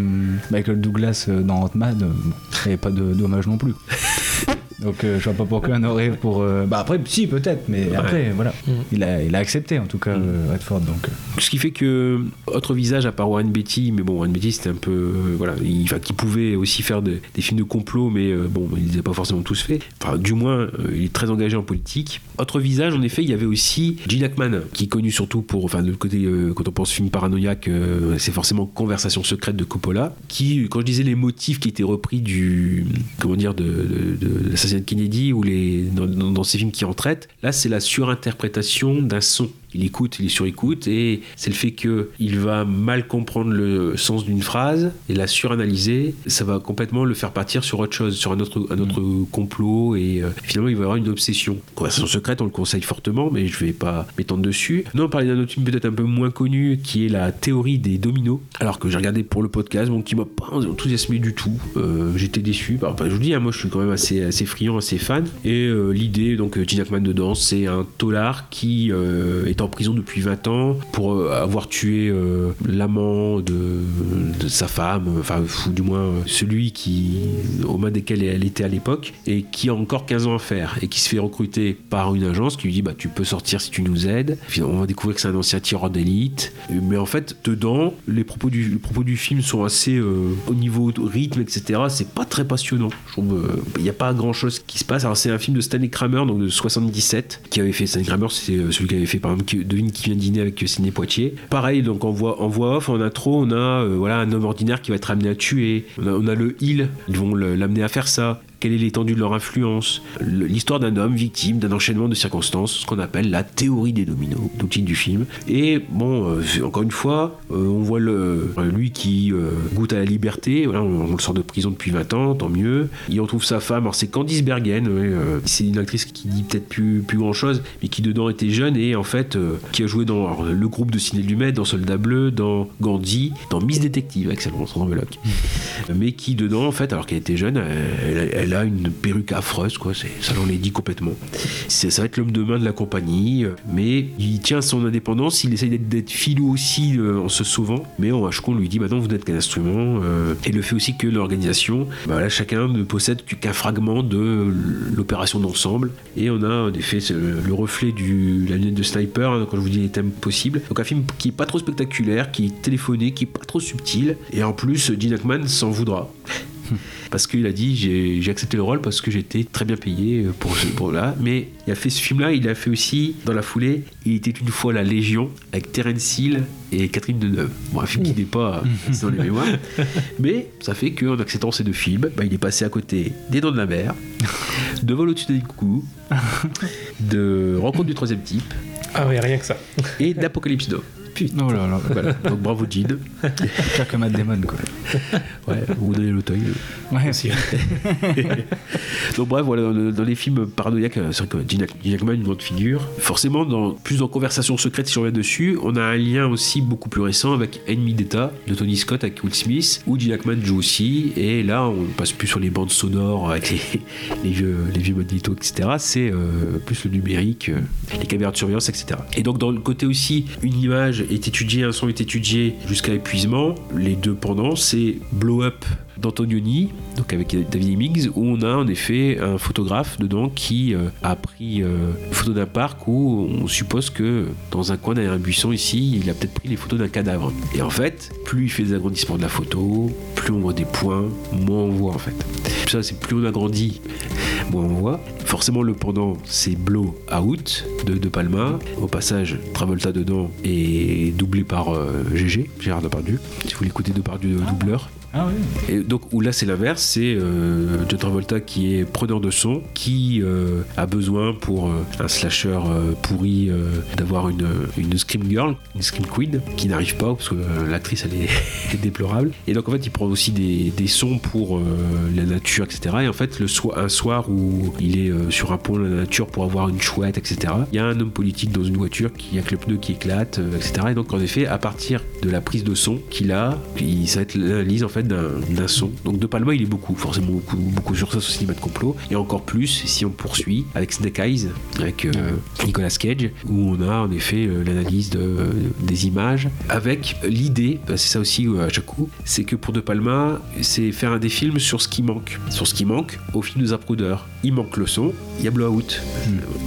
Michael Douglas dans Ant-Man, il n'y avait pas de dommage non plus. Donc euh, je vois pas pourquoi on aurait pour. euh, Bah après, si peut-être, mais après voilà. Il, a, il a accepté en tout cas euh, Redford. Donc. euh. Ce qui fait que autre visage à part Warren Beatty, mais bon Warren Beatty c'était un peu euh, voilà, il, enfin, qui pouvait aussi faire de- des films de complot, mais bon il les a pas forcément tous fait. Enfin du moins il est très engagé en politique. Autre visage en effet il y avait aussi Gene Hackman qui est connu surtout pour enfin de le côté quand on pense film paranoïaque c'est forcément Conversation secrète de Coppola qui quand je disais les motifs qui étaient repris du comment dire de, de, de Kennedy ou les dans, dans- dans ces films qui en traitent là c'est la surinterprétation d'un son il écoute, il est sur écoute et c'est le fait que il va mal comprendre le sens d'une phrase et la suranalyser, ça va complètement le faire partir sur autre chose, sur un autre, un autre complot et euh, finalement il va avoir une obsession. Conversation secrète, on le conseille fortement, mais je vais pas m'étendre dessus. Non, on parlait d'un autre film peut-être un peu moins connu qui est la théorie des dominos, alors que j'ai regardé pour le podcast, bon, qui m'a pas enthousiasmé du tout. Euh, J'étais déçu. Bah, bah, je vous dis, hein, moi je suis quand même assez, assez friand, assez fan. Et euh, l'idée, donc Gene Hackman dedans, c'est un tolard qui euh, en prison depuis 20 ans pour euh, avoir tué euh, l'amant de, sa femme, enfin, ou du moins euh, celui qui, aux mains desquels elle était à l'époque, et qui a encore 15 ans à faire, et qui se fait recruter par une agence qui lui dit bah, Tu peux sortir si tu nous aides. On va découvrir que c'est un ancien tireur d'élite. Mais en fait, dedans, les propos du, propos du film sont assez, euh, au niveau rythme, etc., c'est pas très passionnant. Je trouve euh, il n'y a pas grand chose qui se passe. Alors, c'est un film de Stanley Kramer, donc de 77, qui avait fait Stanley Kramer, c'est euh, celui qui avait fait par exemple qui- Devine qui vient dîner avec Sidney Poitier. Pareil, donc en voix, en voix off, en intro, on a euh, voilà, un homme ordinaire qui va être amené à tuer. On a, le il, ils vont l'amener à faire ça. Quelle est l'étendue de leur influence? L'histoire d'un homme victime d'un enchaînement de circonstances, ce qu'on appelle la théorie des dominos, le titre du film. Et bon, euh, encore une fois, euh, on voit le, euh, lui qui euh, goûte à la liberté, voilà, on, on le sort de prison depuis 20 ans, tant mieux. Il retrouve sa femme, alors c'est Candice Bergen, ouais, c'est une actrice qui dit peut-être plus, plus grand chose, mais qui dedans était jeune et en fait qui a joué dans alors, le groupe de Ciné Lumet, dans Soldat Bleu, dans Gandhi, dans Miss Détective avec Salomon Sandra-Meloc. *laughs* mais qui dedans, en fait, alors qu'elle était jeune, elle, elle a une perruque affreuse, quoi, c'est- ça l'en est dit complètement. Ça va être l'homme de main de la compagnie, euh, mais il tient son indépendance, il essaye d'être- filou aussi euh, en se sauvant, mais en Hachon lui dit maintenant vous n'êtes qu'un instrument, euh, et le fait aussi que l'organisation, bah, voilà, chacun ne possède qu'un fragment de l'opération d'ensemble, et on a en effet le, le reflet du la lunette de sniper, hein, quand je vous dis les thèmes possibles. Donc un film qui est pas trop spectaculaire, qui est téléphoné, qui est pas trop subtil, et en plus Gene s'en voudra. *laughs* Parce qu'il a dit j'ai accepté le rôle parce que j'étais très bien payé pour ce pour là. Mais il a fait ce film-là, il a fait aussi dans la foulée. Il était une fois la Légion avec Terence Hill et Catherine Deneuve. Bon, un film qui n'est pas c'est dans les mémoires, *laughs* mais ça fait qu'en acceptant ces deux films, bah, il est passé à côté des Dents de la Mer, de Vol au-dessus des coucous, *laughs* de Rencontre du troisième type. Ah oui, rien que ça. Et d'Apocalypse Now. Putain. Oh là là. Voilà. *laughs* Donc bravo Gene. Pire que Matt Damon, quoi. Ouais, ou Daniel Auteuil. Ouais, aussi. *laughs* Donc bref, voilà, dans, dans les films paranoïaques, euh, c'est vrai que Gene Hack- Gene Hackman, une grande figure. Forcément, dans, plus dans Conversation secrète, si on revient dessus, on a un lien aussi beaucoup plus récent avec Ennemi d'État de Tony Scott avec Will Smith, où Gene Hackman joue aussi. Et là, on passe plus sur les bandes sonores avec les, *laughs* les vieux, les vieux magnétos, etc. C'est euh, plus le numérique, euh, les caméras de surveillance, etc. Et donc, dans le côté aussi, une image est étudiée, un son est étudié jusqu'à épuisement. Les deux pendant, c'est Blow Up d'Antonioni, donc avec David Hemmings, où on a en effet un photographe dedans qui euh, a pris euh, une photo d'un parc où on suppose que dans un coin derrière un buisson ici, il a peut-être pris les photos d'un cadavre. Et en fait, plus il fait des agrandissements de la photo, plus on voit des points, moins on voit en fait. Ça, c'est plus on agrandit, moins on voit. Forcément, le pendant, c'est Blow Out de De Palma. Au passage, Travolta dedans est doublé par euh, GG, Gérard Depardieu. Si vous l'écoutez Depardieu doubleur, Ah oui. et donc où là c'est l'inverse, c'est euh, John Travolta qui est preneur de son, qui euh, a besoin pour euh, un slasher euh, pourri d'avoir une, une scream girl, une scream queen, qui n'arrive pas parce que l'actrice *laughs* elle est déplorable. Et donc en fait il prend aussi des, des sons pour la nature, etc. Et en fait le soir, un soir où il est sur un pont de la nature pour avoir une chouette, etc. Il y a un homme politique dans une voiture qui a que le pneu qui éclate, etc. Et donc en effet à partir de la prise de son qu'il a, il, ça va être l'analyse en fait d'un d'un son. Donc De Palma il est beaucoup, forcément beaucoup, beaucoup sur ça, sur cinéma de complot. Et encore plus si on poursuit avec Snake Eyes, avec euh, Nicolas Cage, où on a en effet euh, l'analyse de, des images, avec l'idée, bah, c'est ça aussi euh, à chaque coup, c'est que pour De Palma, c'est faire un des films sur ce qui manque. Sur ce qui manque au film de Zapruder. Il manque le son, il y a Blowout.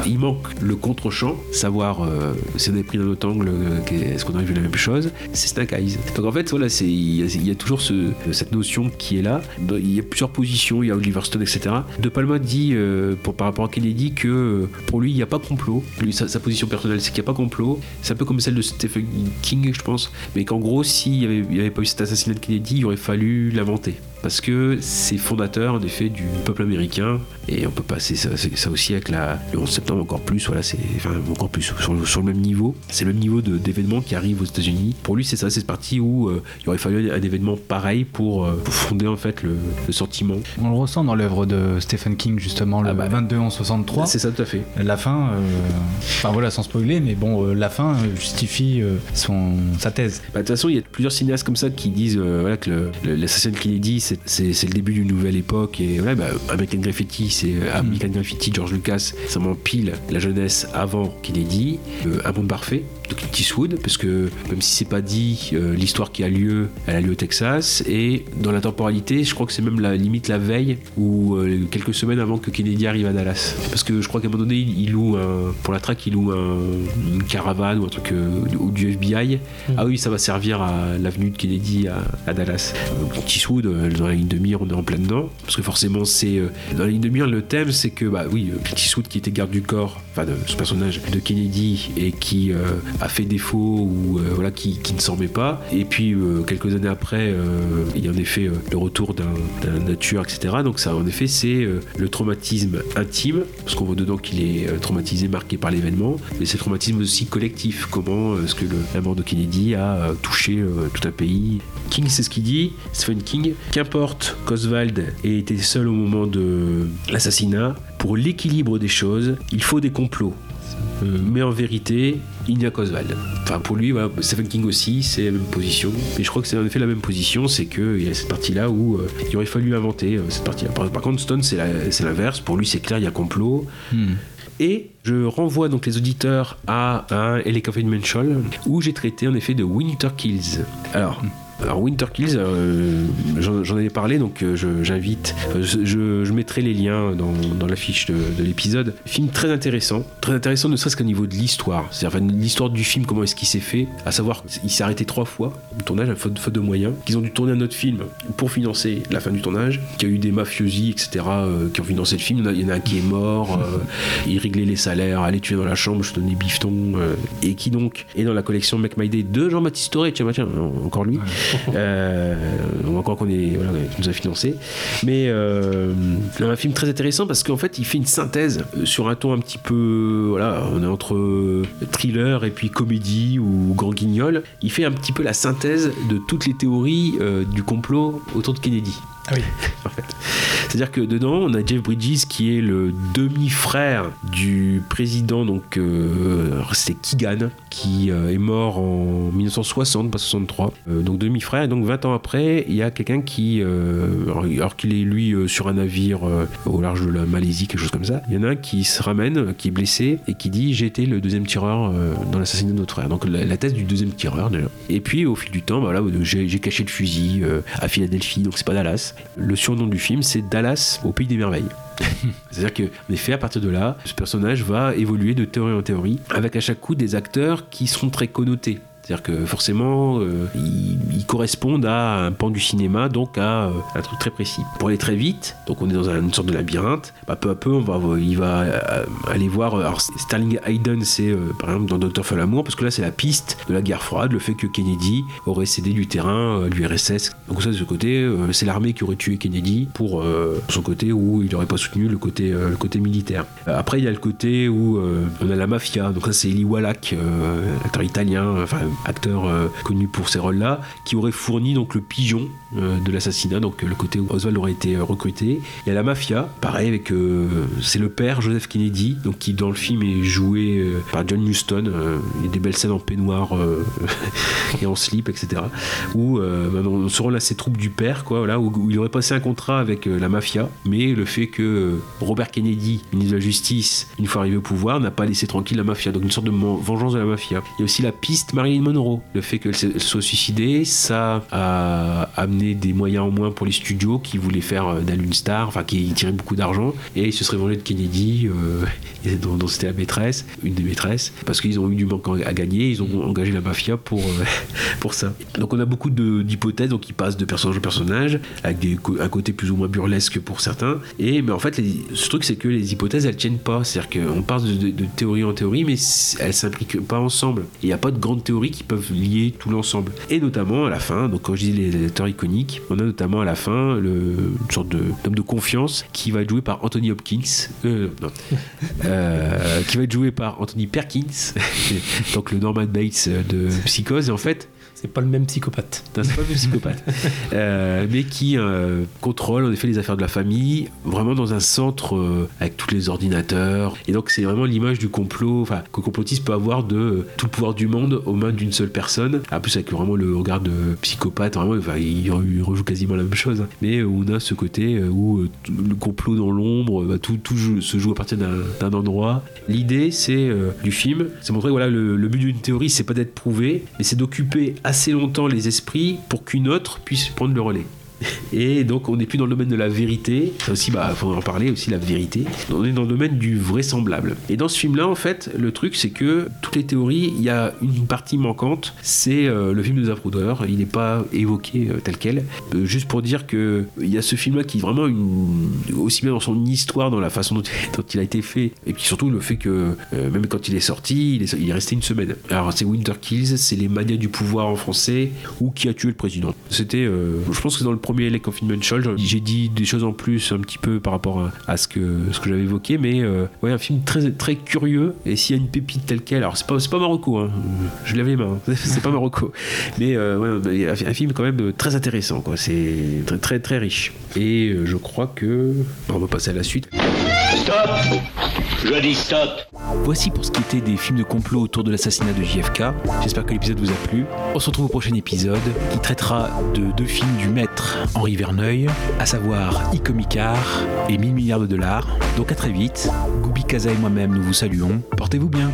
Il manque le contre-champ, savoir euh, si on est pris d'un autre angle, est-ce qu'on a vu la même chose, c'est Snake Eyes. Donc en fait, voilà, y, il y a toujours ce- cette notion qui est là. Il y a plusieurs positions, il y a Oliver Stone, etc. De Palma dit, euh, pour, par rapport à Kennedy, que euh, pour lui, il n'y a pas complot. Sa, position personnelle, c'est qu'il n'y a pas complot. C'est un peu comme celle de Stephen King, je pense. Mais qu'en gros, s'il n'y avait, avait pas eu cet assassinat de Kennedy, il aurait fallu l'inventer. Parce que c'est fondateur, en effet, du peuple américain. Et on peut passer ça, aussi avec la, le 11 septembre encore plus. Voilà, c'est enfin, encore plus sur, le- sur le même niveau. C'est le même niveau d'événements qui arrivent aux États-Unis. Pour lui, c'est ça, c'est parti où euh, il aurait fallu un événement pareil pour, euh, pour fonder en fait le, le sentiment. On le ressent dans l'œuvre de Stephen King, justement, le 22 en 63. C'est ça, tout à fait. La fin, euh, enfin voilà, sans spoiler, mais bon, la fin justifie son, sa thèse. Bah, de toute façon, il y a plusieurs cinéastes comme ça qui disent voilà, que l'assassinat de Kennedy, c'est- le début d'une nouvelle époque. Et voilà, bah, American Graffiti, c'est euh, American Graffiti, George Lucas, ça m'empile la jeunesse avant Kennedy. Euh, un monde parfait de Clint Eastwood, parce que même si c'est pas dit, euh, l'histoire qui a lieu, elle a lieu au Texas. Et dans la temporalité, je crois que c'est même la limite la veille ou euh, quelques semaines avant que Kennedy arrive à Dallas. Parce que je crois qu'à un moment donné, il, il loue un, pour la traque, il loue un- une caravane ou un truc euh, ou du FBI. Ah oui, ça va servir à l'avenue de Kennedy à, à Dallas. Euh, Clint Eastwood, euh, dans la ligne de mire, on est en plein dedans. Parce que forcément, c'est euh, dans la ligne de mire, le thème, c'est que bah oui, euh, Clint Eastwood qui était garde du corps, enfin de ce personnage de Kennedy et qui euh, a fait défaut ou euh, voilà qui, ne s'en met pas. Et puis euh, quelques années après, euh, il y a en effet le retour d'un nature, etc. Donc ça, en effet, c'est le traumatisme intime, parce qu'on voit dedans qu'il est traumatisé, marqué par l'événement, mais c'est le traumatisme aussi collectif. Comment est-ce que le- la mort de Kennedy a touché tout un pays? King, c'est ce qu'il dit, Stephen King. Qu'importe qu'Oswald ait été seul au moment de l'assassinat, pour l'équilibre des choses, il faut des complots. Mais en vérité, il n'y a qu'Oswald. Enfin, pour lui, voilà, Stephen King aussi, c'est la même position. Et je crois que c'est en effet la même position, c'est qu'il y a cette partie-là où euh, il aurait fallu inventer euh, cette partie-là. Par, par contre, Stone, c'est l'inverse. Pour lui, c'est clair, il y a complot. Et je renvoie donc les auditeurs à un Ellie Menschel où j'ai traité en effet de Winter Kills. Alors. Alors Winter Kills, euh, j'en avais parlé, donc euh, j'invite, euh, je, je- mettrai les liens dans, dans la de, de l'épisode. Film très intéressant, très intéressant ne serait-ce qu'au niveau de l'histoire, c'est-à-dire l'histoire du film, comment est-ce qu'il s'est fait, à savoir il s'est arrêté trois fois, le tournage, à faute, de moyens, qu'ils ont dû tourner un autre film pour financer la fin du tournage, qu'il y a eu des mafiosi, etc., qui ont financé le film, il y en a- un qui est mort, il réglait les salaires, allez tu es dans la chambre, je te donne des et qui donc est dans la collection Make My Day de Jean-Baptiste Toré, tiens, bah, tiens, encore lui. *laughs* on voit encore qu'on est, voilà, nous a financé. Mais euh, un film très intéressant parce qu'en fait, il fait une synthèse sur un ton un petit peu, voilà, on est entre thriller et puis comédie ou grand guignol. Il fait un petit peu la synthèse de toutes les théories euh, du complot autour de Kennedy. Ah oui. *laughs* C'est-à-dire que dedans, on a Jeff Bridges qui est le demi-frère du président, donc euh, c'était Keegan, qui euh, est mort en 1960, pas 63. Euh, donc demi-frère, et donc 20 ans après, il y a quelqu'un qui, euh, alors, qu'il est lui sur un navire au large de la Malaisie, quelque chose comme ça, il y en a un qui se ramène, qui est blessé, et qui dit J'ai été le deuxième tireur dans l'assassinat de notre frère. Donc la, la thèse du deuxième tireur déjà. Et puis au fil du temps, bah, voilà, j'ai j'ai caché le fusil à Philadelphie, donc c'est pas. Dallas. Le surnom du film, c'est Dallas au pays des merveilles. *laughs* C'est-à-dire qu'en effet, à partir de là, ce personnage va évoluer de théorie en théorie, avec à chaque coup des acteurs qui seront très connotés. C'est-à-dire que forcément, euh, ils, correspondent à un pan du cinéma, donc à euh, un truc très précis. Pour aller très vite, donc on est dans un- une sorte de labyrinthe, bah, peu à peu, on va, il va euh, aller voir. Alors, Sterling Hayden, c'est euh, par exemple dans Docteur Folamour, parce que là, c'est la piste de la guerre froide, le fait que Kennedy aurait cédé du terrain euh, à l'URSS. Donc, ça, de ce côté, euh, c'est l'armée qui aurait tué Kennedy pour euh, son côté où il n'aurait pas soutenu le côté, euh, militaire. Euh, Après, il y a le côté où euh, on a la mafia. Donc, ça, c'est Eli Wallach, euh, acteur italien, acteur euh, connu pour ces rôles-là, qui aurait fourni donc le pigeon de l'assassinat, donc euh, le côté où Oswald aurait été euh, recruté. Il y a la mafia, pareil, avec euh, c'est le père Joseph Kennedy, donc qui dans le film est joué euh, par John Huston. Euh, il y a des belles scènes en peignoir euh, *laughs* et en slip, etc. Où euh, on se rend à ces troupes du père, quoi, voilà, où, il aurait passé un contrat avec euh, la mafia, mais le fait que euh, Robert Kennedy, ministre de la Justice, une fois arrivé au pouvoir, n'a pas laissé tranquille la mafia. Donc une sorte de vengeance de la mafia. Il y a aussi la piste Marilyn Monroe. Le fait qu'elle soit suicidée, ça a amené des moyens en moins pour les studios qui voulaient faire euh, d'elle une star, enfin qui tiraient beaucoup d'argent, et ils se seraient vengés de Kennedy, euh, *laughs* dont, dont c'était la maîtresse, une des maîtresses, parce qu'ils ont eu du manque à gagner, ils ont engagé la mafia pour, euh, *laughs* pour ça. Donc on a beaucoup d'hypothèses, qui passent de personnage en personnage, avec des, un côté plus ou moins burlesque pour certains, et mais en fait les- ce truc c'est que les hypothèses elles tiennent pas, c'est-à-dire qu'on passe de, de- de théorie en théorie, mais elles s'impliquent pas ensemble. Il n'y a pas de grandes théories qui peuvent lier tout l'ensemble. Et notamment à la fin, donc quand je dis les acteurs iconiques, on a notamment à la fin le, une sorte de- d'homme de confiance qui va être joué par Anthony Hopkins, euh, non, *laughs* Euh, qui va être joué par Anthony Perkins, *laughs* donc le Norman Bates de Psychose, et en fait C'est pas le même psychopathe. c'est pas le même psychopathe. *laughs* Euh, mais qui euh, contrôle en effet les affaires de la famille, vraiment dans un centre euh, avec tous les ordinateurs. Et donc c'est vraiment l'image du complot, enfin que le complotiste peut avoir de tout le pouvoir du monde aux mains d'une seule personne. En plus avec vraiment le regard de psychopathe, vraiment, enfin, il, il rejoue quasiment la même chose. hein. Mais on a ce côté où le complot dans l'ombre, bah, tout, tout joue- se joue à partir d'un endroit. L'idée c'est du film, c'est montrer voilà le, le but d'une théorie, c'est pas d'être prouvé, mais c'est d'occuper assez longtemps les esprits pour qu'une autre puisse prendre le relais. Et donc on n'est plus dans le domaine de la vérité, ça aussi bah faut en parler aussi la vérité. On est dans le domaine du vraisemblable. Et dans ce film-là en fait, le truc c'est que toutes les théories, il y a une partie manquante, c'est euh, le film de Zapruder. Il n'est pas évoqué euh, tel quel. Euh, juste pour dire que il y a ce film-là qui est vraiment aussi bien dans son histoire, dans la façon *laughs* dont, il a été fait, et puis surtout le fait que même quand il est sorti, il est, resté une semaine. Alors c'est Winter Kills, c'est les manias du pouvoir en français ou qui a tué le président. C'était, je pense que dans le premier Les Confidential, j'ai dit des choses en plus un petit peu par rapport à, à ce que ce que j'avais évoqué, mais euh, ouais un film très très curieux. Et s'il y a une pépite telle quelle, alors c'est pas c'est pas Marocco, hein, je lève les mains, c'est pas Marocco, mais euh, ouais, un film quand même très intéressant, quoi. C'est très très très riche. Et euh, je crois que on va passer à la suite. Stop Je dis stop Voici pour ce qui était des films de complot autour de l'assassinat de JFK. J'espère que l'épisode vous a plu. On se retrouve au prochain épisode qui traitera de deux films du maître Henri Verneuil, à savoir Icomicard et 1000 milliards de dollars. Donc à très vite. Goubi Kaza et moi-même nous vous saluons. Portez-vous bien.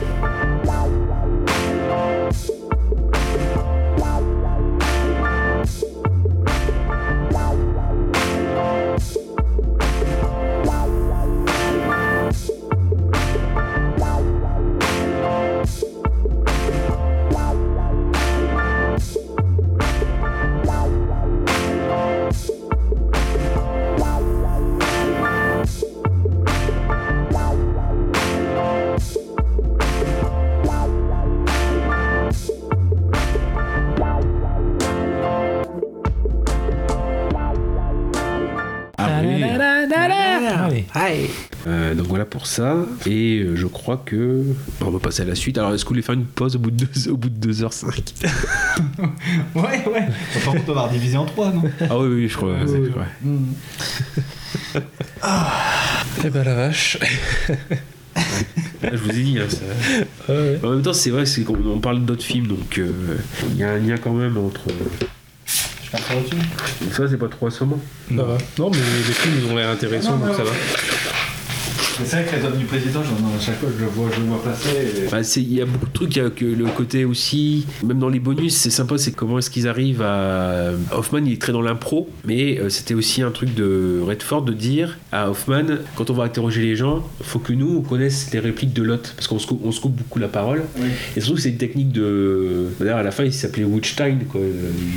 Et euh, je crois que. bon, on va passer à la suite. Alors est-ce que vous voulez faire une pause au bout de, deux, au bout de 2h05 *laughs* Ouais, ouais. Par contre, on va diviser en trois, non? Ah oui, oui, je crois. c'est- oui. ouais. *laughs* Eh ben la vache. Ah, je vous ai dit. hein, ça- En même temps, c'est vrai c'est qu'on on parle d'autres films, donc euh, il y a un lien quand même entre. Je pars pas au-dessus. Ça, c'est pas trop assommant. Non, mais les films ils ont l'air intéressants, donc ça va. C'est vrai que les hommes du président, j'en- à chaque fois je le vois, je le vois passer. et- Bah, c'est- Il y a beaucoup de trucs, il y a que le côté aussi, même dans les bonus, c'est sympa, c'est comment est-ce qu'ils arrivent à... Hoffman, il est très dans l'impro, mais euh, c'était aussi un truc de Redford de dire à Hoffman, quand on va interroger les gens, faut que nous, on connaisse les répliques de Lot, parce qu'on se, coupe, on se coupe beaucoup la parole. Oui. Et surtout, c'est une technique de... D'ailleurs, à la fin, il s'appelait Woodstein, quoi,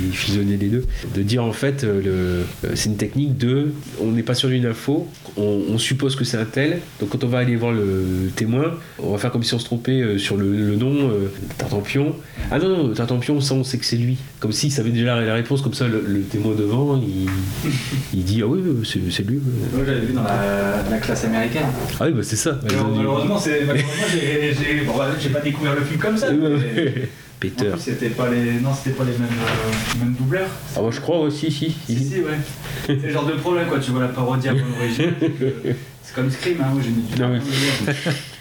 il fusionnait les deux. De dire, en fait, euh, le... euh, c'est une technique de... On n'est pas sûr d'une info, on, on suppose que c'est un tel, donc quand on va aller voir le témoin, on va faire comme si on se trompait euh, sur le, le nom, euh, Tartampion. Ah non, non, Tartampion, ça on sait que c'est lui. Comme s'il savait déjà la, la réponse, comme ça le, le témoin devant, il, *laughs* il dit Ah oui, c'est c'est lui. Moi j'avais vu dans la, la classe américaine. Ah oui, bah c'est ça. Malheureusement, c'est- *laughs* malheureusement, j'ai j'ai- bon, voilà, j'ai pas découvert le film comme ça. mais- Peter. En plus, c'était pas les, non, c'était pas les mêmes, euh, mêmes doubleurs. Ah moi je crois, ouais, si, si. Si, si, ouais. C'est le genre de problème, quoi. Tu vois la parodie avant l'origine. *laughs* C'est comme Scream, hein. Moi, j'ai mis du temps *laughs*